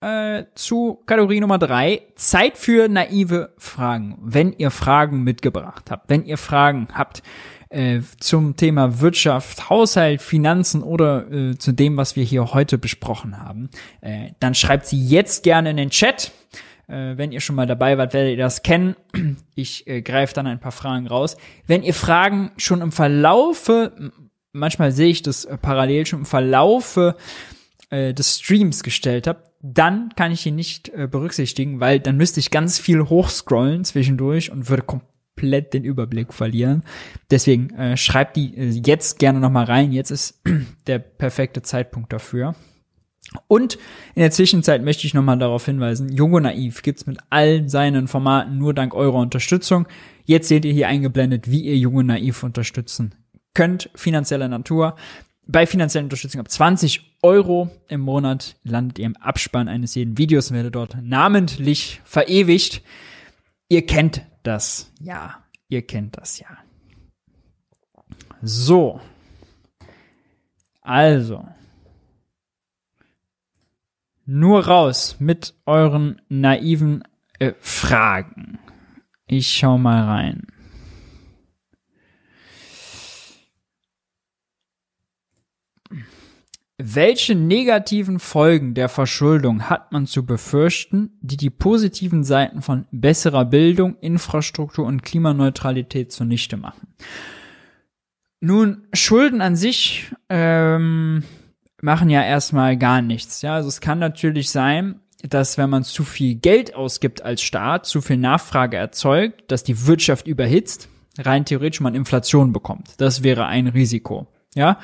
S1: äh, zu Kategorie Nummer drei. Zeit für naive Fragen. Wenn ihr Fragen mitgebracht habt, wenn ihr Fragen habt äh, zum Thema Wirtschaft, Haushalt, Finanzen oder äh, zu dem, was wir hier heute besprochen haben, äh, dann schreibt sie jetzt gerne in den Chat. Äh, wenn ihr schon mal dabei wart, werdet ihr das kennen. *clears throat* Ich äh, greife dann ein paar Fragen raus. Wenn ihr Fragen schon im Verlaufe, manchmal sehe ich das parallel schon im Verlaufe des Streams gestellt habt, dann kann ich ihn nicht äh, berücksichtigen, weil dann müsste ich ganz viel hochscrollen zwischendurch und würde komplett den Überblick verlieren. Deswegen äh, schreibt die äh, jetzt gerne noch rein. Jetzt ist *clears throat* der perfekte Zeitpunkt dafür. Und in der Zwischenzeit möchte ich nochmal darauf hinweisen, Jungo Naiv gibt's mit all seinen Formaten nur dank eurer Unterstützung. Jetzt seht ihr hier eingeblendet, wie ihr Junge Naiv unterstützen könnt, finanzieller Natur. Bei finanzieller Unterstützung ab 20 Euro im Monat landet ihr im Abspann eines jeden Videos und werdet dort namentlich verewigt. Ihr kennt das, ja. Ihr kennt das, ja. So. Also. Nur raus mit euren naiven äh, Fragen. Ich schau mal rein. Welche negativen Folgen der Verschuldung hat man zu befürchten, die die positiven Seiten von besserer Bildung, Infrastruktur und Klimaneutralität zunichte machen? Nun, Schulden an sich ähm, machen ja erstmal gar nichts. Ja, also es kann natürlich sein, dass wenn man zu viel Geld ausgibt als Staat, zu viel Nachfrage erzeugt, dass die Wirtschaft überhitzt, rein theoretisch man Inflation bekommt. Das wäre ein Risiko. Ja,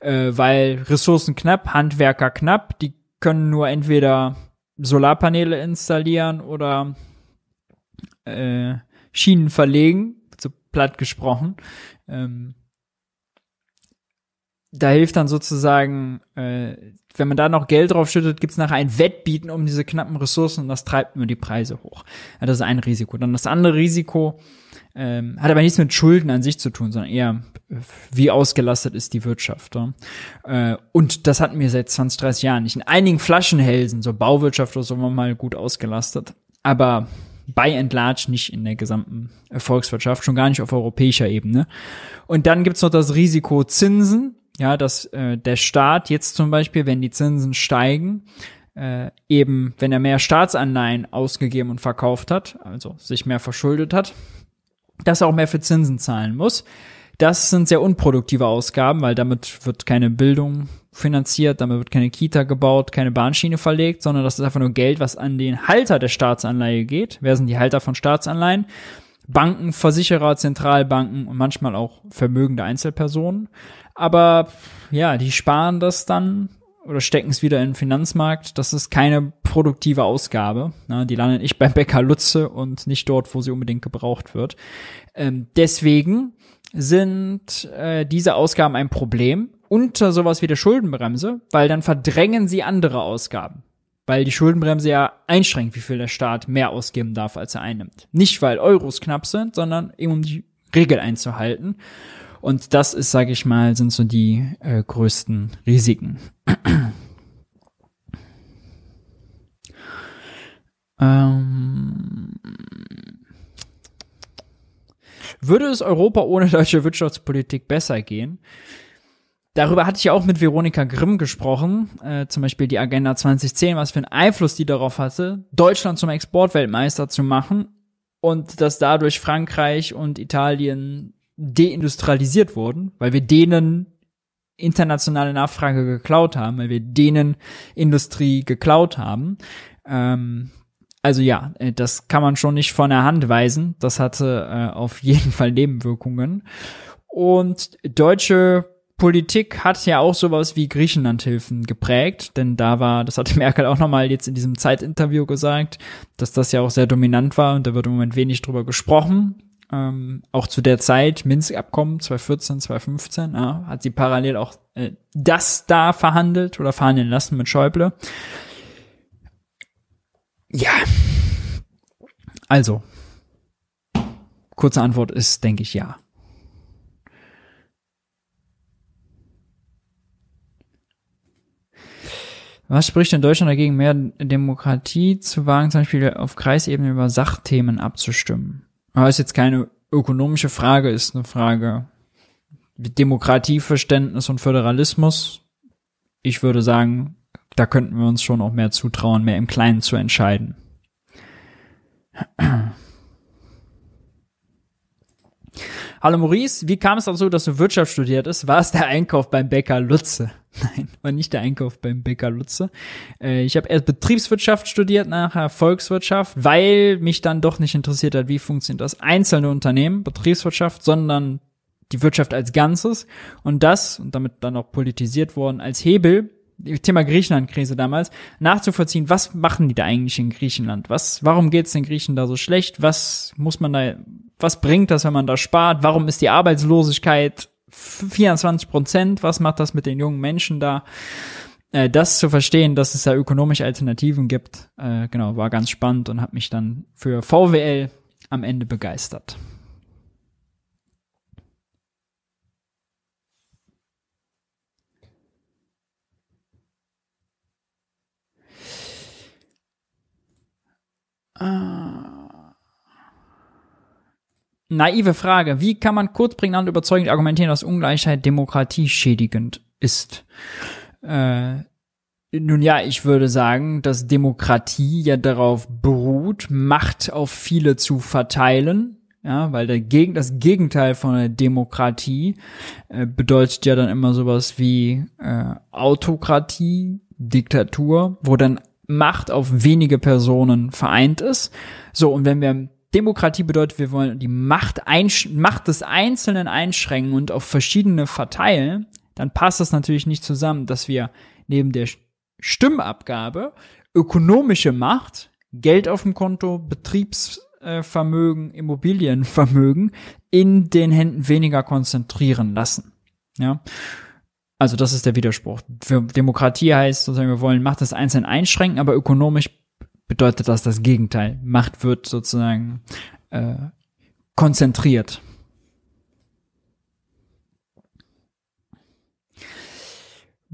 S1: äh, weil Ressourcen knapp, Handwerker knapp, die können nur entweder Solarpaneele installieren oder äh, Schienen verlegen, so platt gesprochen. Ähm, da hilft dann sozusagen, äh, wenn man da noch Geld drauf schüttet, gibt's nachher ein Wettbieten um diese knappen Ressourcen und das treibt nur die Preise hoch. Ja, das ist ein Risiko. Dann das andere Risiko ähm, hat aber nichts mit Schulden an sich zu tun, sondern eher, wie ausgelastet ist die Wirtschaft. Ja? Äh, und das hatten wir seit 20, 30 Jahren nicht. In einigen Flaschenhälsen, so Bauwirtschaft oder so, war mal gut ausgelastet. Aber by and large nicht in der gesamten Volkswirtschaft, schon gar nicht auf europäischer Ebene. Und dann gibt's noch das Risiko Zinsen, ja, dass äh, der Staat jetzt zum Beispiel, wenn die Zinsen steigen, äh, eben, wenn er mehr Staatsanleihen ausgegeben und verkauft hat, also sich mehr verschuldet hat, dass er auch mehr für Zinsen zahlen muss. Das sind sehr unproduktive Ausgaben, weil damit wird keine Bildung finanziert, damit wird keine Kita gebaut, keine Bahnschiene verlegt, sondern das ist einfach nur Geld, was an den Halter der Staatsanleihe geht. Wer sind die Halter von Staatsanleihen? Banken, Versicherer, Zentralbanken und manchmal auch vermögende Einzelpersonen. Aber ja, die sparen das dann oder stecken es wieder in den Finanzmarkt. Das ist keine produktive Ausgabe. Na, die landet nicht beim Bäcker Lutze und nicht dort, wo sie unbedingt gebraucht wird. Ähm, deswegen sind äh, diese Ausgaben ein Problem unter sowas wie der Schuldenbremse, weil dann verdrängen sie andere Ausgaben. Weil die Schuldenbremse ja einschränkt, wie viel der Staat mehr ausgeben darf, als er einnimmt. Nicht, weil Euros knapp sind, sondern eben um die Regel einzuhalten. Und das ist, sage ich mal, sind so die äh, größten Risiken. *clears throat* ähm, würde es Europa ohne deutsche Wirtschaftspolitik besser gehen? Darüber hatte ich ja auch mit Veronika Grimm gesprochen, äh, zum Beispiel die Agenda 2010, was für einen Einfluss die darauf hatte, Deutschland zum Exportweltmeister zu machen und dass dadurch Frankreich und Italien deindustrialisiert wurden, weil wir denen internationale Nachfrage geklaut haben, weil wir denen Industrie geklaut haben. Ähm, also ja, äh, das kann man schon nicht von der Hand weisen. Das hatte äh, auf jeden Fall Nebenwirkungen. Und deutsche Politik hat ja auch sowas wie Griechenlandhilfen geprägt, denn da war, das hatte *laughs* Merkel auch nochmal jetzt in diesem Zeitinterview gesagt, dass das ja auch sehr dominant war und da wird im Moment wenig drüber gesprochen. Ähm, auch zu der Zeit, Minsk-Abkommen 2014, 2015, ja, hat sie parallel auch äh, das da verhandelt oder verhandeln lassen mit Schäuble. Ja. Also. Kurze Antwort ist, denke ich, ja. Was spricht in Deutschland dagegen, mehr Demokratie zu wagen, zum Beispiel auf Kreisebene über Sachthemen abzustimmen? Aber ist jetzt keine ökonomische Frage, ist eine Frage Demokratieverständnis und Föderalismus. Ich würde sagen, da könnten wir uns schon auch mehr zutrauen, mehr im Kleinen zu entscheiden. Hallo Maurice, wie kam es dazu, dass du Wirtschaft studiert hast? War es der Einkauf beim Bäcker Lutze? Nein, war nicht der Einkauf beim Bäcker Lutze. Äh, ich habe erst Betriebswirtschaft studiert, nachher Volkswirtschaft, weil mich dann doch nicht interessiert hat, wie funktioniert das einzelne Unternehmen, Betriebswirtschaft, sondern die Wirtschaft als Ganzes und das, und damit dann auch politisiert worden, als Hebel Thema Griechenland-Krise damals, nachzuvollziehen, was machen die da eigentlich in Griechenland? Was, warum geht's den Griechen da so schlecht? Was muss man da, was bringt das, wenn man da spart? Warum ist die Arbeitslosigkeit 24 Prozent? Was macht das mit den jungen Menschen da? Äh, das zu verstehen, dass es da ökonomische Alternativen gibt, äh, genau, war ganz spannend und hat mich dann für VWL am Ende begeistert. Ah. Naive Frage. Wie kann man kurz, prägnant, überzeugend argumentieren, dass Ungleichheit Demokratie schädigend ist? Äh, nun ja, ich würde sagen, dass Demokratie ja darauf beruht, Macht auf viele zu verteilen. Ja, weil der Geg das Gegenteil von der Demokratie äh, bedeutet ja dann immer sowas wie äh, Autokratie, Diktatur, wo dann Macht auf wenige Personen vereint ist. So, und wenn wir Demokratie bedeutet, wir wollen die Macht, Macht des Einzelnen einschränken und auf verschiedene verteilen, dann passt das natürlich nicht zusammen, dass wir neben der Stimmabgabe ökonomische Macht, Geld auf dem Konto, Betriebsvermögen, Immobilienvermögen in den Händen weniger konzentrieren lassen. Ja. Also das ist der Widerspruch. Für Demokratie heißt sozusagen, wir wollen Macht des Einzelnen einschränken, aber ökonomisch bedeutet das das Gegenteil. Macht wird sozusagen äh, konzentriert.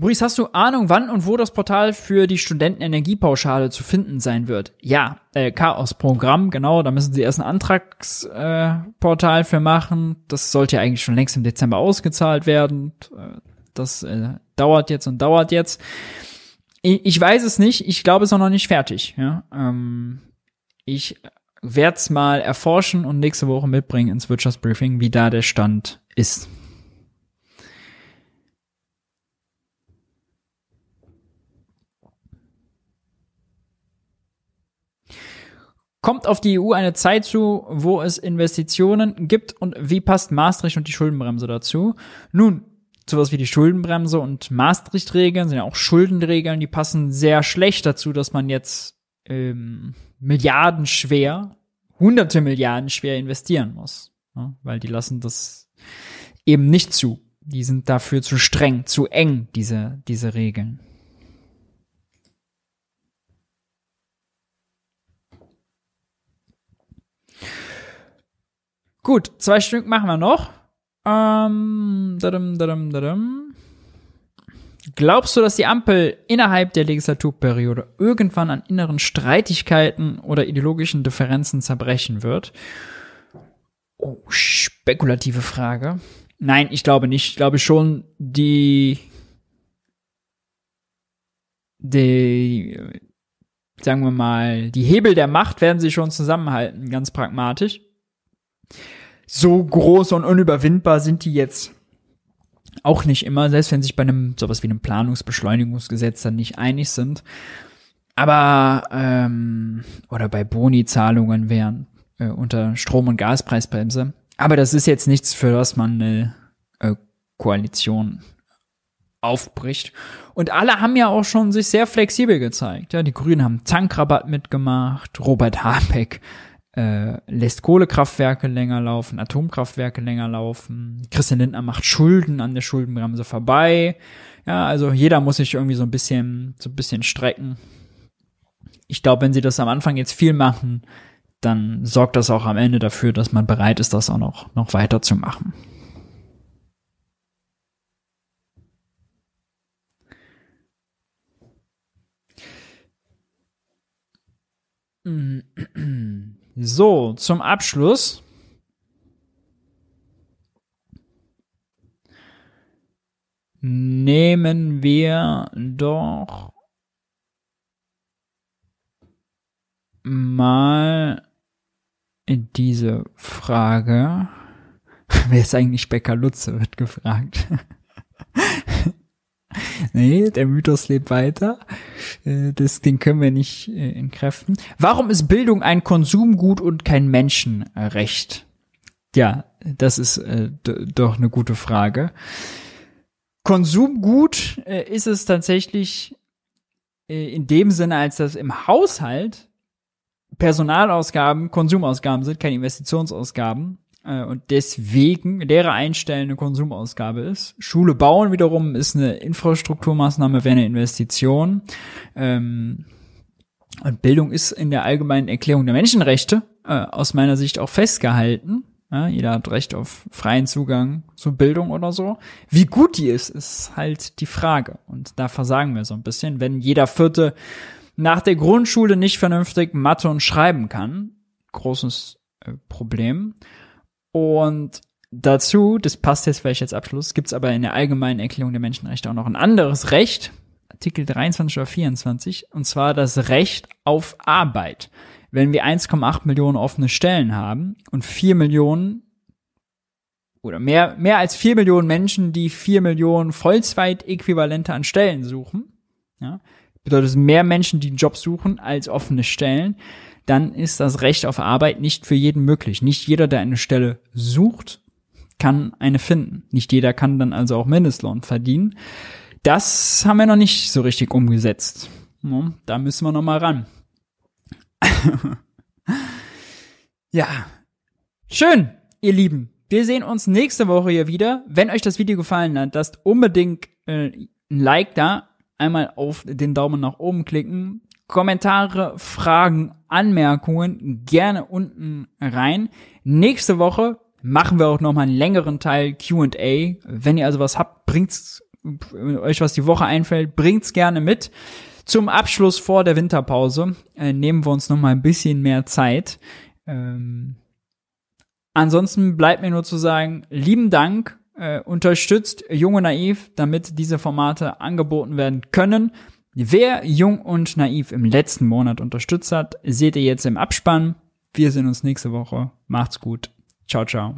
S1: Maurice, hast du Ahnung, wann und wo das Portal für die Studentenenergiepauschale zu finden sein wird? Ja, äh, Chaos-Programm, genau, da müssen sie erst ein Antragsportal äh, für machen. Das sollte ja eigentlich schon längst im Dezember ausgezahlt werden. Äh, das äh, dauert jetzt und dauert jetzt. Ich, ich weiß es nicht, ich glaube, es ist noch nicht fertig. Ja? Ähm, ich werde es mal erforschen und nächste Woche mitbringen ins Wirtschaftsbriefing, wie da der Stand ist. Kommt auf die EU eine Zeit zu, wo es Investitionen gibt und wie passt Maastricht und die Schuldenbremse dazu? Nun, sowas wie die Schuldenbremse und Maastricht-Regeln sind ja auch Schuldenregeln, die passen sehr schlecht dazu, dass man jetzt ähm, Milliarden schwer, hunderte Milliarden schwer investieren muss. Ja, weil die lassen das eben nicht zu. Die sind dafür zu streng, zu eng, diese, diese Regeln. Gut, zwei Stück machen wir noch. Ähm, dadum, dadum, dadum. Glaubst du, dass die Ampel innerhalb der Legislaturperiode irgendwann an inneren Streitigkeiten oder ideologischen Differenzen zerbrechen wird? Oh, spekulative Frage. Nein, ich glaube nicht. Ich glaube schon, die, die, sagen wir mal, die Hebel der Macht werden sie schon zusammenhalten, ganz pragmatisch so groß und unüberwindbar sind die jetzt auch nicht immer, selbst wenn sich bei einem sowas wie einem Planungsbeschleunigungsgesetz dann nicht einig sind. Aber ähm, oder bei Boni-Zahlungen wären äh, unter Strom- und Gaspreisbremse. Aber das ist jetzt nichts, für was man eine äh, Koalition aufbricht. Und alle haben ja auch schon sich sehr flexibel gezeigt. Ja, die Grünen haben Tankrabatt mitgemacht, Robert Habeck äh, lässt Kohlekraftwerke länger laufen, Atomkraftwerke länger laufen, Christian Lindner macht Schulden an der Schuldenbremse vorbei. Ja, also jeder muss sich irgendwie so ein bisschen, so ein bisschen strecken. Ich glaube, wenn sie das am Anfang jetzt viel machen, dann sorgt das auch am Ende dafür, dass man bereit ist, das auch noch, noch weiterzumachen. So, zum Abschluss. Nehmen wir doch mal diese Frage. *laughs* Wer ist eigentlich Becker Lutze, wird gefragt. *laughs* *laughs* nee, der Mythos lebt weiter. Äh, das, den können wir nicht äh, entkräften. Warum ist Bildung ein Konsumgut und kein Menschenrecht? Ja, das ist äh, doch eine gute Frage. Konsumgut ist es tatsächlich in dem Sinne, als dass im Haushalt Personalausgaben Konsumausgaben sind, keine Investitionsausgaben und deswegen Lehre einstellen eine Konsumausgabe ist. Schule bauen wiederum ist eine Infrastrukturmaßnahme, wäre eine Investition. Ähm, und Bildung ist in der allgemeinen Erklärung der Menschenrechte äh, aus meiner Sicht auch festgehalten. Ja, jeder hat Recht auf freien Zugang zu Bildung oder so. Wie gut die ist, ist halt die Frage. Und da versagen wir so ein bisschen. Wenn jeder Vierte nach der Grundschule nicht vernünftig Mathe und Schreiben kann, großes äh, Problem. Und dazu, das passt jetzt vielleicht als Abschluss, gibt's aber in der allgemeinen Erklärung der Menschenrechte auch noch ein anderes Recht, Artikel 23 oder 24, und zwar das Recht auf Arbeit. Wenn wir 1,8 Millionen offene Stellen haben und 4 Millionen oder mehr, mehr als 4 Millionen Menschen, die 4 Millionen Vollzeit-Äquivalente an Stellen suchen, ja, bedeutet es mehr Menschen, die einen Job suchen, als offene Stellen, dann ist das Recht auf Arbeit nicht für jeden möglich. Nicht jeder, der eine Stelle sucht, kann eine finden. Nicht jeder kann dann also auch Mindestlohn verdienen. Das haben wir noch nicht so richtig umgesetzt. Da müssen wir noch mal ran. *laughs* ja. Schön, ihr Lieben. Wir sehen uns nächste Woche hier wieder. Wenn euch das Video gefallen hat, lasst unbedingt äh, ein Like da. Einmal auf den Daumen nach oben klicken. Kommentare, Fragen, Anmerkungen gerne unten rein. Nächste Woche machen wir auch noch mal einen längeren Teil Q&A. Wenn ihr also was habt, bringt's euch was die Woche einfällt, bringt's gerne mit. Zum Abschluss vor der Winterpause äh, nehmen wir uns noch mal ein bisschen mehr Zeit. Ähm, ansonsten bleibt mir nur zu sagen, lieben Dank, äh, unterstützt Junge Naiv, damit diese Formate angeboten werden können. Wer Jung und Naiv im letzten Monat unterstützt hat, seht ihr jetzt im Abspann. Wir sehen uns nächste Woche. Macht's gut. Ciao, ciao.